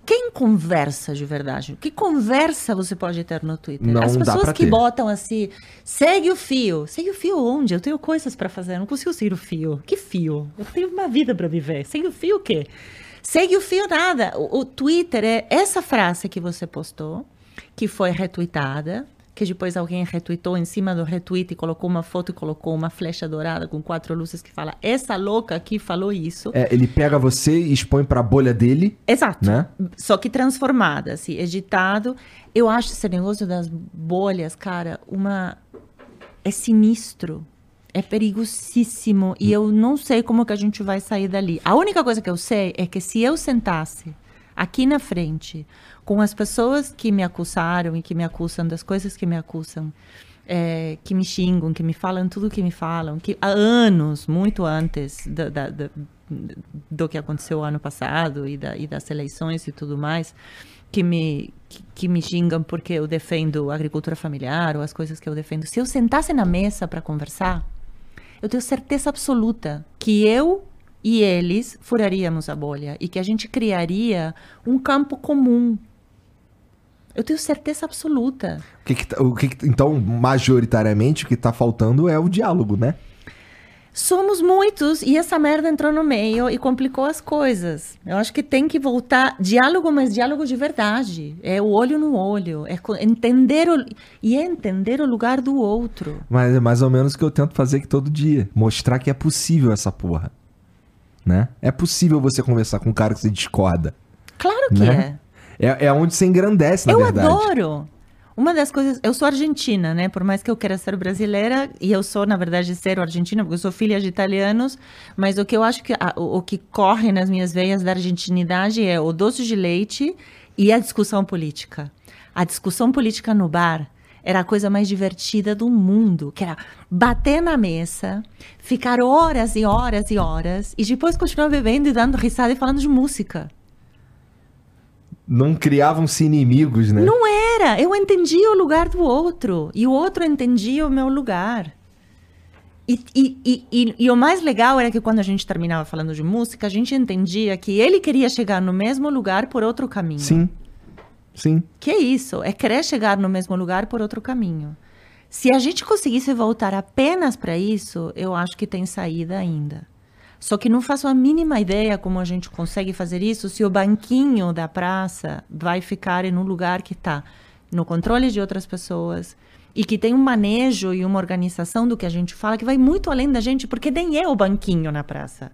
Quem conversa de verdade? Que conversa você pode ter no Twitter?
Não
As pessoas que
ter.
botam assim, segue o fio. Segue o fio onde? Eu tenho coisas para fazer, eu não consigo seguir o fio. Que fio? Eu tenho uma vida para viver. Segue o fio o quê? Segue o fio nada. O, o Twitter é essa frase que você postou, que foi retweetada, que depois alguém retweetou em cima do retweet e colocou uma foto e colocou uma flecha dourada com quatro luzes que fala essa louca aqui falou isso.
É, ele pega você e expõe para a bolha dele.
Exato.
Né?
Só que transformada, assim, editado. Eu acho esse negócio das bolhas, cara, uma é sinistro. É perigosíssimo e eu não sei como que a gente vai sair dali. A única coisa que eu sei é que se eu sentasse aqui na frente com as pessoas que me acusaram e que me acusam das coisas que me acusam, é, que me xingam, que me falam tudo que me falam, que há anos, muito antes da, da, da, do que aconteceu ano passado e, e, das eleições e tudo mais, que me, que, que, me xingam porque eu defendo a agricultura familiar ou as coisas que eu defendo. Se eu sentasse na mesa para conversar, eu tenho certeza absoluta que eu e eles furaríamos a bolha e que a gente criaria um campo comum eu tenho certeza absoluta.
O que que, tá, o que, então, majoritariamente, o que está faltando é o diálogo, né?
Somos muitos e essa merda entrou no meio e complicou as coisas. Eu acho que tem que voltar diálogo, mas diálogo de verdade. É o olho no olho, é entender o e é entender o lugar do outro.
Mas é mais ou menos o que eu tento fazer aqui todo dia, mostrar que é possível essa porra, né? É possível você conversar com um cara que você discorda.
Claro que né? é.
É, é onde você engrandece, na
eu
verdade.
Eu adoro. Uma das coisas, eu sou argentina, né? Por mais que eu queira ser brasileira, e eu sou, na verdade, ser argentina, porque eu sou filha de italianos, mas o que eu acho que a, o, o, que corre nas minhas veias da argentinidade é o doce de leite e a discussão política. A discussão política no bar era a coisa mais divertida do mundo, que era bater na mesa, ficar horas e horas e horas, e depois continuar bebendo e dando risada e falando de música
não criavam-se inimigos, né?
Não era. Eu entendia o lugar do outro e o outro entendia o meu lugar. E, e, e, e, o mais legal era que quando a gente terminava falando de música, a gente entendia que ele queria chegar no mesmo lugar por outro caminho.
Sim. Sim.
Que é isso? É querer chegar no mesmo lugar por outro caminho. Se a gente conseguisse voltar apenas para isso, eu acho que tem saída ainda. Só que não faço a mínima ideia como a gente consegue fazer isso se o banquinho da praça vai ficar em um lugar que está no controle de outras pessoas e que tem um manejo e uma organização do que a gente fala que vai muito além da gente, porque nem é o banquinho na praça.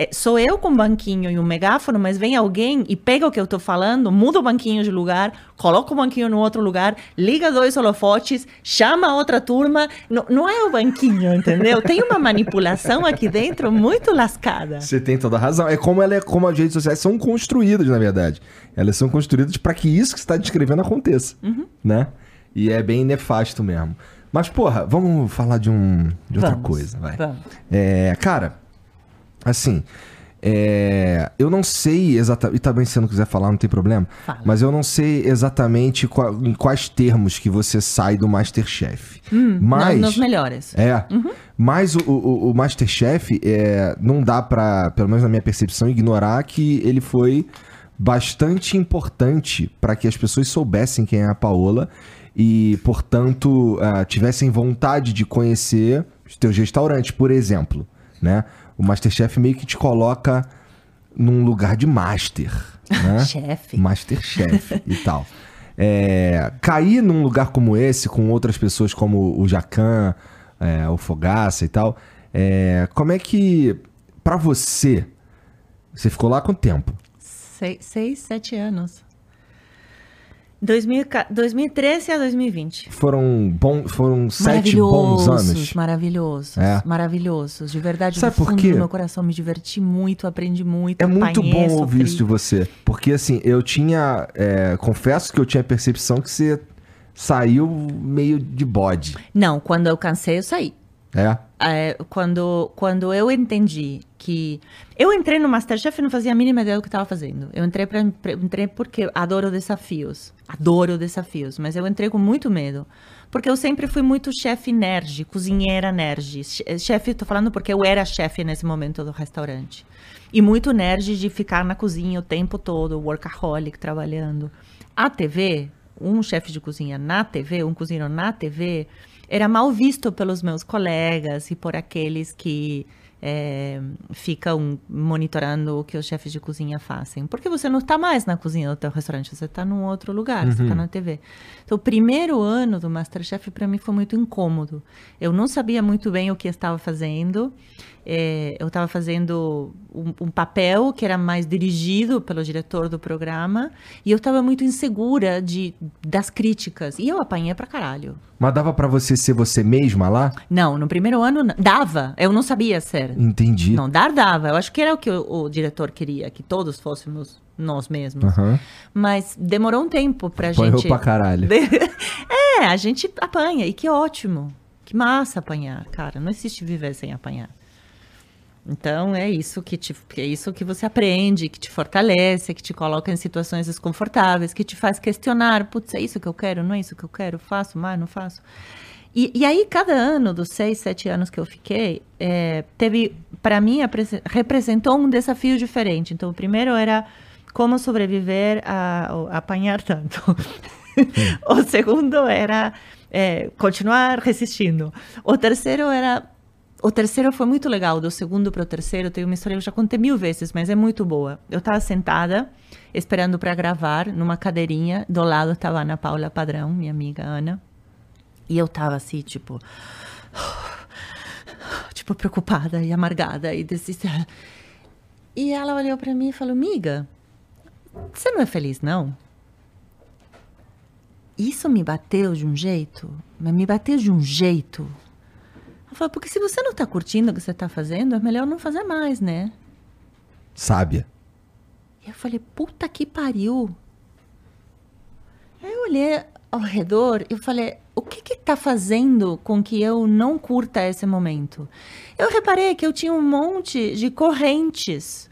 É, sou eu com um banquinho e um megáfono, mas vem alguém e pega o que eu estou falando, muda o banquinho de lugar, coloca o banquinho no outro lugar, liga dois holofotes, chama outra turma. Não, não é o banquinho, entendeu? Tem uma manipulação aqui dentro muito lascada.
Você tem toda a razão. É como ela é, como as redes sociais são construídas, na verdade. Elas são construídas para que isso que você está descrevendo aconteça, uhum. né? E é bem nefasto mesmo. Mas, porra, vamos falar de, um, de outra vamos, coisa, vai. Vamos. É, cara, Assim, é, eu não sei exatamente. E também, se você não quiser falar, não tem problema. Fala. Mas eu não sei exatamente qual, em quais termos que você sai do Masterchef.
Hum, mas. Nos melhores.
É. Uhum. Mas o, o, o Masterchef é, não dá para, pelo menos na minha percepção, ignorar que ele foi bastante importante para que as pessoas soubessem quem é a Paola e, portanto, uh, tivessem vontade de conhecer os teus restaurantes, por exemplo, né? O Masterchef meio que te coloca num lugar de master, né? [LAUGHS]
Chefe.
Masterchef e tal. É, cair num lugar como esse, com outras pessoas como o Jacan, é, o Fogaça e tal, é, como é que, para você, você ficou lá quanto tempo?
Seis, seis sete anos. 2013 a 2020.
Foram, bom, foram sete bons anos.
Maravilhosos, é. maravilhosos. De verdade, Sabe do fundo por quê? do meu coração, me diverti muito, aprendi muito.
É muito bom sofri. ouvir isso de você. Porque, assim, eu tinha... É, confesso que eu tinha a percepção que você saiu meio de bode.
Não, quando eu cansei, eu saí.
É?
é? quando, quando eu entendi que. Eu entrei no Masterchef e não fazia a mínima ideia do que estava fazendo. Eu entrei, pra, entrei porque adoro desafios. Adoro desafios, mas eu entrei com muito medo. Porque eu sempre fui muito chefe nerd, cozinheira nerd. Chefe, tô falando porque eu era chefe nesse momento do restaurante. E muito nerd de ficar na cozinha o tempo todo, workaholic, trabalhando. A TV, um chefe de cozinha na TV, um cozinheiro na TV, era mal visto pelos meus colegas e por aqueles que é, ficam monitorando o que os chefes de cozinha fazem. Porque você não está mais na cozinha do teu restaurante, você está num outro lugar, uhum. você está na TV. Então, o primeiro ano do Masterchef para mim foi muito incômodo. Eu não sabia muito bem o que estava fazendo. É, eu estava fazendo um, um, papel que era mais dirigido pelo diretor do programa e eu estava muito insegura de, das críticas. E eu apanhei pra caralho.
Mas dava para você ser você mesma lá?
Não, no primeiro ano dava. Eu não sabia ser.
Entendi.
Não, dar dava. Eu acho que era o que o, o diretor queria, que todos fôssemos nós mesmos. Uhum. Mas demorou um tempo pra
Apanhou
gente.
pra caralho. [LAUGHS]
é, a gente apanha. E que ótimo. Que massa apanhar, cara. Não existe viver sem apanhar. Então é isso que te, é isso que você aprende, que te fortalece, que te coloca em situações desconfortáveis, que te faz questionar, putz, é isso que eu quero, não é isso que eu quero, faço, mas não faço. E, e aí cada ano dos seis, sete anos que eu fiquei, é, teve para mim representou um desafio diferente. Então o primeiro era como sobreviver a, a apanhar tanto. [LAUGHS] o segundo era é, continuar resistindo. O terceiro era o terceiro foi muito legal, do segundo para o terceiro, tem uma história que eu já contei mil vezes, mas é muito boa. Eu estava sentada, esperando para gravar, numa cadeirinha, do lado estava a Ana Paula Padrão, minha amiga Ana, e eu estava assim, tipo, [SIGHS] tipo, preocupada e amargada e desistida. E ela olhou para mim e falou, amiga, você não é feliz, não? Isso me bateu de um jeito, mas me bateu de um jeito eu falo, porque se você não tá curtindo o que você tá fazendo, é melhor não fazer mais, né?
Sábia.
E eu falei, puta que pariu. Aí eu olhei ao redor e falei, o que que tá fazendo com que eu não curta esse momento? Eu reparei que eu tinha um monte de correntes.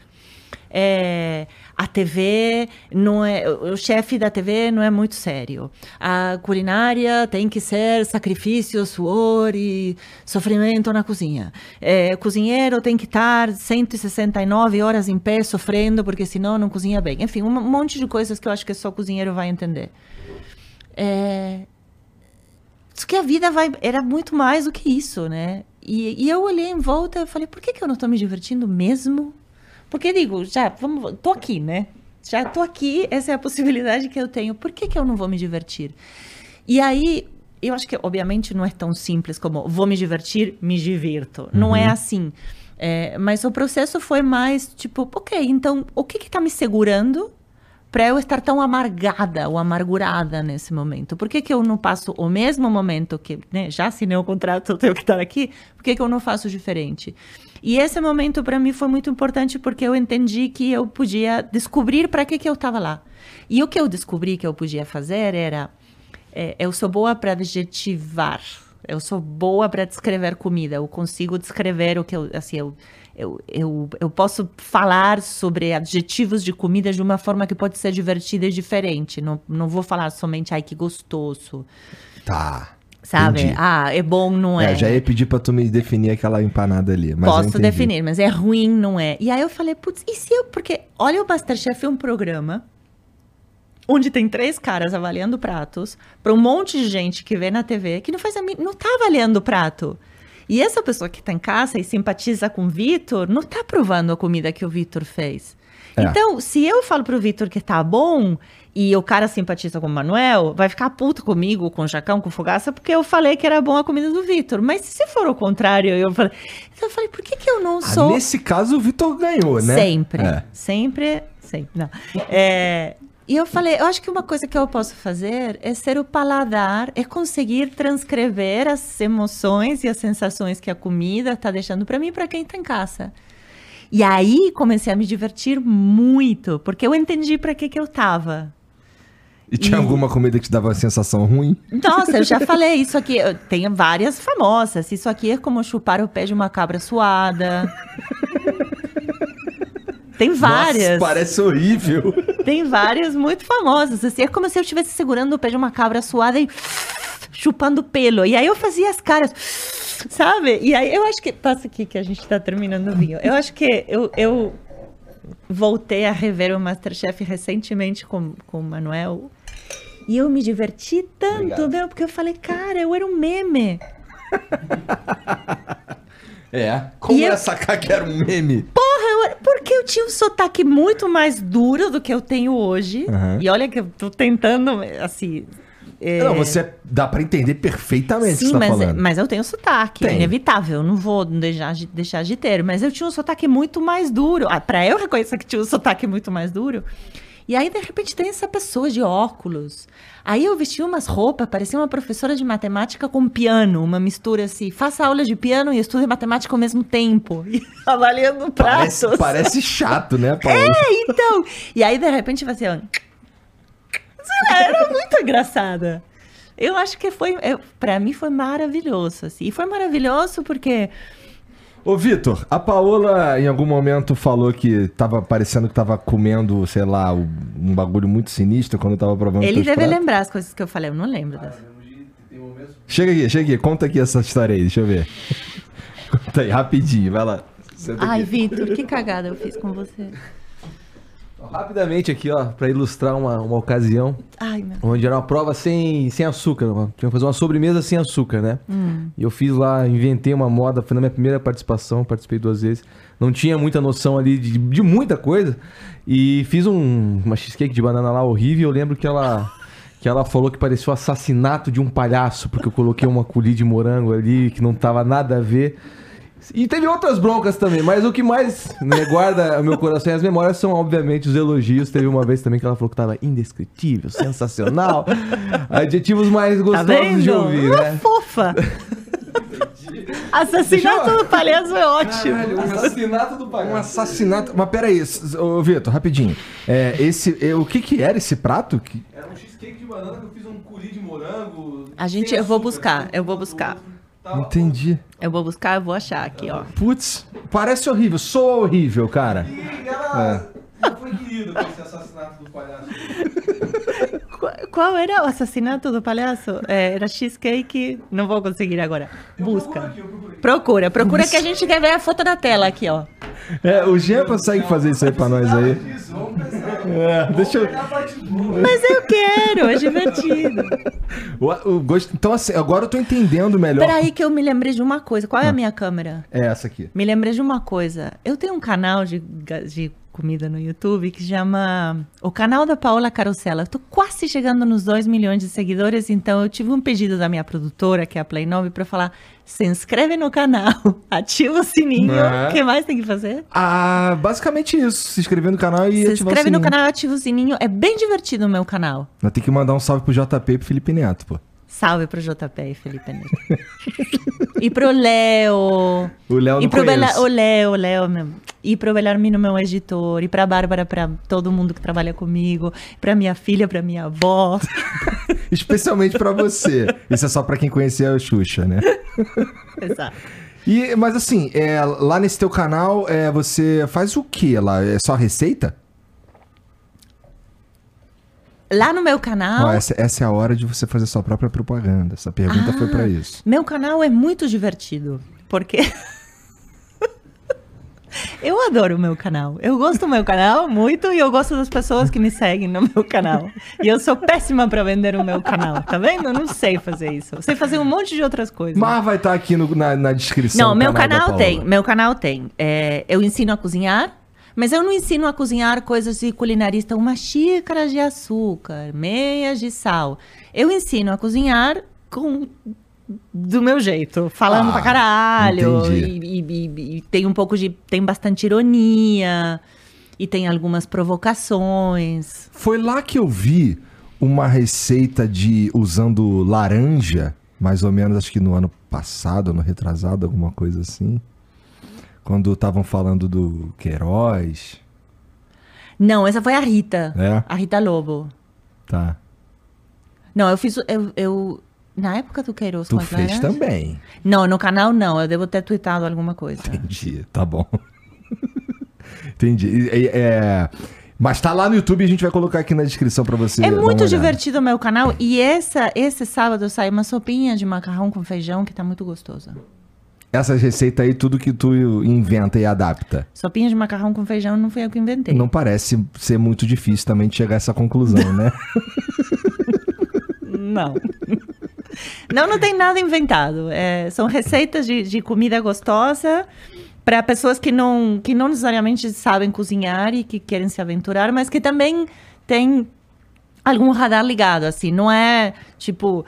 É, a TV não é o chefe da TV não é muito sério. A culinária tem que ser sacrifício, suor e sofrimento na cozinha. É, cozinheiro tem que estar 169 horas em pé sofrendo porque senão não cozinha bem. Enfim, um monte de coisas que eu acho que só o cozinheiro vai entender. É, que a vida vai, era muito mais do que isso, né? E, e eu olhei em volta e falei, por que, que eu não estou me divertindo mesmo? Porque digo, já, vamos, tô aqui, né? Já tô aqui, essa é a possibilidade que eu tenho. Por que, que eu não vou me divertir? E aí, eu acho que, obviamente, não é tão simples como vou me divertir, me divirto. Uhum. Não é uhum. assim. É, mas o processo foi mais tipo, ok, então o que está me segurando para eu estar tão amargada ou amargurada nesse momento? Por que, que eu não passo o mesmo momento que né, já assinei o contrato, eu tenho que estar aqui? Por que, que eu não faço diferente? E esse momento para mim foi muito importante porque eu entendi que eu podia descobrir para que, que eu estava lá. E o que eu descobri que eu podia fazer era: é, eu sou boa para adjetivar, eu sou boa para descrever comida, eu consigo descrever o que eu. Assim, eu, eu, eu, eu posso falar sobre adjetivos de comida de uma forma que pode ser divertida e diferente. Não, não vou falar somente, ai, que gostoso.
Tá.
Sabe? Entendi. Ah, é bom, não é?
é? Já ia pedir pra tu me definir aquela empanada ali.
Posso definir, mas é ruim, não é? E aí eu falei, putz, e se eu. Porque, olha, o Masterchef é um programa onde tem três caras avaliando pratos para um monte de gente que vê na TV que não faz a, não tá avaliando o prato. E essa pessoa que tá em casa e simpatiza com o Vitor não tá provando a comida que o Vitor fez. É. Então, se eu falo pro Vitor que tá bom e o cara simpatiza com o Manuel, vai ficar puto comigo, com o Jacão, com o Fogaça, porque eu falei que era bom a comida do Vitor. Mas se for o contrário, eu falei. Então eu falei, por que, que eu não ah, sou.
Ah, nesse caso, o Vitor ganhou, né?
Sempre. É. Sempre, sempre. Não. É, e eu falei, eu acho que uma coisa que eu posso fazer é ser o paladar, é conseguir transcrever as emoções e as sensações que a comida está deixando para mim e para quem está em casa. E aí comecei a me divertir muito, porque eu entendi para que que eu tava.
E tinha e... alguma comida que te dava uma sensação ruim?
Nossa, eu já falei isso aqui. Tem várias famosas. Isso aqui é como chupar o pé de uma cabra suada. Tem várias.
Nossa, parece horrível.
Tem várias muito famosas. Assim, é como se eu estivesse segurando o pé de uma cabra suada e chupando pelo. E aí eu fazia as caras. Sabe? E aí eu acho que. Passa aqui que a gente tá terminando o vinho. Eu acho que eu, eu voltei a rever o Masterchef recentemente com, com o Manuel. E eu me diverti tanto, meu, porque eu falei, cara, eu era um meme. [LAUGHS]
É. Como e é eu... sacar que era um meme?
Porra, eu... porque eu tinha um sotaque muito mais duro do que eu tenho hoje. Uhum. E olha que eu tô tentando, assim,
é... Não, você dá para entender perfeitamente Sim, o que você tá
mas,
falando.
mas eu tenho sotaque, é Tem. é inevitável, não vou deixar de, deixar de ter. Mas eu tinha um sotaque muito mais duro. Ah, para eu reconhecer que tinha um sotaque muito mais duro. E aí, de repente, tem essa pessoa de óculos. Aí eu vesti umas roupas, parecia uma professora de matemática com piano, uma mistura assim, faça aula de piano e estude matemática ao mesmo tempo. [LAUGHS] E avaliando pratos.
Parece, parece chato, né, [LAUGHS]
Paulo? É, então. E aí, de repente, vai [TSK] assim, era muito engraçada. Eu acho que foi, para mim foi maravilhoso, assim. E foi maravilhoso porque
Ô, Vitor, a Paola em algum momento falou que tava parecendo que tava comendo, sei lá, um bagulho muito sinistro quando tava provando
Ele deve pratos. lembrar as coisas que eu falei, eu não lembro dessa.
Chega aqui, chega aqui, conta aqui essa história aí, deixa eu ver. [LAUGHS] conta aí, rapidinho, vai lá.
Ai, Vitor, que cagada eu fiz com você.
Rapidamente aqui, ó, para ilustrar uma, uma ocasião. Ai, onde era uma prova sem, sem açúcar. Tinha que fazer uma sobremesa sem açúcar, né? Hum. E eu fiz lá, inventei uma moda, foi na minha primeira participação, participei duas vezes. Não tinha muita noção ali de, de muita coisa. E fiz um, uma cheesecake de banana lá horrível. Eu lembro que ela. Que ela falou que parecia o assassinato de um palhaço, porque eu coloquei uma colher de morango ali que não tava nada a ver. E teve outras broncas também, mas o que mais né, guarda o meu coração e as memórias são, obviamente, os elogios. Teve uma vez também que ela falou que tava indescritível, sensacional. [LAUGHS] Adjetivos mais tá gostosos tá de ouvir,
né? fofa! [LAUGHS] Assassinato do palhaço é ótimo.
Caralho, um assassinato do palhaço. Um assassinato. Mas peraí, ô Vitor, rapidinho. É, esse, é, o que que era esse prato?
Era um cheesecake de banana que eu fiz um curi de morango.
A gente, eu vou buscar, eu vou buscar.
Tá Entendi.
Eu vou buscar, eu vou achar aqui, ó.
Putz, parece horrível, sou horrível, cara.
E ela é. foi querido com esse assassinato do palhaço. [LAUGHS]
Qual era o assassinato do palhaço? É, era cheesecake. Não vou conseguir agora. Busca. Procura, procura que a gente quer ver a foto da tela aqui, ó.
É, o Jean consegue fazer isso aí pra nós aí.
É, deixa eu. Mas eu quero, é divertido. [LAUGHS]
O, o gosto... Então, assim, agora eu tô entendendo melhor.
Peraí, que eu me lembrei de uma coisa. Qual é a ah. minha câmera?
É essa aqui.
Me lembrei de uma coisa. Eu tenho um canal de, de comida no YouTube que chama O Canal da Paola Carosella. Eu tô quase chegando nos 2 milhões de seguidores, então eu tive um pedido da minha produtora, que é a Play 9, para falar: se inscreve no canal, [LAUGHS] ativa o sininho. O que mais tem que fazer?
Ah, basicamente isso. Se inscrever no canal e se ativar o sininho. Se inscreve
no canal e ativa o sininho. É bem divertido o meu canal.
Nós tem que mandar um salve pro JP e pro Felipe Neto, pô.
Salve pro JP e Felipe Neto. e pro Léo.
O Léo
não
pro
Bela, O Léo, o Léo mesmo. E pro Belarmino, meu editor. E pra Bárbara, pra todo mundo que trabalha comigo. Pra minha filha, pra minha avó. [LAUGHS]
Especialmente pra você. Isso é só pra quem conhecia a Xuxa, né? [LAUGHS]
Exato.
E, mas assim, é, lá nesse teu canal, é, você faz o que lá? É só receita?
Lá no meu canal.
essa, essa, é a hora de você fazer sua própria propaganda. Essa pergunta ah, foi para isso.
Meu canal é muito divertido. Porque. [LAUGHS] eu adoro o meu canal. Eu gosto do meu canal muito e eu gosto das pessoas que me seguem no meu canal. E eu sou péssima para vender o meu canal, tá vendo? Eu não sei fazer isso. Eu sei fazer um monte de outras coisas.
Mas vai estar tá aqui no, na, na, descrição.
Não, meu canal, canal tem. Meu canal tem. É, eu ensino a cozinhar. Mas eu não ensino a cozinhar coisas de culinarista, uma xícara de açúcar, meias de sal. Eu ensino a cozinhar com do meu jeito, falando ah, pra caralho. E, e, e, e, tem um pouco de. tem bastante ironia. E tem algumas provocações.
Foi lá que eu vi uma receita de usando laranja, mais ou menos, acho que no ano passado, no retrasado, alguma coisa assim. Quando estavam falando do Queiroz.
Não, essa foi a Rita.
É?
A Rita Lobo.
Tá.
Não, eu fiz. Eu, eu na época do Queiroz
tu fez também.
Não, no canal não. Eu devo ter tweetado alguma coisa.
Entendi, tá bom. [LAUGHS] Entendi. É, mas tá lá no YouTube e a gente vai colocar aqui na descrição para você.
É muito divertido o meu canal. E essa, esse sábado sai uma sopinha de macarrão com feijão que tá muito gostosa.
Essas receitas aí, tudo que tu inventa e adapta.
Sopinha de macarrão com feijão não foi eu que inventei.
Não parece ser muito difícil também de chegar a essa conclusão, né? [LAUGHS]
não. Não, não tem nada inventado. É, são receitas de, de comida gostosa para pessoas que não, que não necessariamente sabem cozinhar e que querem se aventurar, mas que também têm algum radar ligado, assim. Não é tipo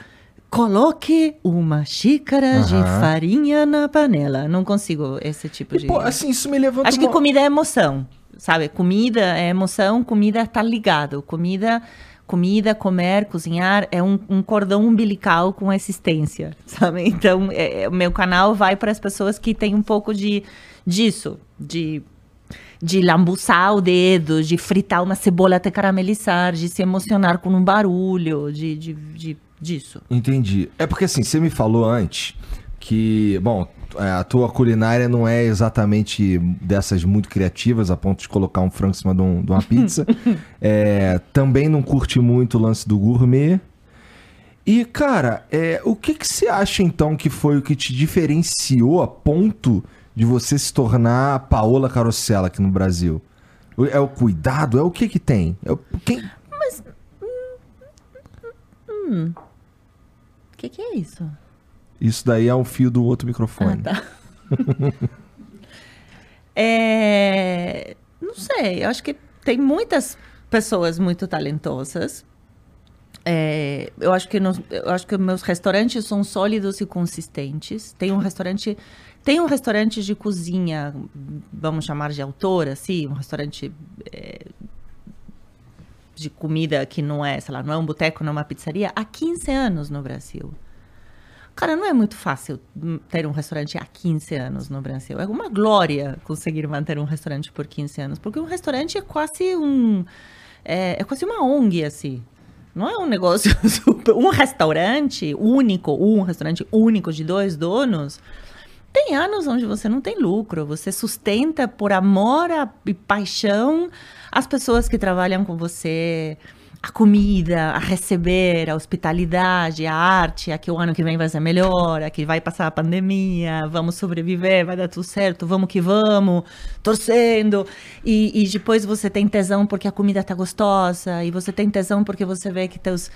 coloque uma xícara uhum. de farinha na panela. Não consigo esse tipo de.
Pô, assim, isso me levanta.
Acho uma... que comida é emoção, sabe? Comida é emoção, comida tá ligado. Comida, comida, comer, cozinhar é um, um cordão umbilical com existência, [LAUGHS] sabe? Então, é, é o meu canal vai para as pessoas que têm um pouco de disso, de de lambuçar o dedo, de fritar uma cebola até caramelizar, de se emocionar com um barulho, de, de, de disso.
Entendi. É porque assim, você me falou antes que, bom, é, a tua culinária não é exatamente dessas muito criativas, a ponto de colocar um frango em cima de, um, de uma pizza. [LAUGHS] é, também não curte muito o lance do gourmet. E, cara, é, o que, que você acha então que foi o que te diferenciou a ponto de você se tornar a Paola Carosella aqui no Brasil? É o cuidado? É o que que tem? É o, quem... Mas.
Hum, hum que, que é isso?
Isso daí é um fio do outro microfone. Ah, tá. [LAUGHS]
é, não sei, eu acho que tem muitas pessoas muito talentosas. É, eu acho que no, eu acho que meus restaurantes são sólidos e consistentes. Tem um restaurante tem um restaurante de cozinha, vamos chamar de autor, assim, um restaurante é, de comida que não é, sei lá, não é um boteco, não é uma pizzaria, há 15 anos no Brasil. Cara, não é muito fácil ter um restaurante há 15 anos no Brasil. É uma glória conseguir manter um restaurante por 15 anos, porque um restaurante é quase um é, é quase uma ONG assim. Não é um negócio [LAUGHS] super, um restaurante único, um restaurante único de dois donos. Tem anos onde você não tem lucro, você sustenta por amor e paixão as pessoas que trabalham com você, a comida, a receber, a hospitalidade, a arte, a que o ano que vem vai ser melhor, a que vai passar a pandemia, vamos sobreviver, vai dar tudo certo, vamos que vamos, torcendo. E, e depois você tem tesão porque a comida tá gostosa, e você tem tesão porque você vê que teus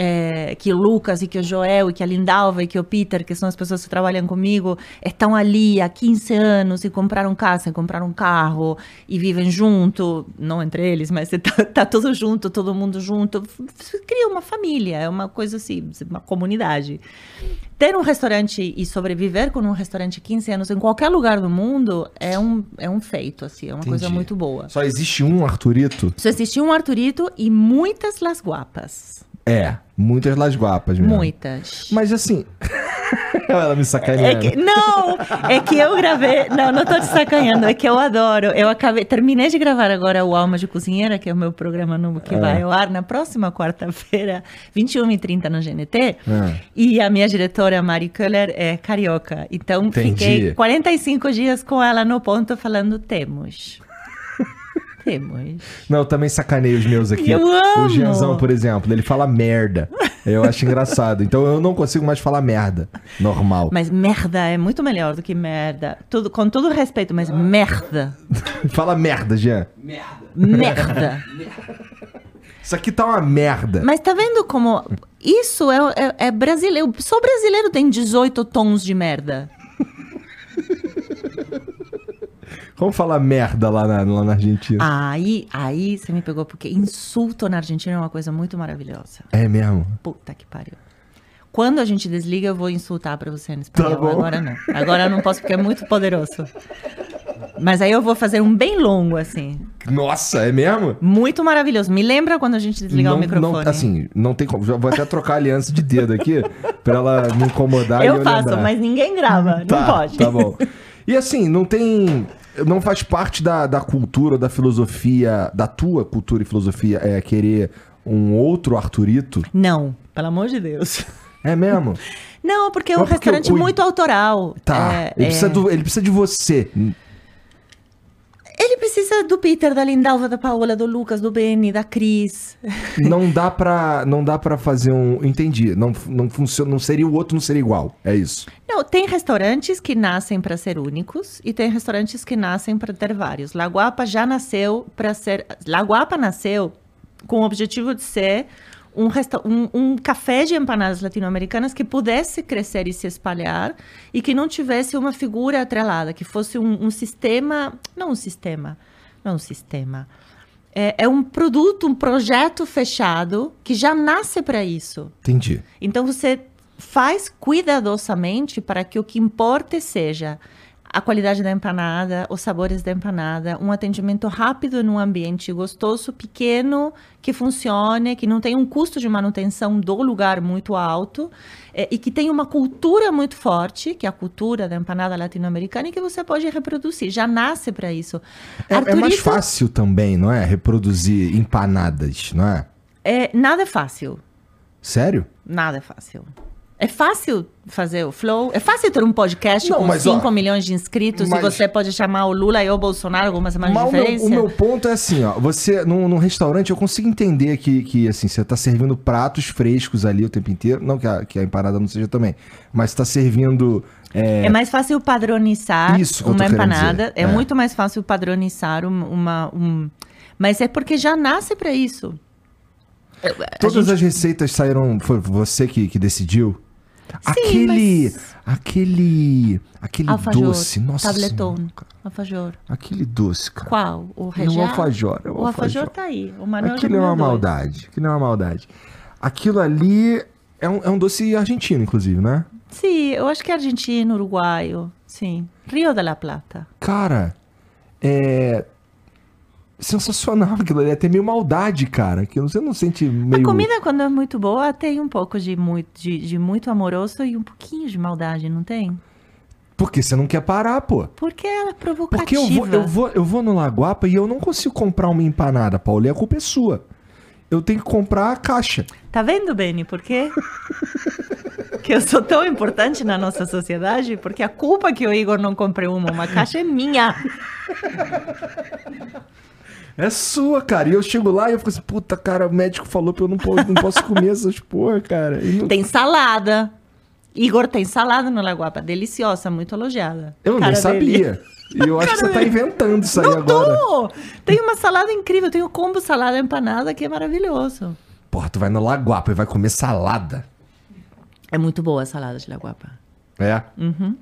é, que o Lucas e que o Joel e que a Lindalva e que o Peter, que são as pessoas que trabalham comigo, estão ali há 15 anos e compraram casa, e compraram um carro e vivem junto, não entre eles, mas está [LAUGHS] tá tudo junto, todo mundo junto, cria uma família, é uma coisa assim, uma comunidade. Ter um restaurante e sobreviver com um restaurante 15 anos em qualquer lugar do mundo é um, é um feito, assim, é uma Entendi. coisa muito boa.
Só existe um Arturito?
Só existe um Arturito e muitas Las Guapas.
É, muitas Las Guapas mesmo.
Muitas.
Mas assim. [LAUGHS] Ela me sacaneando.
É que, não, é que eu gravei. Não, não tô te sacaneando, é que eu adoro. Eu acabei. Terminei de gravar agora o Alma de Cozinheira, que é o meu programa novo que é. vai ao ar na próxima quarta-feira, 21h30 no GNT. É. E a minha diretora, Mari Köhler, é carioca. Então Entendi. fiquei 45 dias com ela no ponto falando temos
temos. Não, eu também sacanei os meus aqui.
Eu amo.
O Gianzão, por exemplo, ele fala merda. Eu acho engraçado. Então eu não consigo mais falar merda. Normal.
Mas merda é muito melhor do que merda. Tudo, com todo respeito, mas merda. [LAUGHS]
fala merda, Jean.
Merda.
Merda. [LAUGHS]
Isso aqui tá uma merda.
Mas tá vendo como. Isso é, é, é brasileiro. Só brasileiro tem 18 tons de merda.
Como falar merda lá na, lá na Argentina?
Aí, aí você me pegou, porque insulto na Argentina é uma coisa muito maravilhosa.
É mesmo?
Puta que pariu. Quando a gente desliga, eu vou insultar pra você no espanhol. Tá Agora não. Agora eu não posso, porque é muito poderoso. Mas aí eu vou fazer um bem longo, assim.
Nossa, é mesmo?
Muito maravilhoso. Me lembra quando a gente desligar
não,
o microfone?
Não, assim, não tem como. Já vou até trocar a aliança de dedo aqui pra ela me incomodar.
Eu, eu faço, lembrar. mas ninguém grava. Tá, não pode.
Tá bom. E assim, não tem não faz parte da, da cultura, da filosofia, da tua cultura e filosofia, é querer um outro Arturito?
Não, pelo amor de Deus.
É mesmo?
Não, porque é um restaurante o... muito autoral.
Tá. É, ele, precisa é... do, ele precisa de você.
Ele precisa do Peter, da Lindalva, da Paola, do Lucas, do Benny, da Cris. [LAUGHS]
Não dá pra, não dá pra fazer um... Entendi. Não, não, funciona, não seria o outro, não seria igual. É isso.
Não, tem restaurantes que nascem para ser únicos e tem restaurantes que nascem para ter vários. Laguapa já nasceu para ser... Laguapa nasceu com o objetivo de ser um, um, um café de empanadas latino-americanas que pudesse crescer e se espalhar e que não tivesse uma figura atrelada, que fosse um, um sistema, não um sistema, não um sistema, é, é, um produto, um projeto fechado que já nasce para isso.
Entendi.
Então você faz cuidadosamente para que o que importe seja a qualidade da empanada, os sabores da empanada, um atendimento rápido num ambiente gostoso, pequeno, que funcione, que não tenha um custo de manutenção do lugar muito alto é, e que tenha uma cultura muito forte, que é a cultura da empanada latino-americana, e que você pode reproduzir. Já nasce para isso.
É, Arturito, é, mais fácil também, não é? Reproduzir empanadas, não é?
É, nada é fácil.
Sério?
Nada é fácil. É fácil fazer o flow? É fácil ter um podcast não, com 5 milhões de inscritos mas, e você pode chamar o Lula e o Bolsonaro com uma semana de diferença?
O meu, o meu ponto é assim, ó. Você, num, num, restaurante, eu consigo entender que, que assim, você tá servindo pratos frescos ali o tempo inteiro. Não que a, que a empanada não seja também. Mas tá servindo...
É... é mais fácil padronizar uma empanada. É, é, muito mais fácil padronizar uma... Um... Mas é porque já nasce para isso.
Todas gente... as receitas saíram... Foi você que, que decidiu? Aquele. Mas... Aquele. Aquele
alfajor,
doce. Nossa.
Tableton. Alfajor.
Aquele doce, cara.
Qual? O região?
É o alfajor.
É o, o alfajor. alfajor tá aí. O Manuel
Aquilo é uma dois. maldade. Aquilo é uma maldade. Aquilo ali é um, é um doce argentino, inclusive, né?
Sim, eu acho que é argentino, uruguaio. Sim. Rio de la Plata.
Cara, é sensacional aquilo ali. É até meio maldade, cara. Que você não sente meio...
A comida, quando é muito boa, tem um pouco de muito, de, de muito amoroso e um pouquinho de maldade, não tem?
Porque você não quer parar, pô.
Porque ela é provocativa.
Porque eu vou, eu vou, eu vou no Laguapa e eu não consigo comprar uma empanada, Paulo. E a culpa é sua. Eu tenho que comprar a caixa.
Tá vendo, Beni? Por quê? [LAUGHS] que eu sou tão importante na nossa sociedade? Porque a culpa que o Igor não comprou uma, uma caixa é minha. [LAUGHS]
É sua, cara. E eu chego lá e eu fico assim, puta, cara, o médico falou que eu não posso, não posso comer essas [LAUGHS] porra, cara. Não...
Tem salada. Igor tem salada no Lagoapa, deliciosa, muito elogiada.
Eu nem sabia. E eu acho que você tá inventando isso aí não agora. Tô.
Tem uma salada incrível, tem o combo salada empanada que é maravilhoso.
Porra, tu vai no Lagoapa e vai comer salada.
É muito boa a salada de Lagoapa.
É?
Uhum.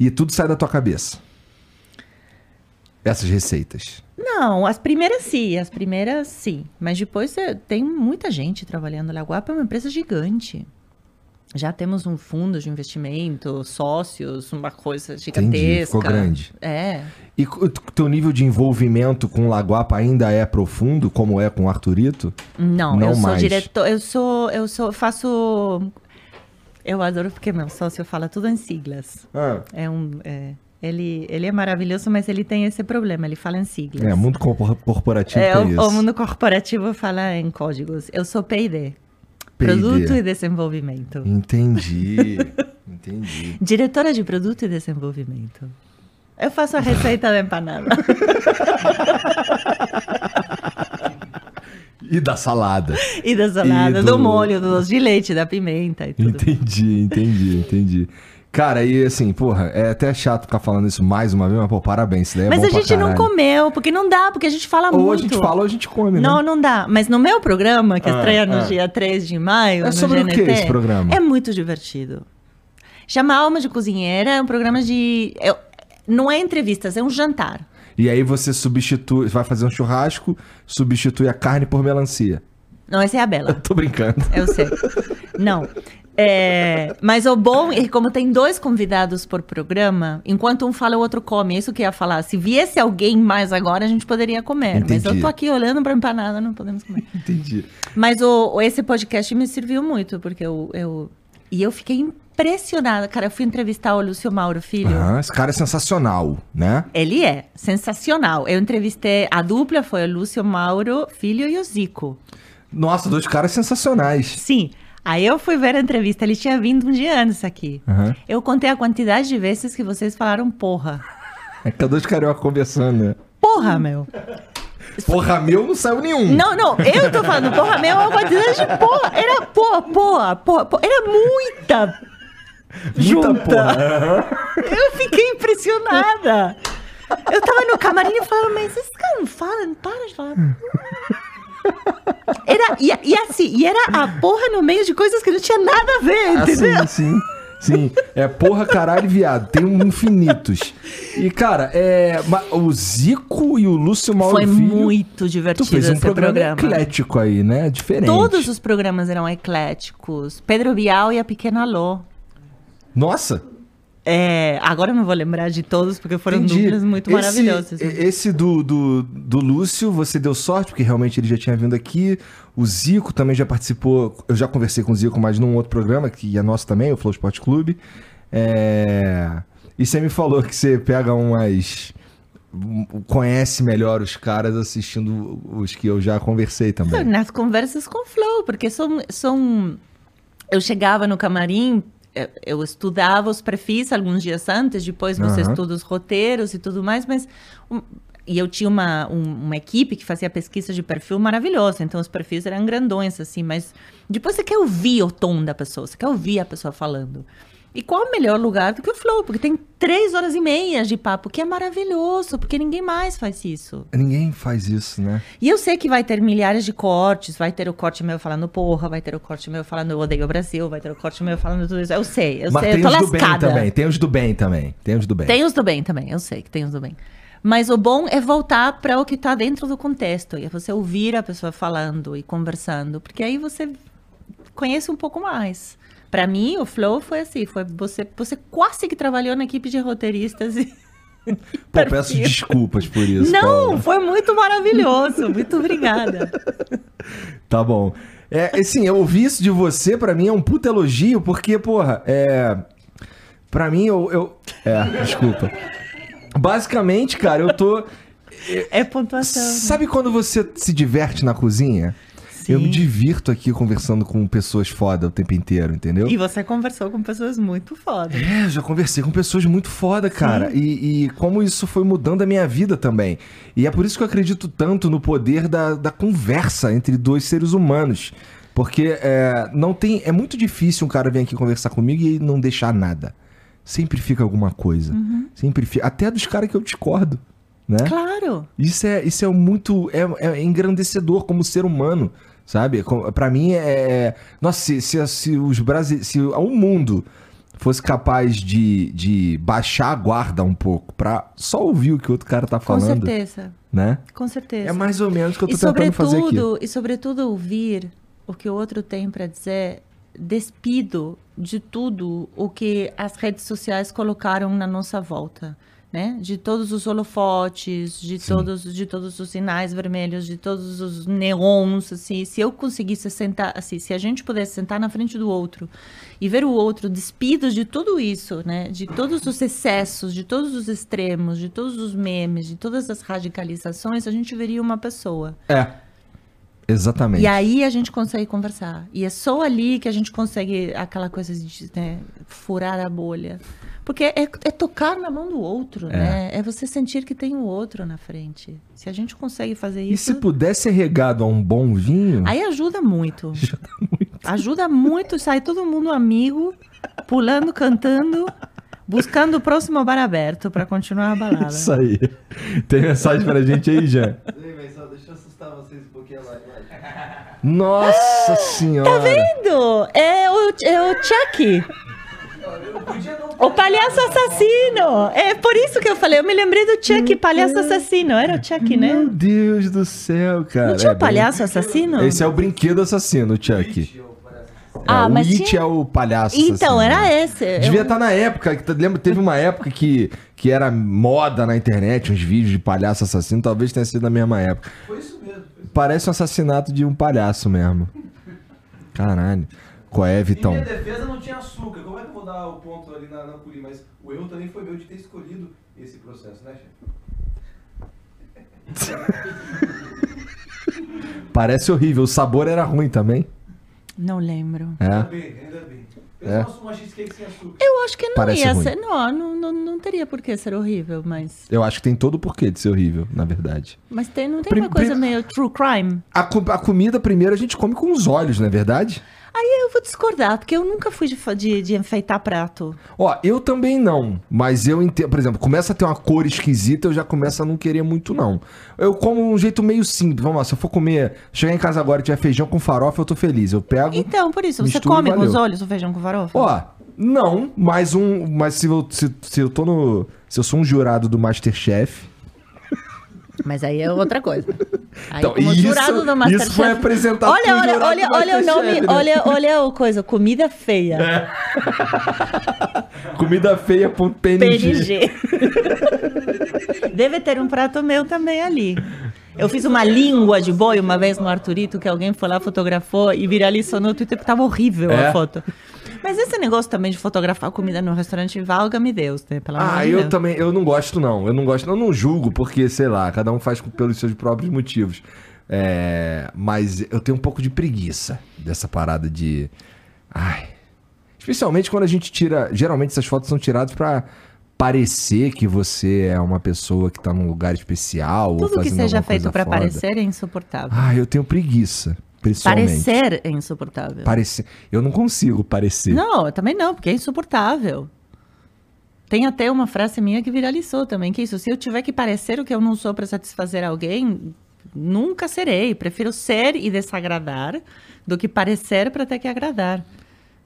E tudo sai da tua cabeça. Essas receitas.
Não, as primeiras sim, as primeiras sim. Mas depois tem muita gente trabalhando. A Guapa é uma empresa gigante. Já temos um fundo de investimento, sócios, uma coisa gigantesca. Entendi,
ficou grande.
É.
E o teu nível de envolvimento com Laguapa ainda é profundo, como é com o Arturito?
Não, Não eu mais. sou diretor, eu sou, eu sou, faço... Eu adoro porque meu sócio fala tudo em siglas. Ah. É um... É, ele, ele é maravilhoso, mas ele tem esse problema, ele fala em siglas.
É, mundo corporativo
é,
o, isso.
o mundo corporativo fala em códigos. Eu sou P&D. Produto e Desenvolvimento.
Entendi, [LAUGHS] entendi.
Diretora de Produto e Desenvolvimento. Eu faço a receita da empanada. [LAUGHS]
E da salada.
E da salada, e do... do molho, do doce de leite, da pimenta e tudo.
Entendi, entendi, entendi. Cara, e assim, porra, é até chato ficar falando isso mais uma vez, mas, pô, parabéns. Isso daí é
mas a gente não comeu, porque não dá, porque a gente fala
ou
muito.
Ou a gente fala ou a gente come, né?
Não, não dá. Mas no meu programa, que ah, estreia no ah. dia 3 de maio,
é sobre
GNT,
o que esse programa?
É muito divertido. Chama Alma de Cozinheira, é um programa de... É, não é entrevistas, é um jantar.
E aí você substitui, vai fazer um churrasco, substitui a carne por melancia.
Não, essa é a Bela. [LAUGHS] Eu
tô brincando.
Eu sei. Não. É, mas o bom é que, como tem dois convidados por programa, enquanto um fala, o outro come. É isso que eu ia falar. Se viesse alguém mais agora, a gente poderia comer. Entendi. Mas eu tô aqui olhando pra empanada, não podemos comer. [LAUGHS]
Entendi.
Mas o, esse podcast me serviu muito, porque eu, eu. E eu fiquei impressionada. Cara, eu fui entrevistar o Lúcio Mauro Filho.
Ah, esse cara é sensacional, né?
Ele é sensacional. Eu entrevistei. A dupla foi o Lúcio Mauro Filho e o Zico.
Nossa, dois caras sensacionais.
Sim. Aí eu fui ver a entrevista, ele tinha vindo um dia antes aqui. Uhum. Eu contei a quantidade de vezes que vocês falaram porra.
É que dois carioca conversando, né?
Porra, meu.
Porra meu não saiu nenhum.
Não, não, eu tô falando porra meu, a quantidade de porra. Era porra, porra, porra, porra. Era muita.
Muita junta. porra.
Eu fiquei impressionada. Eu tava no camarim e falava, mas esse cara não fala, não para de falar. Era, e, e, assim, e era a porra no meio de coisas que não tinha nada a ver, entendeu?
Ah, sim, sim. Sim, é porra, caralho, viado. Tem um infinitos. E, cara, é, o Zico e o Lúcio Mauro
Foi Filho, muito divertido tu fez um programa, programa
eclético aí, né? Diferente.
Todos os programas eram ecléticos. Pedro Bial e a Pequena Lô.
Nossa!
É, agora eu não vou lembrar de todos, porque foram Entendi. duplas muito esse, maravilhosas.
Esse do, do, do Lúcio, você deu sorte, porque realmente ele já tinha vindo aqui. O Zico também já participou. Eu já conversei com o Zico, mas num outro programa, que é nosso também, o Flow Sport Clube. É... E você me falou que você pega umas. Conhece melhor os caras assistindo os que eu já conversei também.
Nas conversas com o Flow, porque são. são... Eu chegava no camarim eu estudava os perfis alguns dias antes, depois você uhum. estuda os roteiros e tudo mais, mas um, e eu tinha uma, um, uma equipe que fazia pesquisa de perfil maravilhosa, então os perfis eram grandões assim, mas depois você quer ouvir o tom da pessoa, você quer ouvir a pessoa falando. E qual o melhor lugar do que o Flow? Porque tem três horas e meia de papo, que é maravilhoso, porque ninguém mais faz isso.
Ninguém faz isso, né?
E eu sei que vai ter milhares de cortes, vai ter o corte meu falando porra, vai ter o corte meu falando eu odeio o Brasil, vai ter o corte meu falando tudo isso. Eu sei, eu Mas sei, tem eu tô
os lascada. do bem também, tem os do bem também, tem os do bem.
Tem os do bem também, eu sei que tem os do bem. Mas o bom é voltar para o que está dentro do contexto, e é você ouvir a pessoa falando e conversando, porque aí você conhece um pouco mais. Para mim, o flow foi assim, foi você, você quase que trabalhou na equipe de roteiristas e [LAUGHS]
Pô, peço desculpas por isso.
Não, Paula. foi muito maravilhoso. Muito obrigada. [LAUGHS]
tá bom. É, assim, eu ouvi isso de você, para mim é um puta elogio, porque, porra, é. Pra mim, eu. eu... É, desculpa. Basicamente, cara, eu tô.
É pontuação. Né?
Sabe né? quando você se diverte na cozinha? Sim. Eu me divirto aqui conversando com pessoas foda o tempo inteiro, entendeu?
E você conversou com pessoas muito foda.
É, já conversei com pessoas muito foda, cara. E, e, como isso foi mudando a minha vida também. E é por isso que eu acredito tanto no poder da, da conversa entre dois seres humanos. Porque é, não tem. É muito difícil um cara vir aqui conversar comigo e não deixar nada. Sempre fica alguma coisa. Uhum. Sempre fica. Até dos caras que eu discordo. Né?
Claro.
Isso é, isso é muito. É, é engrandecedor como ser humano. Sabe? para mim é, é. Nossa, se, se, se os brasileiros. Se o mundo fosse capaz de, de baixar a guarda um pouco pra só ouvir o que o outro cara tá falando.
Com certeza.
Né?
Com certeza.
É mais ou menos o que eu tô e tentando fazer aqui.
E sobretudo ouvir o que o outro tem para dizer despido de tudo o que as redes sociais colocaram na nossa volta né? De todos os holofotes, de todos, de todos os sinais vermelhos, de todos os neons, assim. Se eu conseguisse sentar, assim, se a gente pudesse sentar na frente do outro e ver o outro despido de tudo isso, né? De todos os excessos, de todos os extremos, de todos os memes, de todas as radicalizações, a gente veria uma pessoa.
É. Exatamente.
E aí a gente consegue conversar. E é só ali que a gente consegue aquela coisa de né, furar a bolha. Porque é, é, tocar na mão do outro, é. né? É você sentir que tem o outro na frente. Se a gente consegue fazer isso.
E se pudesse ser regado a um bom vinho.
Aí ajuda muito. [LAUGHS] Ajuda muito. Ajuda muito, sai todo mundo amigo, pulando, cantando. Buscando o próximo bar aberto para continuar a balada.
Isso aí. Tem mensagem pra gente aí, Jean?
Deixa eu assustar vocês um pouquinho lá.
Nossa senhora!
Tá vendo? É o, é o Chuck. O palhaço assassino! É por isso que eu falei, eu me lembrei do Chuck, palhaço assassino. Era o Chuck, né?
Meu Deus do céu, cara.
Não tinha o é, palhaço assassino?
Esse é o brinquedo assassino, o Chuck.
Ah,
é, o
mas
It
tinha...
é o palhaço.
Então,
assassino.
era esse.
Devia estar tá na época. Lembra, teve uma época que, que era moda na internet, uns vídeos de palhaço assassino. Talvez tenha sido na mesma época.
Foi isso mesmo. Foi isso
Parece um assassinato de um palhaço mesmo. Caralho. Qual é, Vitão? Em
minha defesa não tinha açúcar. Como é que eu dar o ponto ali na, na Curi? Mas o erro também foi meu de ter escolhido esse processo, né, chefe? [LAUGHS]
Parece horrível. O sabor era ruim também.
Não lembro.
É.
Ainda bem, ainda bem. É. uma cheesecake sem açúcar.
Eu acho que não Parece ia ruim. ser. Não, não, não, não, teria por que ser horrível, mas.
Eu acho que tem todo o porquê de ser horrível, na verdade.
Mas tem, não tem prim, uma coisa meio true crime?
A, a comida, primeiro, a gente come com os olhos, não é verdade?
Aí eu vou discordar, porque eu nunca fui de, de, de enfeitar prato.
Ó, eu também não. Mas eu entendo. Por exemplo, começa a ter uma cor esquisita, eu já começo a não querer muito, não. Eu como um jeito meio simples. Vamos lá, se eu for comer, chegar em casa agora e tiver feijão com farofa, eu tô feliz. Eu pego.
Então, por isso, você come com os olhos o feijão com farofa?
Ó, não, mas um. Mas se eu, se, se eu tô no. Se eu sou um jurado do Masterchef
mas aí é outra coisa. Aí,
então, como isso. Isso foi apresentado
olha, olha, olha, olha o nome, né? olha, olha o coisa, comida feia. É.
comida feia.png. PNG.
Deve ter um prato meu também ali. Eu fiz uma língua de boi uma vez no Arturito, que alguém foi lá, fotografou e viralizou no Twitter, porque tava horrível é? a foto. Mas esse negócio também de fotografar comida no restaurante, valga-me Deus, né?
Pelo ah, eu Deus. também, eu não gosto não. Eu não gosto, eu não julgo, porque, sei lá, cada um faz pelos seus próprios motivos. É, mas eu tenho um pouco de preguiça dessa parada de. Ai. Especialmente quando a gente tira. Geralmente essas fotos são tiradas para parecer que você é uma pessoa que tá num lugar especial.
Tudo que seja feito para parecer é insuportável.
Ah, eu tenho preguiça.
Parecer é insuportável.
Parecer. Eu não consigo parecer.
Não, eu também não, porque é insuportável. Tem até uma frase minha que viralizou também, que é isso, se eu tiver que parecer o que eu não sou para satisfazer alguém, nunca serei. Prefiro ser e desagradar do que parecer para ter que agradar.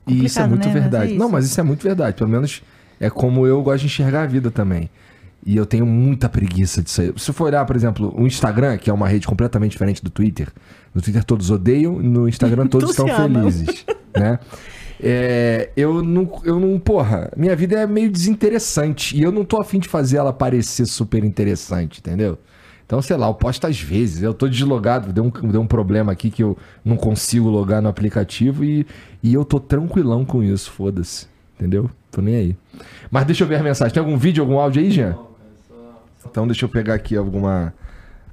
E isso é muito né? verdade. Mas é não, mas isso é muito verdade. Pelo menos é como eu gosto de enxergar a vida também. E eu tenho muita preguiça disso aí. Se for olhar, por exemplo, o Instagram, que é uma rede completamente diferente do Twitter. No Twitter todos odeiam, no Instagram [LAUGHS] todos estão felizes. né? É, eu não, eu não, porra, minha vida é meio desinteressante e eu não tô afim de fazer ela parecer super interessante, entendeu? Então, sei lá, eu posto às vezes, eu tô deslogado, deu um, deu um problema aqui que eu não consigo logar no aplicativo e, e eu tô tranquilão com isso, foda-se, entendeu? Tô nem aí. Mas deixa eu ver a mensagem. Tem algum vídeo, algum áudio aí, Jean? Então deixa eu pegar aqui alguma.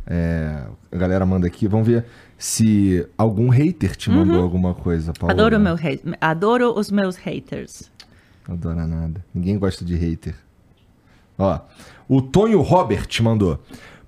É, a galera manda aqui. Vamos ver se algum hater te mandou uhum. alguma coisa,
Paula. Adoro, meu Adoro os meus haters.
Adora nada. Ninguém gosta de hater. Ó, o Tonho Robert mandou.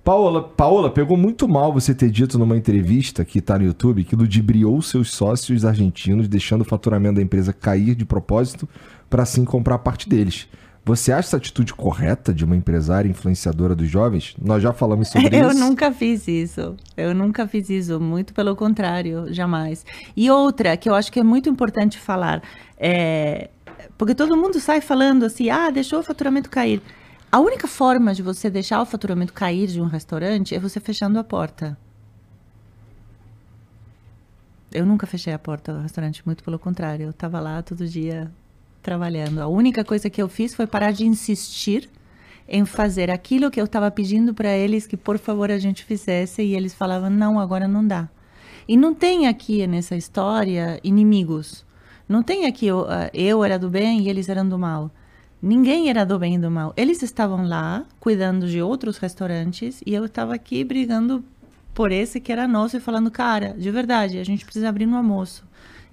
Paola, Paola, pegou muito mal você ter dito numa entrevista que está no YouTube que ludibriou seus sócios argentinos, deixando o faturamento da empresa cair de propósito para assim comprar parte deles. Você acha essa atitude correta de uma empresária influenciadora dos jovens? Nós já falamos sobre [LAUGHS]
eu
isso.
Eu nunca fiz isso. Eu nunca fiz isso. Muito pelo contrário, jamais. E outra que eu acho que é muito importante falar, é... porque todo mundo sai falando assim, ah, deixou o faturamento cair. A única forma de você deixar o faturamento cair de um restaurante é você fechando a porta. Eu nunca fechei a porta do restaurante, muito pelo contrário. Eu estava lá todo dia trabalhando. A única coisa que eu fiz foi parar de insistir em fazer aquilo que eu estava pedindo para eles que por favor a gente fizesse e eles falavam não, agora não dá. E não tem aqui nessa história inimigos. Não tem aqui eu, eu era do bem e eles eram do mal. Ninguém era do bem e do mal. Eles estavam lá cuidando de outros restaurantes e eu estava aqui brigando por esse que era nosso e falando, cara, de verdade, a gente precisa abrir no almoço.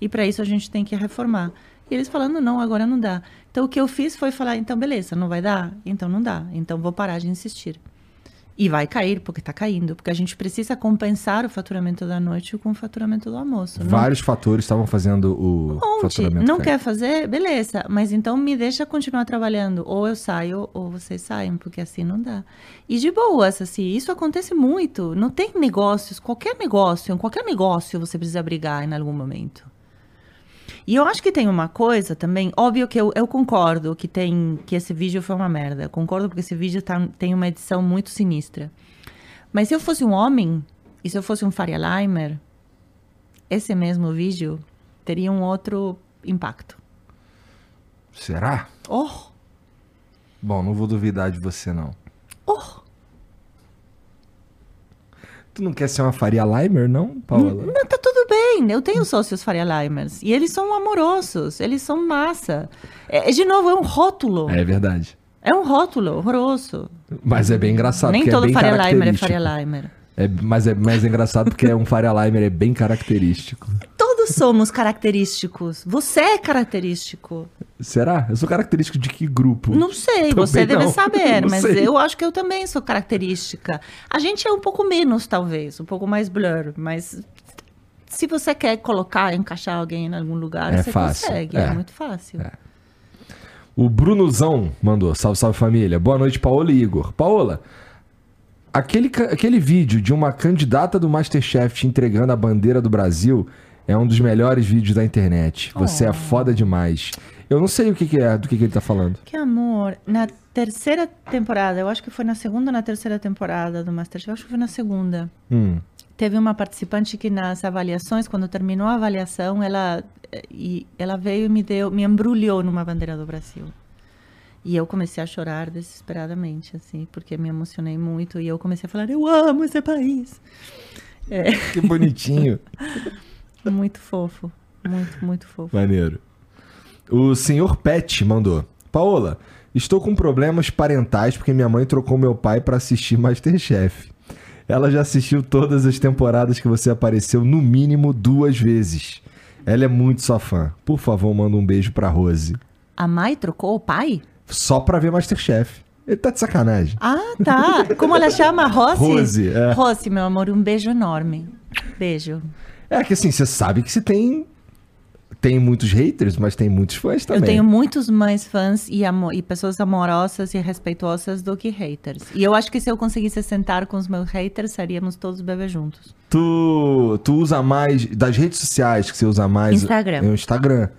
E para isso a gente tem que reformar. E eles falando, não, agora não dá. Então o que eu fiz foi falar, então beleza, não vai dar? Então não dá. Então vou parar de insistir. E vai cair, porque está caindo, porque a gente precisa compensar o faturamento da noite com o faturamento do almoço.
Vários não... fatores estavam fazendo o
um faturamento. Não cair. quer fazer? Beleza, mas então me deixa continuar trabalhando. Ou eu saio, ou vocês saem, porque assim não dá. E de boas, assim, isso acontece muito. Não tem negócios, qualquer negócio, em qualquer negócio você precisa brigar em algum momento. E eu acho que tem uma coisa também, óbvio que eu, eu concordo que tem que esse vídeo foi uma merda. Eu concordo porque esse vídeo tá, tem uma edição muito sinistra. Mas se eu fosse um homem, e se eu fosse um Faria Limer, esse mesmo vídeo teria um outro impacto.
Será?
Oh!
Bom, não vou duvidar de você, não.
Oh!
Tu não quer ser uma Faria Limer, não, Paula?
Não, tá tudo bem. Eu tenho sócios Faria Limers. E eles são amorosos. Eles são massa. É, de novo, é um rótulo.
É verdade.
É um rótulo horroroso.
Mas é bem engraçado.
Nem
é
todo
é
Faria Limer é Faria Limer.
É, mas é mais engraçado porque é um Faria Limer, é bem característico.
Todos somos característicos. Você é característico.
Será? Eu sou característico de que grupo?
Não sei, também você deve não. saber, [LAUGHS] não mas sei. eu acho que eu também sou característica. A gente é um pouco menos, talvez, um pouco mais blur, mas se você quer colocar, encaixar alguém em algum lugar, é você fácil. consegue. É. é. muito fácil. É.
O Brunozão mandou. Salve, salve família. Boa noite, Paola e Igor. Paola, aquele, aquele vídeo de uma candidata do Masterchef te entregando a bandeira do Brasil é um dos melhores vídeos da internet. Você é oh. foda demais. Eu não sei o que, que é, do que, que ele tá falando.
Que amor. Na terceira temporada, eu acho que foi na segunda ou na terceira temporada do Masterchef, eu acho que foi na segunda. Hum. Teve uma participante que nas avaliações, quando terminou a avaliação, ela, e, ela veio e me deu, me embrulhou numa bandeira do Brasil. E eu comecei a chorar desesperadamente, assim, porque me emocionei muito. E eu comecei a falar, eu amo esse país.
É. Que bonitinho. [LAUGHS] [LAUGHS]
muito fofo. Muito, muito fofo.
Maneiro. O senhor Pet mandou. Paola, estou com problemas parentais porque minha mãe trocou meu pai para assistir Masterchef. Ela já assistiu todas as temporadas que você apareceu no mínimo duas vezes. Ela é muito sua fã. Por favor, manda um beijo pra Rose.
A mãe trocou o pai?
Só pra ver Masterchef. Ele tá de sacanagem.
Ah, tá. Como ela chama? Rose? Rose, é. Rose, meu amor, um beijo enorme. Beijo.
É que assim, você sabe que se tem tem muitos haters, mas tem muitos fãs também.
Eu tenho muitos mais fãs e, e, pessoas amorosas e respeitosas do que haters. E eu acho que se eu conseguisse sentar com os meus haters, seríamos todos beber juntos.
Tu, tu usa mais, das redes sociais que você usa mais?
Instagram.
É o Instagram.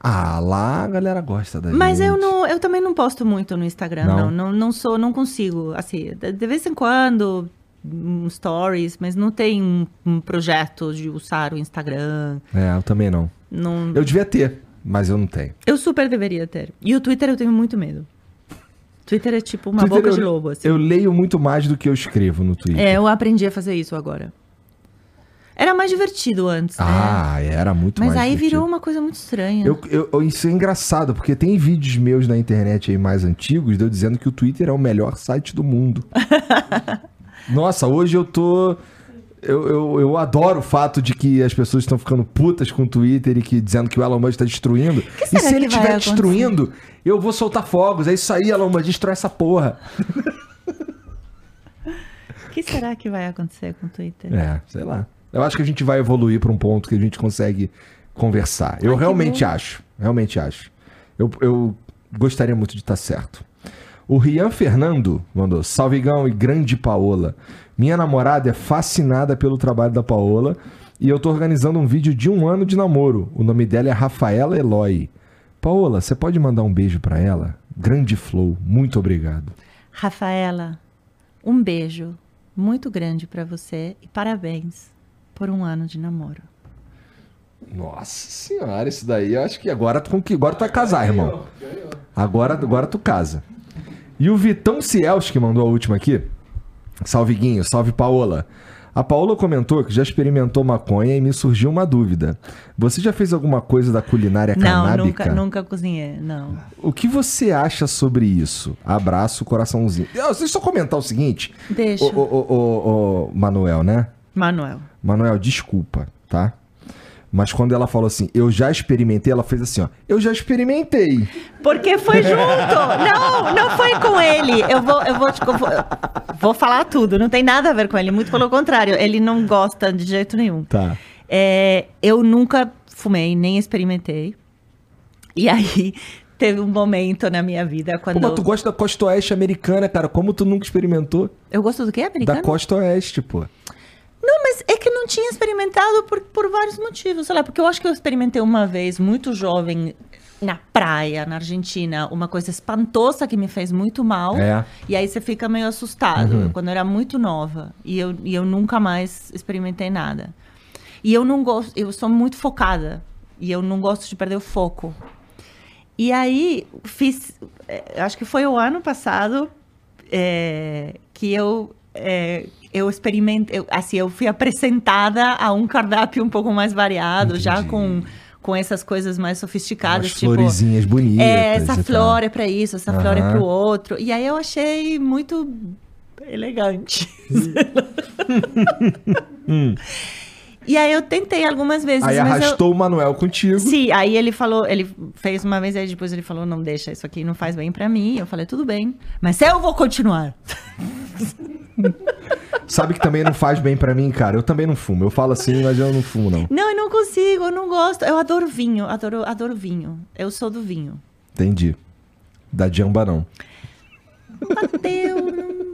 Ah, lá a galera gosta da
Mas
gente.
eu não, eu também não posto muito no Instagram, não. Não, não, não sou, não consigo. Assim, de vez em quando um stories, mas não tem um, um, projeto de usar o Instagram.
É, eu também não. não. Eu devia ter, mas eu não tenho.
Eu super deveria ter. E o Twitter eu tenho muito medo. Twitter é tipo uma Twitter boca eu, de lobo, assim.
Eu leio muito mais do que eu escrevo no Twitter.
É, eu aprendi a fazer isso agora. Era mais divertido antes,
né? Ah, era muito
Mas
mais
aí
divertido.
virou uma coisa muito estranha.
Eu, eu, isso é engraçado, porque tem vídeos meus na internet aí mais antigos de eu dizendo que o Twitter é o melhor site do mundo. [LAUGHS] Nossa, hoje eu tô. Eu, eu, eu, adoro o fato de que as pessoas estão ficando putas com o Twitter e que dizendo que o Elon Musk está destruindo. E se ele estiver destruindo, eu vou soltar fogos. É isso aí, Elon Musk, destrói essa porra.
O [LAUGHS] que será que vai acontecer com o Twitter?
É, sei lá. Eu acho que a gente vai evoluir para um ponto que a gente consegue conversar. Eu realmente acho. Realmente acho. Eu, eu gostaria muito de estar certo. O Rian Fernando mandou: Salvigão e grande Paola. Minha namorada é fascinada pelo trabalho da Paola e eu tô organizando um vídeo de um ano de namoro. O nome dela é Rafaela Eloy. Paola, você pode mandar um beijo para ela? Grande Flow, muito obrigado.
Rafaela, um beijo muito grande para você e parabéns por um ano de namoro.
Nossa senhora, isso daí eu acho que agora tu, agora tu vai casar, irmão. Agora, agora tu casa. E o Vitão Ciels, que mandou a última aqui. Salve Guinho, salve Paola. A Paola comentou que já experimentou maconha e me surgiu uma dúvida. Você já fez alguma coisa da culinária
não,
canábica?
Não, nunca, nunca cozinhei, não.
O que você acha sobre isso? Abraço, coraçãozinho. Deixa eu só comentar o seguinte.
Deixa.
O, o, o, o Manuel, né?
Manuel.
Manuel, desculpa, tá? Mas quando ela falou assim, eu já experimentei, ela fez assim, ó. Eu já experimentei.
Porque foi [LAUGHS] junto. não, não foi com ele. Eu vou, eu vou, tipo, vou, falar tudo. Não tem nada a ver com ele. Muito pelo contrário. Ele não gosta de jeito nenhum.
Tá.
É, eu nunca fumei, nem experimentei. E aí, [LAUGHS] teve um momento na minha vida quando.
Pô, mas tu gosta da costa oeste americana, cara. Como tu nunca experimentou?
Eu gosto do quê, americano?
Da costa oeste, pô.
Não, mas é que não tinha experimentado por, por vários motivos. Sei lá, porque eu acho que eu experimentei uma vez, muito jovem, na praia, na Argentina, uma coisa espantosa que me fez muito mal.
É.
E aí você fica meio assustado, uhum. quando eu era muito nova. E eu, e eu nunca mais experimentei nada. E eu não gosto, eu sou muito focada. E eu não gosto de perder o foco. E aí, fiz. Eh, acho que foi o ano passado é, que eu é, eu experimentei, assim, eu fui [LAUGHS] apresentada a um cardápio um pouco mais variado, Entendi. já com com essas coisas mais sofisticadas, Umas
tipo florezinhas bonitas.
É, essa flor é para isso, essa uhum. flor é para o outro. E aí eu achei muito elegante. [LAUGHS] E aí eu tentei algumas vezes.
Aí arrastou eu... o Manuel contigo.
Sim, aí ele falou, ele fez uma vez, aí depois ele falou, não deixa, isso aqui não faz bem para mim. Eu falei, tudo bem, mas eu vou continuar. [LAUGHS]
sabe que também não faz bem para mim, cara. Eu também não fumo. Eu falo assim, mas eu não fumo, não.
Não, eu não consigo, eu não gosto. Eu adoro vinho, adoro, adoro vinho. Eu sou do vinho.
Entendi. Da Jamba, não.
Bateu, não...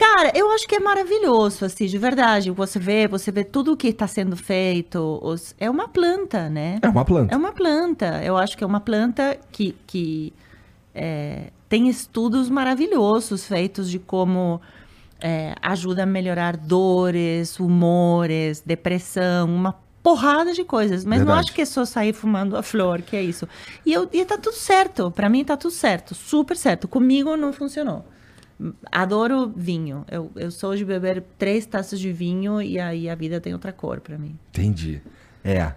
Cara, eu acho que é maravilhoso, assim, de verdade. Você vê, você vê tudo o que está sendo feito. Os... É uma planta, né?
É uma planta.
É uma planta. Eu acho que é uma planta que, que é, tem estudos maravilhosos feitos de como é, ajuda a melhorar dores, humores, depressão, uma porrada de coisas. Mas Verdade. não acho que é só sair fumando a flor, que é isso. E, eu, e tá tudo certo. Para mim tá tudo certo. Super certo. Comigo não funcionou. Adoro vinho. Eu, eu sou de beber três taças de vinho e aí a vida tem outra cor para mim.
Entendi. É.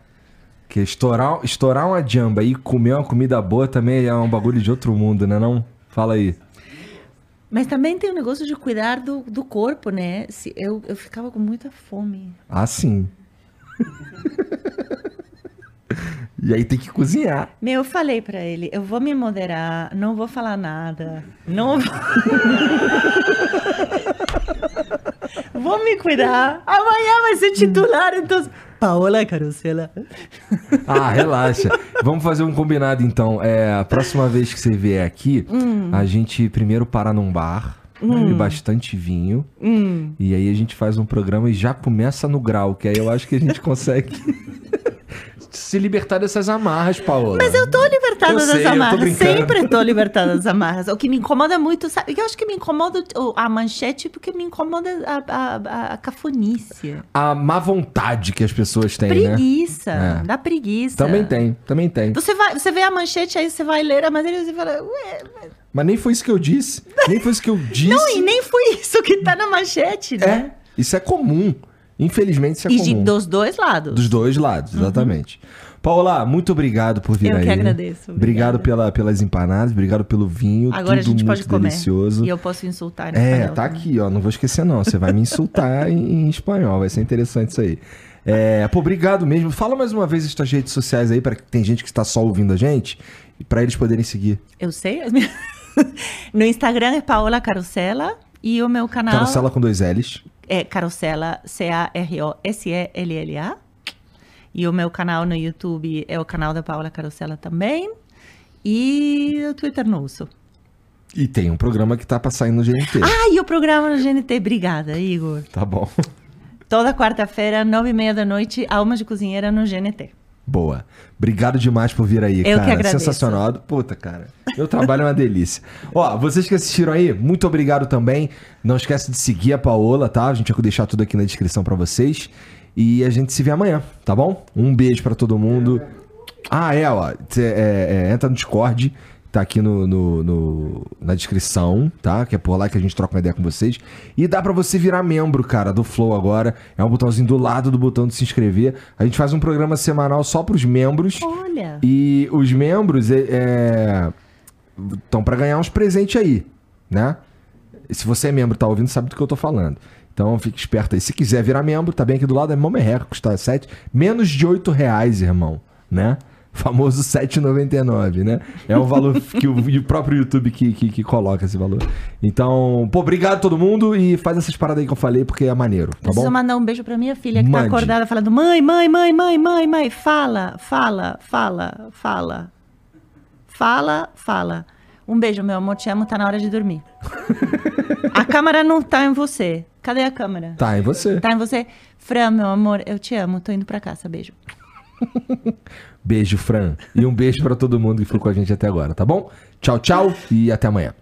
Que estourar, estourar uma jamba e comer uma comida boa também é um bagulho de outro mundo, né não? Fala aí.
Mas também tem o negócio de cuidar do, do corpo, né? Se, eu, eu ficava com muita fome.
Ah, sim. E aí tem que cozinhar.
Meu, eu falei para ele, eu vou me moderar, não vou falar nada, não vou [LAUGHS] me cuidar. Amanhã vai ser titular, então Paola Carosella. [LAUGHS]
Ah, relaxa. Vamos fazer um combinado então. É, a próxima vez que você vier aqui, hum. a gente primeiro para num bar. Hum. bastante vinho. Hum. E aí a gente faz um programa e já começa no grau, que aí eu acho que a gente [LAUGHS] consegue se libertar dessas amarras, Paola.
Mas eu tô libertada eu das sei, amarras. Eu tô Sempre tô libertada das amarras. O que me incomoda muito, sabe? Eu acho que me incomoda a manchete porque me incomoda a, a, a, a cafonice.
A má vontade que as pessoas têm,
preguiça, né? Preguiça. É. Dá preguiça.
Também tem, também tem.
Você, vai, você vê a manchete, aí você vai ler a matéria e você fala, ué...
Mas nem foi isso que eu disse. Nem foi isso que eu disse. [LAUGHS]
Não, e nem foi isso que tá na manchete, né?
É, isso é comum. Infelizmente, isso é
e
comum.
E dos dois lados.
Dos dois lados, exatamente. Uhum. Paula, muito obrigado por vir
Eu
aí.
Eu que agradeço.
Obrigado pela, pelas empanadas, obrigado pelo vinho. Agora a gente pode comer. Delicioso.
E eu posso insultar
em É, espanhol, tá aqui, ó. Não vou esquecer, não. Você vai me insultar [LAUGHS] em, em, espanhol. Vai ser interessante isso aí. É, pô, obrigado mesmo. Fala mais uma vez as tuas redes sociais aí, para que tem gente que está só ouvindo a gente, e para eles poderem seguir.
Eu sei. [LAUGHS] no Instagram é Paola Carosella e o meu canal.
Carosella com dois L's.
É Carosella, C-A-R-O-S-E-L-L-A. E o meu canal no YouTube é o canal da Paula Carosella também. E o Twitter não uso.
E tem um programa que tá pra sair no GNT.
Ah, e o programa no GNT. Obrigada, Igor.
Tá bom.
Toda quarta-feira, nove e meia da noite, Alma de Cozinheira no GNT.
Boa. Obrigado demais por vir aí,
Eu
cara.
Que agradeço.
Sensacional. Puta, cara. Meu trabalho é uma delícia. [LAUGHS] Ó, vocês que assistiram aí, muito obrigado também. Não esquece de seguir a Paola, tá? A gente vai deixar tudo aqui na descrição para vocês. E a gente se vê amanhã, tá bom? Um beijo para todo mundo. Ah, é, ó. É, é, entra no Discord, tá aqui no, no, no, na descrição, tá? Que é por lá que a gente troca uma ideia com vocês. E dá para você virar membro, cara, do Flow agora. É um botãozinho do lado do botão de se inscrever. A gente faz um programa semanal só pros membros.
Olha!
E os membros estão é, é para ganhar uns presentes aí, né? Se você é membro tá ouvindo, sabe do que eu tô falando. Então fique esperto aí. Se quiser virar membro, tá bem aqui do lado, é mó merreca, custa 7, menos de 8 reais, irmão, né? Famoso 7,99, né? É um valor [LAUGHS] que o, o próprio YouTube que, que, que, coloca esse valor. Então, pô, obrigado a todo mundo e faz essas paradas aí que eu falei, porque é maneiro, tá
Preciso
bom?
mandar um beijo pra minha filha que tá Mande. tá acordada falando: mãe, mãe, mãe, mãe, mãe, mãe, fala, fala, fala, fala. Fala, fala. Um beijo, meu amor, te amo, tá na hora de dormir. [LAUGHS] a câmera não tá em você. Cadê a câmera?
Tá em você.
Tá em você. Fran, meu amor, eu te amo. Tô indo pra casa. Beijo. [LAUGHS]
beijo, Fran. E um beijo para todo mundo que ficou com a gente até agora, tá bom? Tchau, tchau e até amanhã.